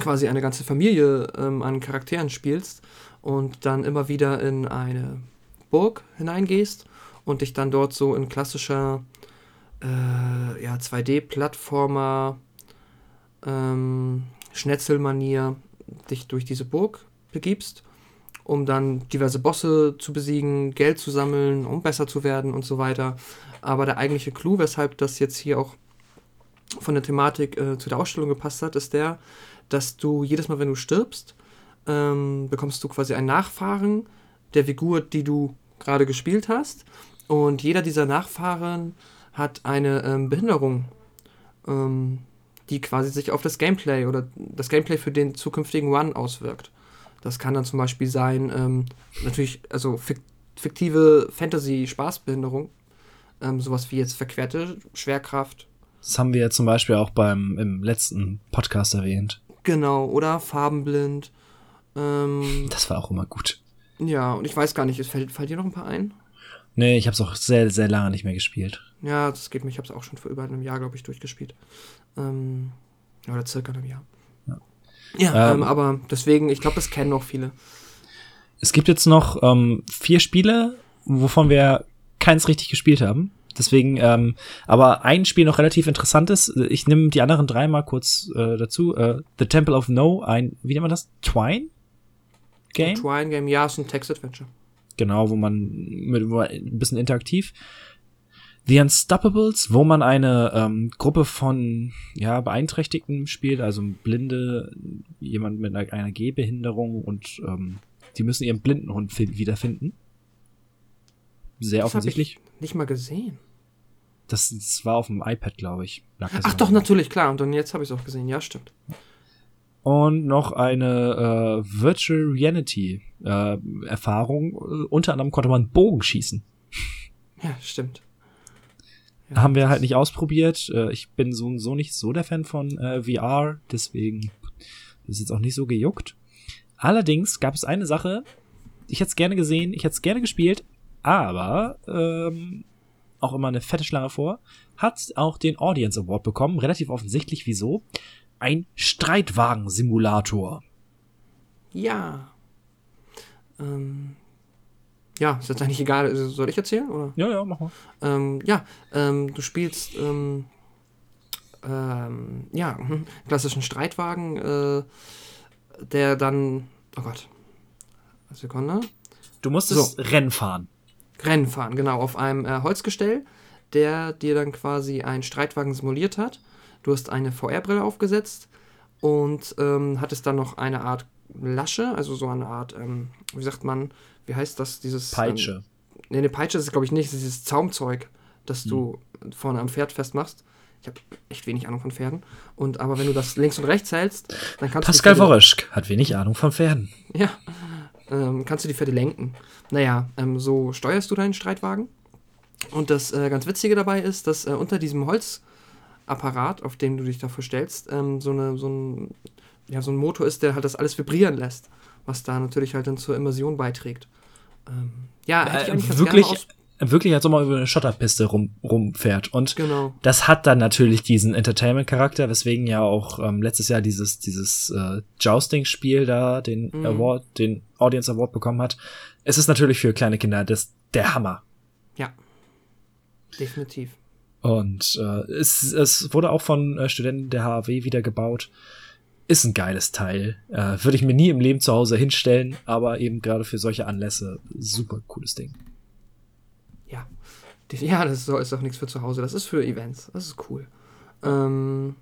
Speaker 3: quasi eine ganze Familie ähm, an Charakteren spielst und dann immer wieder in eine Burg hineingehst und dich dann dort so in klassischer äh, ja, 2D-Plattformer ähm, Schnetzelmanier dich durch diese Burg begibst, um dann diverse Bosse zu besiegen, Geld zu sammeln, um besser zu werden und so weiter. Aber der eigentliche Clou, weshalb das jetzt hier auch von der Thematik äh, zu der Ausstellung gepasst hat, ist der, dass du jedes Mal, wenn du stirbst, ähm, bekommst du quasi einen Nachfahren der Figur, die du gerade gespielt hast. Und jeder dieser Nachfahren hat eine ähm, Behinderung, ähm, die quasi sich auf das Gameplay oder das Gameplay für den zukünftigen One auswirkt. Das kann dann zum Beispiel sein, ähm, natürlich, also fik fiktive Fantasy-Spaßbehinderung, ähm, sowas wie jetzt verquerte Schwerkraft,
Speaker 1: Das haben wir ja zum Beispiel auch beim im letzten Podcast erwähnt.
Speaker 3: genau, oder farbenblind. Ähm, *laughs*
Speaker 1: Das war auch immer gut.
Speaker 3: ja, und ich weiß gar nicht, es fällt, fällt dir noch ein paar ein?
Speaker 1: Nee, ich hab's auch sehr, sehr lange nicht mehr gespielt.
Speaker 3: Ja, das geht mir. Ich habe es auch schon vor über einem Jahr, glaube ich, durchgespielt. Ähm, oder circa einem Jahr.
Speaker 1: Ja. Ähm,
Speaker 3: ähm, aber deswegen, ich glaube, das kennen auch viele.
Speaker 1: Es gibt jetzt noch ähm, vier Spiele, wovon wir keins richtig gespielt haben. Deswegen, ähm, aber ein Spiel noch relativ interessant ist. Ich nehme die anderen drei mal kurz äh, dazu. Äh, The Temple of No, ein, wie nennt man das? Twine? Game?
Speaker 3: Twine Game, ja, ist ein Text-Adventure.
Speaker 1: Genau, wo man mit wo man ein bisschen interaktiv. The Unstoppables, wo man eine ähm, Gruppe von ja, Beeinträchtigten spielt, also Blinde, jemand mit einer, einer Gehbehinderung und ähm, die müssen ihren Blindenhund fi- wiederfinden. Sehr
Speaker 3: Das hab
Speaker 1: offensichtlich.
Speaker 3: Ich nicht mal gesehen.
Speaker 1: Das, das war auf dem iPad, glaube ich.
Speaker 3: Ach doch, natürlich, klar. Und dann jetzt habe ich es auch gesehen. Ja, stimmt.
Speaker 1: Und noch eine äh, Virtual Reality äh, Erfahrung. Äh, Unter anderem konnte man Bogen schießen.
Speaker 3: Ja, stimmt.
Speaker 1: Haben wir halt nicht ausprobiert. Äh, Ich bin so, so nicht so der Fan von äh, VR, deswegen ist jetzt auch nicht so gejuckt. Allerdings gab es eine Sache, ich hätte es gerne gesehen, ich hätte es gerne gespielt, aber ähm, auch immer eine fette Schlange vor, hat auch den Audience Award bekommen, relativ offensichtlich, wieso? Ein Streitwagen-Simulator.
Speaker 3: Ja. Ähm, ja, ist jetzt eigentlich egal. Also, Soll ich erzählen? Oder?
Speaker 1: Ja, ja, mach mal.
Speaker 3: Ähm, ja, ähm, du spielst ähm, ähm, ja, mhm, klassischen Streitwagen, äh, der dann, oh Gott, eine Sekunde,
Speaker 1: Du musstest Rennen fahren.
Speaker 3: Rennen fahren, genau, auf einem äh, Holzgestell, der dir dann quasi einen Streitwagen simuliert hat. Du hast eine VR-Brille aufgesetzt und ähm, hattest dann noch eine Art Lasche, also so eine Art, ähm, wie sagt man, wie heißt das, dieses...
Speaker 1: Peitsche.
Speaker 3: Ähm, nee, eine Peitsche ist es, glaube ich nicht, das ist dieses Zaumzeug, das du vorne am Pferd festmachst. Ich habe echt wenig Ahnung von Pferden. Und aber wenn du das links und rechts hältst, dann kannst
Speaker 1: Pascal
Speaker 3: du Pferde,
Speaker 1: Woroschk hat wenig Ahnung von Pferden.
Speaker 3: ja, ähm, kannst du die Pferde lenken. Naja, ähm, so steuerst du deinen Streitwagen. Und das äh, ganz Witzige dabei ist, dass äh, unter diesem Holzapparat, auf dem du dich dafür stellst, ähm, so, eine, so, ein, ja, so ein Motor ist, der halt das alles vibrieren lässt. Was da natürlich halt dann zur Immersion beiträgt. Ähm, ja, hätte ich eigentlich
Speaker 1: wirklich, wirklich, als ob man über eine Schotterpiste rum, rumfährt. Und
Speaker 3: Genau.
Speaker 1: das hat dann natürlich diesen Entertainment-Charakter, weswegen ja auch ähm, letztes Jahr dieses, dieses äh, Jousting-Spiel da den
Speaker 3: Mhm.
Speaker 1: Award, den Audience Award bekommen hat. Es ist natürlich für kleine Kinder das, der Hammer.
Speaker 3: Ja. Definitiv.
Speaker 1: Und äh, es, es wurde auch von äh, Studenten der HAW wieder gebaut. Ist ein geiles Teil. Äh, Würde ich mir nie im Leben zu Hause hinstellen, aber eben gerade für solche Anlässe super cooles Ding.
Speaker 3: Ja. Ja, das ist doch nichts für zu Hause. Das ist für Events. Das ist cool. Ähm,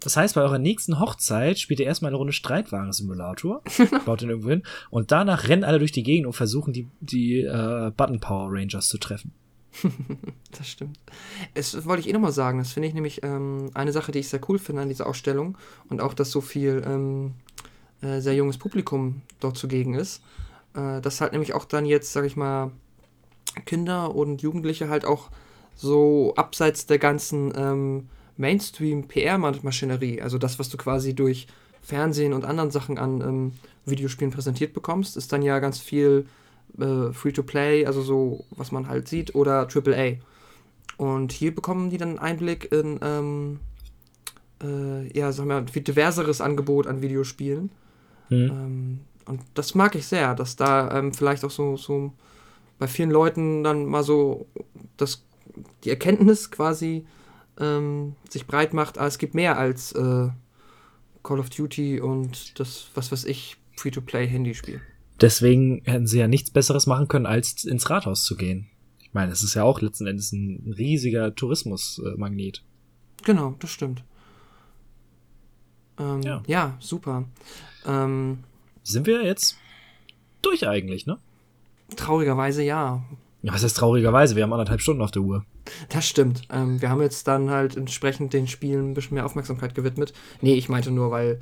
Speaker 1: Das heißt, bei eurer nächsten Hochzeit spielt ihr erstmal eine Runde Streitwagen-Simulator, *laughs* baut den irgendwo hin, und danach rennen alle durch die Gegend und versuchen, die, die äh, Button Power Rangers zu treffen. *laughs*
Speaker 3: das stimmt. Es wollte ich eh nochmal sagen, das finde ich nämlich ähm, eine Sache, die ich sehr cool finde an dieser Ausstellung und auch, dass so viel ähm, äh, sehr junges Publikum dort zugegen ist. Äh, dass halt nämlich auch dann jetzt, sag ich mal, Kinder und Jugendliche halt auch so abseits der ganzen ähm, Mainstream-PR-Maschinerie, also das, was du quasi durch Fernsehen und anderen Sachen an ähm, Videospielen präsentiert bekommst, ist dann ja ganz viel äh, Free-to-Play, also so, was man halt sieht, oder AAA. Und hier bekommen die dann einen Einblick in, ähm, äh, ja, sagen wir, viel diverseres Angebot an Videospielen. Mhm. Ähm, und das mag ich sehr, dass da ähm, vielleicht auch so, so bei vielen Leuten dann mal so das, die Erkenntnis quasi ähm, sich breit macht, ah, es gibt mehr als äh, Call of Duty und das, was weiß ich, Free-to-Play-Handyspiel.
Speaker 1: Deswegen hätten sie ja nichts Besseres machen können, als ins Rathaus zu gehen. Ich meine, es ist ja auch letzten Endes ein riesiger Tourismusmagnet.
Speaker 3: Genau, das stimmt. Ähm, ja. ja. super. Ähm,
Speaker 1: Sind wir jetzt durch eigentlich, ne?
Speaker 3: Traurigerweise ja.
Speaker 1: Ja, was heißt traurigerweise? Wir haben anderthalb Stunden auf der Uhr.
Speaker 3: Das stimmt. Ähm, wir haben jetzt dann halt entsprechend den Spielen ein bisschen mehr Aufmerksamkeit gewidmet. Nee, ich meinte nur, weil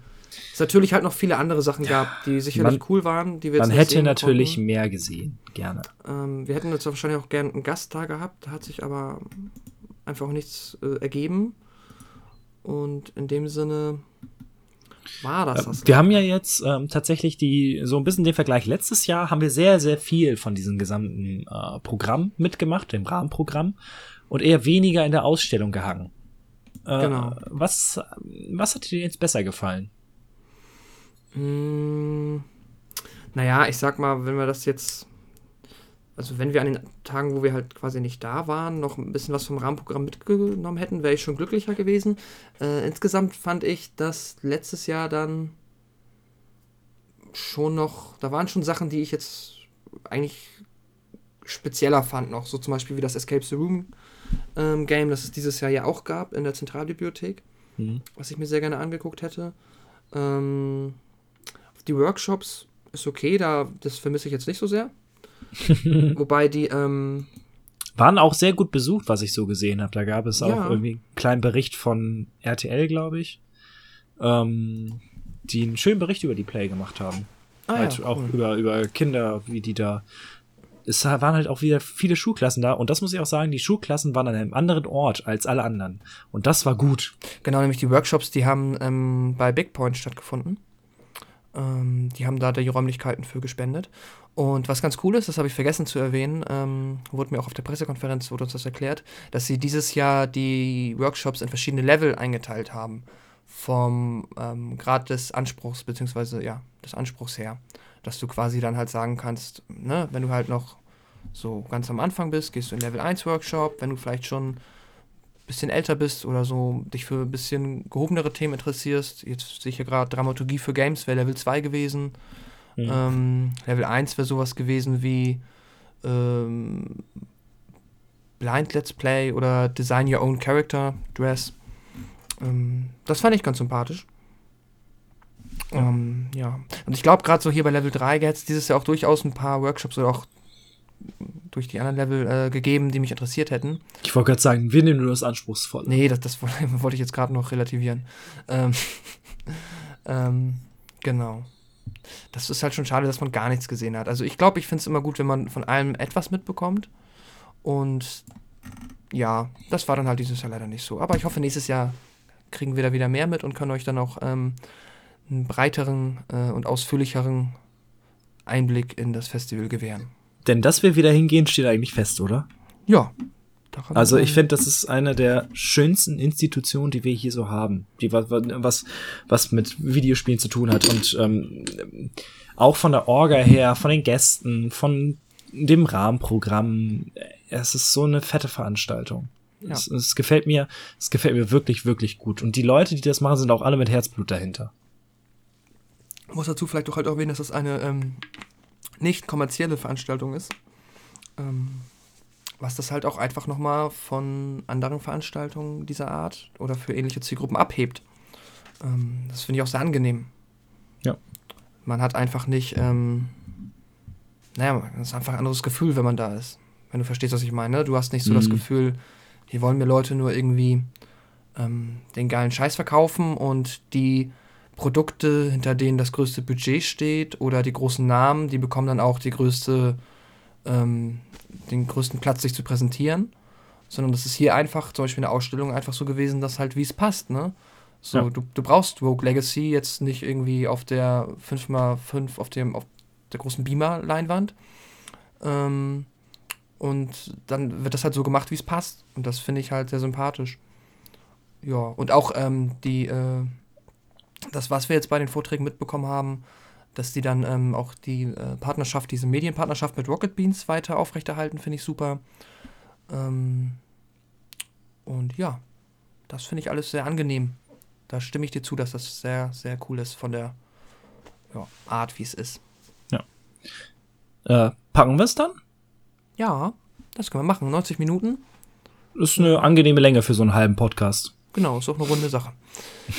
Speaker 3: es natürlich halt noch viele andere Sachen gab, die sicherlich man, cool waren, die wir
Speaker 1: Man hätte natürlich konnten. mehr gesehen, gerne.
Speaker 3: Ähm, wir hätten jetzt wahrscheinlich auch gerne einen Gast da gehabt, hat sich aber einfach nichts äh, ergeben. Und in dem Sinne war das.
Speaker 1: das wir haben ja jetzt ähm, tatsächlich die so ein bisschen den Vergleich. Letztes Jahr haben wir sehr, sehr viel von diesem gesamten äh, Programm mitgemacht, dem Rahmenprogramm, und eher weniger in der Ausstellung gehangen. Äh, genau. Was, was hat dir jetzt besser gefallen?
Speaker 3: Hm, naja, ich sag mal, wenn wir das jetzt, also wenn wir an den Tagen, wo wir halt quasi nicht da waren, noch ein bisschen was vom Rahmenprogramm mitgenommen hätten, wäre ich schon glücklicher gewesen. Äh, insgesamt fand ich, dass letztes Jahr dann schon noch, da waren schon Sachen, die ich jetzt eigentlich spezieller fand noch, so zum Beispiel wie das Escape the Room ähm, Game, das es dieses Jahr ja auch gab in der Zentralbibliothek, mhm. was ich mir sehr gerne angeguckt hätte. Ähm, die Workshops ist okay, da das vermisse ich jetzt nicht so sehr. *laughs* Wobei die ähm,
Speaker 1: waren auch sehr gut besucht, was ich so gesehen habe. Da gab es auch ja. irgendwie einen kleinen Bericht von RTL, glaube ich, ähm, die einen schönen Bericht über die Play gemacht haben. Ah, halt ja, auch cool. über, über Kinder, wie die da. Es waren halt auch wieder viele Schulklassen da und das muss ich auch sagen, die Schulklassen waren an einem anderen Ort als alle anderen. Und das war gut.
Speaker 3: Genau, nämlich die Workshops, die haben ähm, bei Big Point stattgefunden. Ähm, die haben da die Räumlichkeiten für gespendet. Und was ganz cool ist, das habe ich vergessen zu erwähnen, ähm, wurde mir auch auf der Pressekonferenz wurde uns das erklärt, dass sie dieses Jahr die Workshops in verschiedene Level eingeteilt haben. Vom ähm, Grad des Anspruchs, beziehungsweise ja, des Anspruchs her. Dass du quasi dann halt sagen kannst, ne, wenn du halt noch so ganz am Anfang bist, gehst du in Level 1 Workshop, wenn du vielleicht schon bisschen älter bist oder so dich für ein bisschen gehobenere Themen interessierst, jetzt sehe ich hier gerade Dramaturgie für Games, wäre Level 2 gewesen. Mhm. Ähm, Level 1 wäre sowas gewesen wie ähm, Blind Let's Play oder Design Your Own Character Dress. Ähm, das fand ich ganz sympathisch. Ähm, ja. Und ich glaube, gerade so hier bei Level 3 gäbe es dieses Jahr auch durchaus ein paar Workshops oder auch durch die anderen Level äh, gegeben, die mich interessiert hätten.
Speaker 1: Ich wollte gerade sagen, wir nehmen nur das anspruchsvoll.
Speaker 3: Nee, das, das *laughs* wollte ich jetzt gerade noch relativieren. Ähm, *laughs* ähm, genau. Das ist halt schon schade, dass man gar nichts gesehen hat. Also ich glaube, ich finde es immer gut, wenn man von allem etwas mitbekommt. Und ja, das war dann halt dieses Jahr leider nicht so. Aber ich hoffe, nächstes Jahr kriegen wir da wieder mehr mit und können euch dann auch ähm, einen breiteren äh, und ausführlicheren Einblick in das Festival gewähren.
Speaker 1: Denn dass wir wieder hingehen, steht eigentlich fest, oder?
Speaker 3: Ja.
Speaker 1: Also ich finde, das ist eine der schönsten Institutionen, die wir hier so haben, die was was was mit Videospielen zu tun hat und ähm, auch von der Orga her, von den Gästen, von dem Rahmenprogramm. Es ist so eine fette Veranstaltung. Ja. Es, es gefällt mir, es gefällt mir wirklich wirklich gut und die Leute, die das machen, sind auch alle mit Herzblut dahinter.
Speaker 3: Muss dazu vielleicht auch halt auch erwähnen, dass das eine ähm, nicht kommerzielle Veranstaltung ist. Ähm, was das halt auch einfach nochmal von anderen Veranstaltungen dieser Art oder für ähnliche Zielgruppen abhebt. Ähm, das finde ich auch sehr angenehm.
Speaker 1: Ja.
Speaker 3: Man hat einfach nicht, ähm, naja, es ist einfach ein anderes Gefühl, wenn man da ist. Wenn du verstehst, was ich meine. Du hast nicht so das
Speaker 1: Mhm.
Speaker 3: Gefühl, hier wollen mir Leute nur irgendwie ähm, den geilen Scheiß verkaufen und die Produkte, hinter denen das größte Budget steht oder die großen Namen, die bekommen dann auch die größte, ähm, den größten Platz, sich zu präsentieren. Sondern das ist hier einfach, zum Beispiel in der Ausstellung, einfach so gewesen, dass halt wie es passt, ne? So,
Speaker 1: Ja.
Speaker 3: du, du brauchst Rogue Legacy jetzt nicht irgendwie auf der 5x5 auf dem, auf der großen Beamer-Leinwand. Ähm, und dann wird das halt so gemacht, wie es passt. Und das finde ich halt sehr sympathisch. Ja, und auch ähm, die, äh, das, was wir jetzt bei den Vorträgen mitbekommen haben, dass die dann ähm, auch die äh, Partnerschaft, diese Medienpartnerschaft mit Rocket Beans weiter aufrechterhalten, finde ich super. Ähm, und ja, das finde ich alles sehr angenehm. Da stimme ich dir zu, dass das sehr, sehr cool ist von der ja, Art, wie es ist.
Speaker 1: Äh, packen wir es dann?
Speaker 3: Ja, das können wir machen. 90 Minuten.
Speaker 1: Das ist eine angenehme Länge für so einen halben Podcast.
Speaker 3: Genau, ist auch eine runde Sache.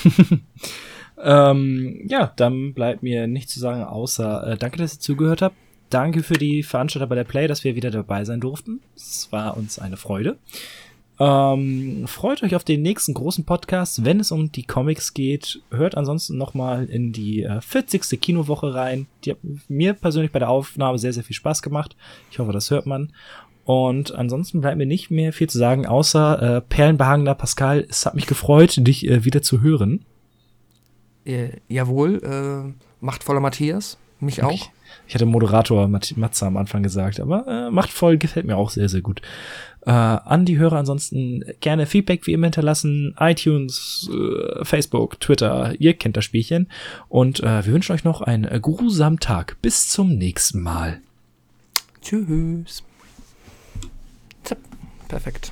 Speaker 3: *laughs*
Speaker 1: Ähm, ja, dann bleibt mir nichts zu sagen, außer äh, danke, dass ihr zugehört habt. Danke für die Veranstalter bei der Play, dass wir wieder dabei sein durften. Es war uns eine Freude. Ähm, freut euch auf den nächsten großen Podcast, wenn es um die Comics geht. Hört ansonsten nochmal in die äh, 40. Kinowoche rein. Die hat mir persönlich bei der Aufnahme sehr, sehr viel Spaß gemacht. Ich hoffe, das hört man. Und ansonsten bleibt mir nicht mehr viel zu sagen, außer äh, perlenbehangender Pascal, es hat mich gefreut, dich äh, wieder zu hören.
Speaker 3: Äh, jawohl, äh, machtvoller Matthias. Mich auch.
Speaker 1: Ich, ich hatte Moderator Mat Matze am Anfang gesagt, aber äh, machtvoll gefällt mir auch sehr, sehr gut. Äh, an die Hörer ansonsten gerne Feedback wie immer hinterlassen, iTunes, äh, Facebook, Twitter, ihr kennt das Spielchen. Und äh, wir wünschen euch noch einen äh, geruhsamen Tag. Bis zum nächsten Mal.
Speaker 3: Tschüss. Zap. Perfekt.